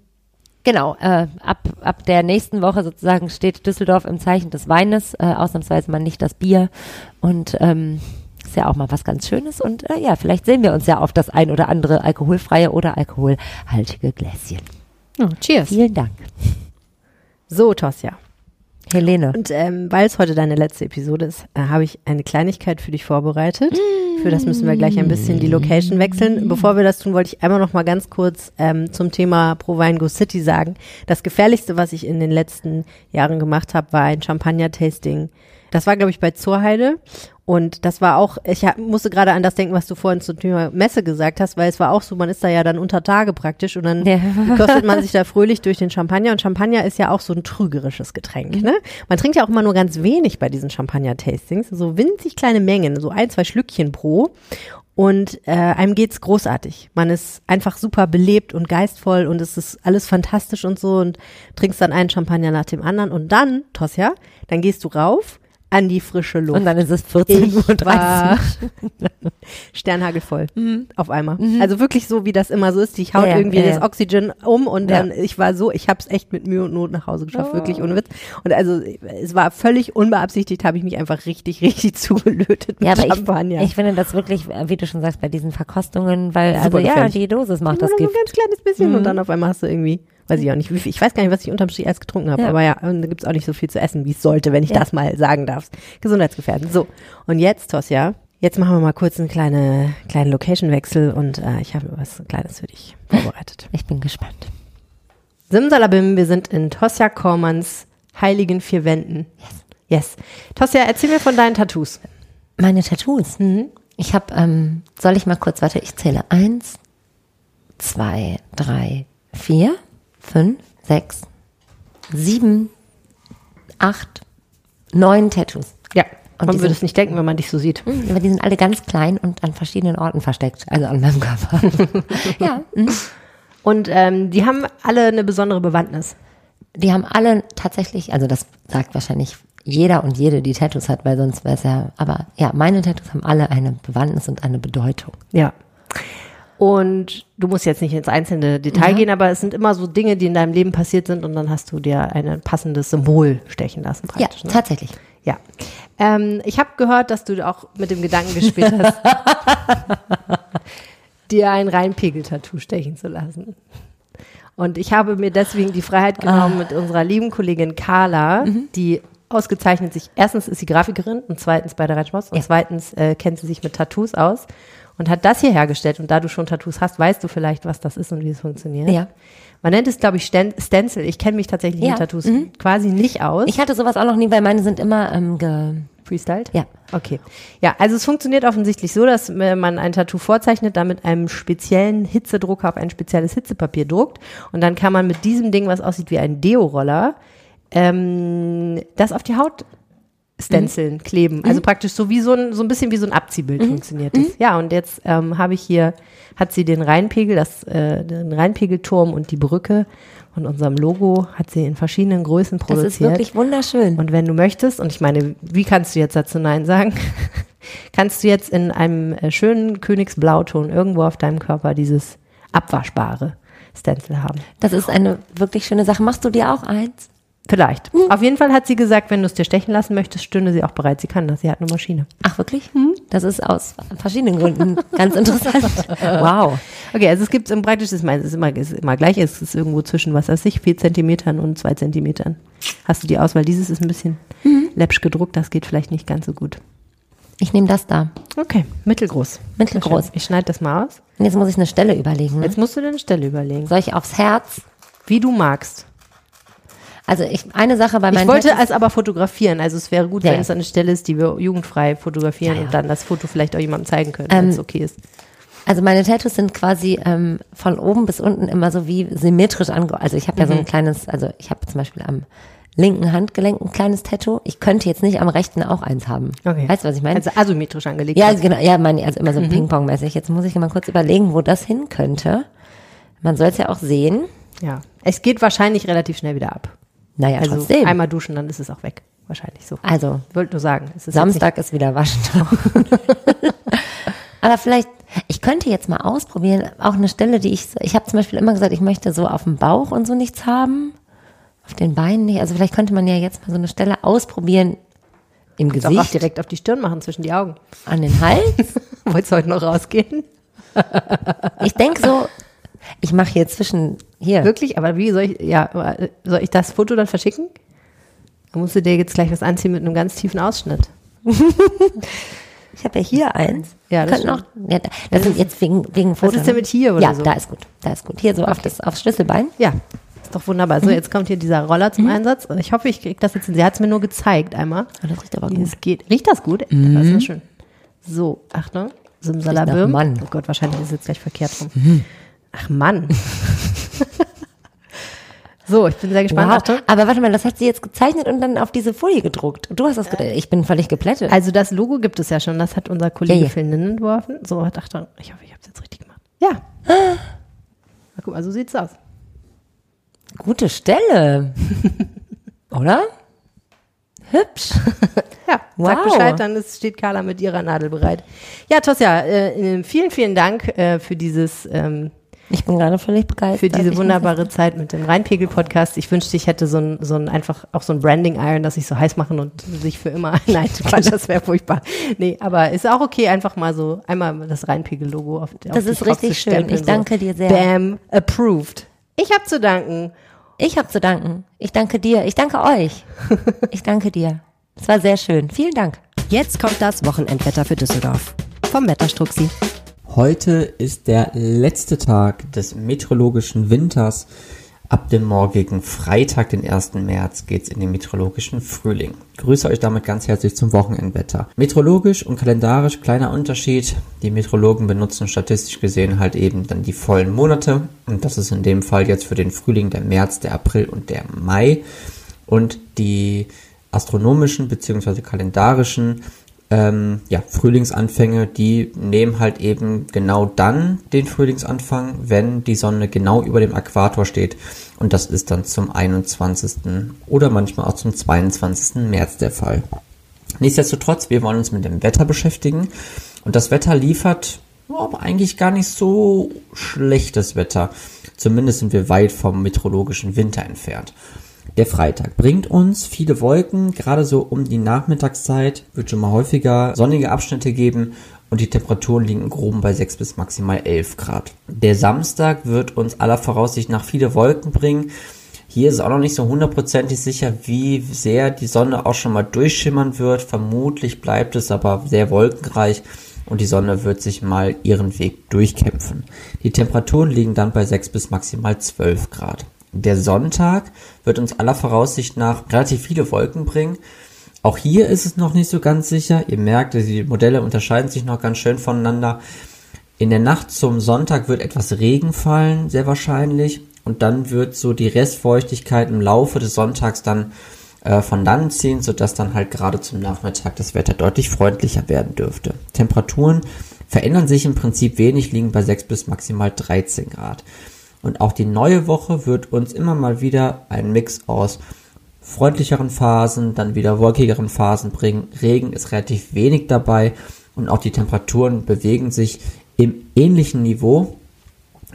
genau, äh, ab, ab der nächsten Woche sozusagen steht Düsseldorf im Zeichen des Weines, äh, ausnahmsweise mal nicht das Bier und ähm, ist ja auch mal was ganz Schönes und äh, ja, vielleicht sehen wir uns ja auf das ein oder andere alkoholfreie oder alkoholhaltige Gläschen. Oh, cheers. Vielen Dank. So, Tosja. Helene. Und ähm, weil es heute deine letzte Episode ist, äh, habe ich eine Kleinigkeit für dich vorbereitet. Für das müssen wir gleich ein bisschen die Location wechseln. Bevor wir das tun, wollte ich einmal noch mal ganz kurz ähm, zum Thema Pro Wine Go City sagen. Das Gefährlichste, was ich in den letzten Jahren gemacht habe, war ein Champagner-Tasting. Das war, glaube ich, bei Zorheide. Und das war auch, ich musste gerade an das denken, was du vorhin zum Thema Messe gesagt hast, weil es war auch so, man ist da ja dann unter Tage praktisch und dann Ja. [LAUGHS] kostet man sich da fröhlich durch den Champagner und Champagner ist ja auch so ein trügerisches Getränk, ne? Man trinkt ja auch immer nur ganz wenig bei diesen Champagner-Tastings, so winzig kleine Mengen, so ein, zwei Schlückchen pro und äh, einem geht's großartig. Man ist einfach super belebt und geistvoll und es ist alles fantastisch und so und trinkst dann einen Champagner nach dem anderen und dann, Tosja, dann gehst du rauf an die frische Luft. Und dann ist es 14 Ich Uhr. war sternhagelvoll auf einmal. Also wirklich so, wie das immer so ist. Ich haut Ja, irgendwie ja, das. Oxygen um und Ja. dann, ich war so, ich habe es echt mit Mühe und Not nach Hause geschafft, wirklich ohne Witz. Und also es war völlig unbeabsichtigt, habe ich mich einfach richtig, richtig [LAUGHS] zugelötet mit Ja, aber ich, Champagner. ich finde das wirklich, äh, wie du schon sagst, bei diesen Verkostungen, weil, also ja, die Dosis macht das nur Gift. so ein ganz kleines bisschen Mhm. und dann auf einmal hast du irgendwie, weiß ich auch nicht, ich weiß gar nicht, was ich unterm Strich alles getrunken habe, Ja. aber ja, da gibt's auch nicht so viel zu essen, wie es sollte, wenn ich Ja. das mal sagen darf. Gesundheitsgefährdend. So, und jetzt, Tosja, jetzt machen wir mal kurz einen kleine, kleinen Location-Wechsel und äh, ich habe was Kleines für dich vorbereitet. Ich bin gespannt. Simsalabim, wir sind in Tosja Kormanns heiligen vier Wänden. Yes. Yes. Tosja, erzähl mir von deinen Tattoos. Meine Tattoos. Mhm. Ich habe, ähm, soll ich mal kurz, warte, ich zähle. Eins, zwei, drei, vier, fünf, sechs, sieben, acht, neun Tattoos. Ja. Und man die würde es nicht denken, wenn man dich so sieht. Hm, Aber die sind alle ganz klein und an verschiedenen Orten versteckt, also an meinem Körper. [LAUGHS] [LAUGHS] ja, hm. Und ähm, die haben alle eine besondere Bewandtnis. die haben alle tatsächlich, also das sagt wahrscheinlich jeder und jede, die Tattoos hat, weil sonst wäre es ja, aber ja, meine Tattoos haben alle eine Bewandtnis und eine Bedeutung. Ja. Und du musst jetzt nicht ins einzelne Detail Ja. gehen, aber es sind immer so Dinge, die in deinem Leben passiert sind und dann hast du dir ein passendes Symbol stechen lassen Ja, praktisch. ne? tatsächlich. Ja. Ähm, ich habe gehört, dass du auch mit dem Gedanken gespielt hast, [LAUGHS] dir ein Reinpegel-Tattoo stechen zu lassen. Und ich habe mir deswegen die Freiheit genommen, mit unserer lieben Kollegin Carla, die ausgezeichnet sich, erstens ist sie Grafikerin und zweitens bei der Reitschmaus und Ja. zweitens äh, kennt sie sich mit Tattoos aus und hat das hier hergestellt. Und da du schon Tattoos hast, weißt du vielleicht, was das ist und wie es funktioniert. Ja. Man nennt es, glaube ich, Sten Stencil. Ich kenne mich tatsächlich Ja. mit Tattoos quasi nicht aus. Ich hatte sowas auch noch nie, weil meine sind immer ähm, ge Freestyled? Ja. Okay. Ja, also es funktioniert offensichtlich so, dass äh, man ein Tattoo vorzeichnet, dann mit einem speziellen Hitzedrucker auf ein spezielles Hitzepapier druckt und dann kann man mit diesem Ding, was aussieht wie ein Deo-Roller, ähm, das auf die Haut stenciln, kleben. Also praktisch so wie so ein, so ein bisschen wie so ein Abziehbild funktioniert das. Ja, und jetzt ähm, habe ich hier, hat sie den Rheinpegel, das, äh, den Rheinpegelturm und die Brücke von unserem Logo hat sie in verschiedenen Größen Das produziert. ist wirklich wunderschön. Und wenn du möchtest, und ich meine, wie kannst du jetzt dazu Nein sagen? [LAUGHS] kannst du jetzt in einem äh, schönen Königsblauton irgendwo auf deinem Körper dieses abwaschbare Stencil haben? Das ist eine wirklich schöne Sache. Machst du dir auch eins? Vielleicht. Auf jeden Fall hat sie gesagt, wenn du es dir stechen lassen möchtest, stünde sie auch bereit. Sie kann das. Sie hat eine Maschine. Ach, wirklich? Das ist aus verschiedenen Gründen [LAUGHS] ganz interessant. Wow. Okay, also es gibt im praktisch, ich meine, es ist immer, ist immer gleich, es ist irgendwo zwischen, was weiß ich, vier Zentimetern und zwei Zentimetern. Hast du die Auswahl? Dieses ist ein bisschen läppsch gedruckt, das geht vielleicht nicht ganz so gut. Ich nehme das da. Okay, mittelgroß. Mittelgroß. Ich schneide das mal aus. Und jetzt muss ich eine Stelle überlegen. Ne? Jetzt musst du dir eine Stelle überlegen. Soll ich aufs Herz? Wie du magst. Also ich, eine Sache bei Ich meinen wollte Tattoos- es aber fotografieren. Also es wäre gut, Ja, wenn ja. es eine Stelle ist, die wir jugendfrei fotografieren Ja, und dann das Foto vielleicht auch jemandem zeigen können, wenn Ähm, es okay ist. Also meine Tattoos sind quasi ähm, von oben bis unten immer so wie symmetrisch ange... Also ich habe ja Mhm. so ein kleines, also ich habe zum Beispiel am linken Handgelenk ein kleines Tattoo. Ich könnte jetzt nicht am rechten auch eins haben. Okay. Weißt du, was ich meine? Also asymmetrisch angelegt. ja, hast. genau. Ja, meine, also immer so Mhm. Ping-Pong-mäßig. Jetzt muss ich mal kurz überlegen, wo das hin könnte. Man soll es ja auch sehen. ja. Es geht wahrscheinlich relativ schnell wieder ab. Naja, Also trotzdem. einmal duschen, dann ist es auch weg. Wahrscheinlich so. also, Wollte nur sagen. Es ist Samstag ist wieder Waschentag. [LAUGHS] Aber vielleicht, ich könnte jetzt mal ausprobieren, auch eine Stelle, die ich, ich habe zum Beispiel immer gesagt, ich möchte so auf dem Bauch und so nichts haben, auf den Beinen nicht. Also vielleicht könnte man ja jetzt mal so eine Stelle ausprobieren im Jetzt auch, auch Gesicht, direkt auf die Stirn machen, zwischen die Augen. an den Hals. [LAUGHS] Wolltest du heute noch rausgehen? Ich denke so, ich mache hier zwischen, hier, Wirklich? Aber wie soll ich, ja, soll ich das Foto dann verschicken? Dann musst du dir jetzt gleich was anziehen mit einem ganz tiefen Ausschnitt. [LAUGHS] ich habe ja hier eins. Ja, das auch, ja, das sind jetzt wegen, wegen Was Fotos. ist denn mit hier oder Ja, so? da ist gut, da ist gut. Hier so auf das, aufs Schlüsselbein. Ja, ist doch wunderbar. Mhm. So, jetzt kommt hier dieser Roller zum Einsatz. Ich hoffe, ich kriege das jetzt hin. Sie hat es mir nur gezeigt einmal. Oh, das riecht aber gut. es geht. Riecht das gut? Das ist schön. So, Achtung. Simsalabim. Mann. Mhm. Oh Gott, wahrscheinlich ist es jetzt gleich verkehrt rum. Ach Mann. [LAUGHS] so, ich bin sehr gespannt. Wow. Aber warte mal, das hat sie jetzt gezeichnet und dann auf diese Folie gedruckt. Du hast das gedruckt. Ich bin völlig geplättet. Also das Logo gibt es ja schon. Das hat unser Kollege Ja, ja. Phil Ninnen entworfen. So, Achtung. Ich hoffe, ich habe es jetzt richtig gemacht. Ja. Na, [GASPS] guck mal, so sieht's aus. Gute Stelle. [LAUGHS] Oder? Hübsch. [LAUGHS] Ja, sag Wow. Bescheid, dann ist, steht Carla mit ihrer Nadel bereit. Ja, Tosja, äh, vielen, vielen Dank äh, für dieses, ähm, Ich bin gerade völlig begeistert. für diese Ich wunderbare Zeit mit dem Rheinpegel-Podcast. Ich wünschte, ich hätte so ein, so ein einfach auch so ein Branding-Iron, das sich so heiß machen und sich für immer. [LAUGHS] Nein, Quatsch, das wäre furchtbar. Nee, aber ist auch okay, einfach mal so einmal das Rheinpegel-Logo auf, auf Das die ist richtig schön. Ich danke dir sehr. Bam, approved. Ich habe zu danken. Ich habe zu danken. Ich danke dir. Ich danke euch. [LAUGHS] Ich danke dir. Es war sehr schön. Vielen Dank. Jetzt kommt das Wochenendwetter für Düsseldorf. Vom Wetterstruxi. Heute ist der letzte Tag des meteorologischen Winters. Ab dem morgigen Freitag, den 1. März, geht's in den meteorologischen Frühling. Ich grüße euch damit ganz herzlich zum Wochenendwetter. Meteorologisch und kalendarisch kleiner Unterschied. Die Meteorologen benutzen statistisch gesehen halt eben dann die vollen Monate. Und das ist in dem Fall jetzt für den Frühling der März, der April und der Mai. Und die astronomischen bzw. kalendarischen ähm, ja, Frühlingsanfänge, die nehmen halt eben genau dann den Frühlingsanfang, wenn die Sonne genau über dem Äquator steht. Und das ist dann zum 21. oder manchmal auch zum 22. März der Fall. Nichtsdestotrotz, wir wollen uns mit dem Wetter beschäftigen. Und das Wetter liefert aber eigentlich gar nicht so schlechtes Wetter. Zumindest sind wir weit vom meteorologischen Winter entfernt. Der Freitag bringt uns viele Wolken, gerade so um die Nachmittagszeit wird schon mal häufiger sonnige Abschnitte geben und die Temperaturen liegen im Groben bei 6 bis maximal 11 Grad. Der Samstag wird uns aller Voraussicht nach viele Wolken bringen. Hier ist auch noch nicht so hundertprozentig sicher, wie sehr die Sonne auch schon mal durchschimmern wird. Vermutlich bleibt es aber sehr wolkenreich und die Sonne wird sich mal ihren Weg durchkämpfen. Die Temperaturen liegen dann bei 6 bis maximal 12 Grad. Der Sonntag wird uns aller Voraussicht nach relativ viele Wolken bringen. Auch hier ist es noch nicht so ganz sicher. Ihr merkt, die Modelle unterscheiden sich noch ganz schön voneinander. In der Nacht zum Sonntag wird etwas Regen fallen, sehr wahrscheinlich. Und dann wird so die Restfeuchtigkeit im Laufe des Sonntags dann äh, von dann ziehen, sodass dann halt gerade zum Nachmittag das Wetter deutlich freundlicher werden dürfte. Temperaturen verändern sich im Prinzip wenig, liegen bei 6 bis maximal 13 Grad. Und auch die neue Woche wird uns immer mal wieder einen Mix aus freundlicheren Phasen, dann wieder wolkigeren Phasen bringen. Regen ist relativ wenig dabei und auch die Temperaturen bewegen sich im ähnlichen Niveau.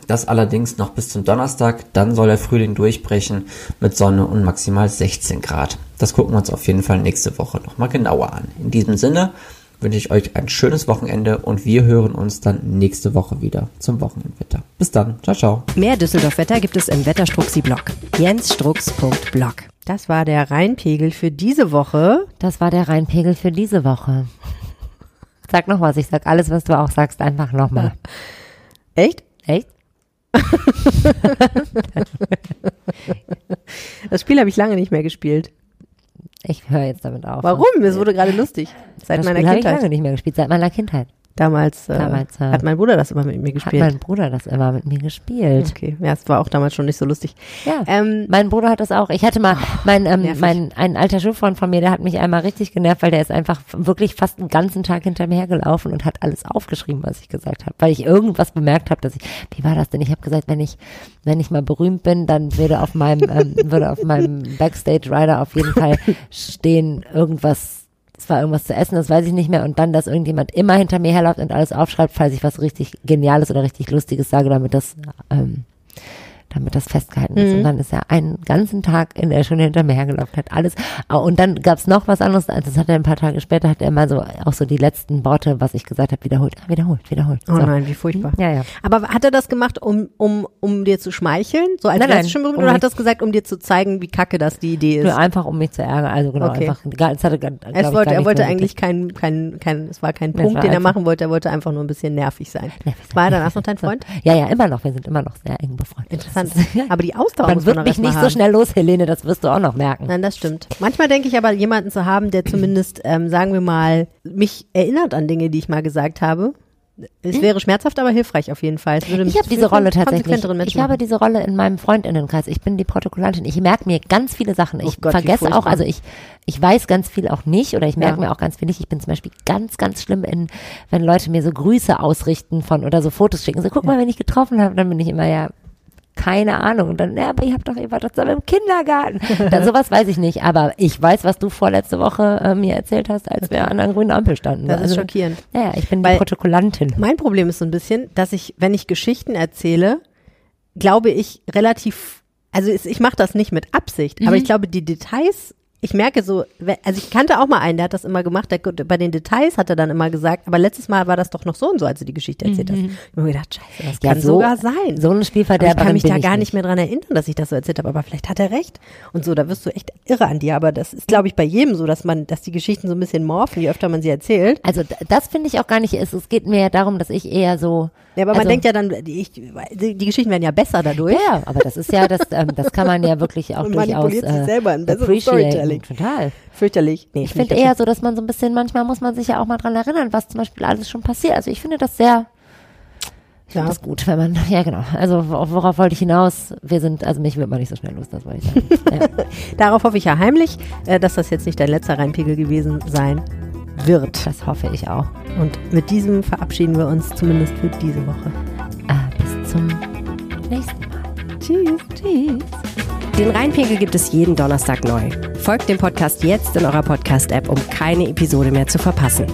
Das allerdings noch bis zum Donnerstag, dann soll der Frühling durchbrechen mit Sonne und maximal 16 Grad. Das gucken wir uns auf jeden Fall nächste Woche nochmal genauer an. In diesem Sinne wünsche ich euch ein schönes Wochenende und wir hören uns dann nächste Woche wieder zum Wochenendwetter. Bis dann. Ciao, ciao. Mehr Düsseldorf-Wetter gibt es im Wetterstruxi-Blog. jensstrux.blog. Das war der Rheinpegel für diese Woche. Das war der Rheinpegel für diese Woche. Sag noch was, ich sag alles, was du auch sagst, einfach nochmal. [LAUGHS] Echt? Echt? [LAUGHS] Das Spiel habe ich lange nicht mehr gespielt. Ich höre jetzt damit auf. Warum? Es wurde gerade lustig. Seit das meiner Spiel habe ich Kindheit. lange nicht mehr gespielt, seit meiner Kindheit. Damals, äh, Damals, äh, hat mein Bruder das immer mit mir Hat gespielt. mein Bruder das immer mit mir gespielt. okay, ja, es war auch damals schon nicht so lustig. Ja. Ähm, Mein Bruder hat das auch. Ich hatte mal, mein, ähm, nervig. mein, ein alter Schulfreund von mir, der hat mich einmal richtig genervt, weil der ist einfach wirklich fast einen ganzen Tag hinter mir hergelaufen und hat alles aufgeschrieben, was ich gesagt habe. Weil ich irgendwas bemerkt habe, dass ich, wie war das denn? Ich habe gesagt, wenn ich, wenn ich mal berühmt bin, dann würde auf meinem, ähm, würde auf meinem [LAUGHS] Backstage Rider auf jeden Fall stehen irgendwas, es war irgendwas zu essen, das weiß ich nicht mehr. Und dann, dass irgendjemand immer hinter mir herläuft und alles aufschreibt, falls ich was richtig Geniales oder richtig Lustiges sage, damit das, ähm, damit das festgehalten ist. Und dann ist er einen ganzen Tag in der Schule hinter mir hergelaufen, hat alles. Ah, Und dann gab's noch was anderes. Also das hat er ein paar Tage später, hat er mal so auch so die letzten Worte, was ich gesagt habe, wiederholt, ah, wiederholt, wiederholt. oh so. nein, wie furchtbar. Ja, ja. Aber hat er das gemacht, um, um, um dir zu schmeicheln? So als Nein, nein, schon berühmt? um oder hat das gesagt, um dir zu zeigen, wie kacke das die Idee ist? Nur einfach, um mich zu ärgern. Also genau, Okay. einfach. Gar, es hatte, glaub es wollte, er wollte eigentlich kein, kein, kein, es war kein Das Punkt, war den er machen wollte. Er wollte einfach nur ein bisschen nervig sein. Nervig sein. War er danach noch dein Freund? [LAUGHS] Ja, ja, immer noch. Wir sind immer noch sehr eng befreundet. Interessant. Aber die Ausdauer Man muss wird man mich nicht so haben. schnell los, Helene, das wirst du auch noch merken. Nein, das stimmt. Manchmal denke ich aber, jemanden zu haben, der zumindest, ähm, sagen wir mal, mich erinnert an Dinge, die ich mal gesagt habe. Es wäre schmerzhaft, aber hilfreich auf jeden Fall. Hm? Ich habe diese Rolle tatsächlich. Ich habe diese Rolle in meinem Freundinnenkreis. Ich bin die Protokollantin. Ich merke mir ganz viele Sachen. Oh Ich Gott, wie vergesse auch, also ich, ich weiß ganz viel auch nicht oder ich merke Ja. mir auch ganz viel nicht. Ich bin zum Beispiel ganz, ganz schlimm in, wenn Leute mir so Grüße ausrichten von oder so Fotos schicken. So, guck mal, wenn ich getroffen habe, dann bin ich immer ja, keine Ahnung. Und dann, ja, aber ihr habt doch, ihr wart doch zusammen im Kindergarten. dann, sowas weiß ich nicht. Aber ich weiß, was du vorletzte Woche äh, mir erzählt hast, als wir an der grünen Ampel standen. Das ist Also, schockierend. Ja, ich bin Weil- die Protokollantin. Mein Problem ist so ein bisschen, dass ich, wenn ich Geschichten erzähle, glaube ich relativ, also ich mache das nicht mit Absicht, aber Mhm. ich glaube, die Details, ich merke so, also ich kannte auch mal einen, der hat das immer gemacht, der, bei den Details hat er dann immer gesagt, aber letztes Mal war das doch noch so und so, als du die Geschichte erzählt hast. Ich habe mir gedacht, scheiße, das Mhm. Ja, kann so- sogar sein. So ein aber ich Spielverderber kann mich da gar nicht mehr dran erinnern, dass ich das so erzählt habe, aber vielleicht hat er recht. Und so, da wirst du echt irre an dir. Aber das ist, glaube ich, bei jedem so, dass man, dass die Geschichten so ein bisschen morphen, je öfter man sie erzählt. Also das finde ich auch gar nicht. Es, es geht mir ja darum, dass ich eher so. Ja, aber man also, denkt ja dann, die, ich, die, die Geschichten werden ja besser dadurch. Ja, aber das ist ja, das, ähm, das kann man ja wirklich auch [LAUGHS] Und durchaus manipuliert sich äh, selber in besseres. Storytelling. Total. Fürchterlich. Nee, Ich find finde eher so, dass man so ein bisschen, manchmal muss man sich ja auch mal dran erinnern, was zum Beispiel alles schon passiert. Also ich finde das sehr, ich finde Ja. das gut, wenn man, [LAUGHS] ja genau. Also wor- worauf wollte ich hinaus? Wir sind, also mich wird man nicht so schnell los, das wollte ich sagen. [LAUGHS] ja. Darauf hoffe ich ja heimlich, äh, dass das jetzt nicht dein letzter Reinpegel gewesen sein wird. Das hoffe ich auch. Und mit diesem verabschieden wir uns zumindest für diese Woche. Äh, bis zum nächsten Mal. Tschüss. Tschüss. Den Rheinpegel gibt es jeden Donnerstag neu. Folgt dem Podcast jetzt in eurer Podcast-App, um keine Episode mehr zu verpassen.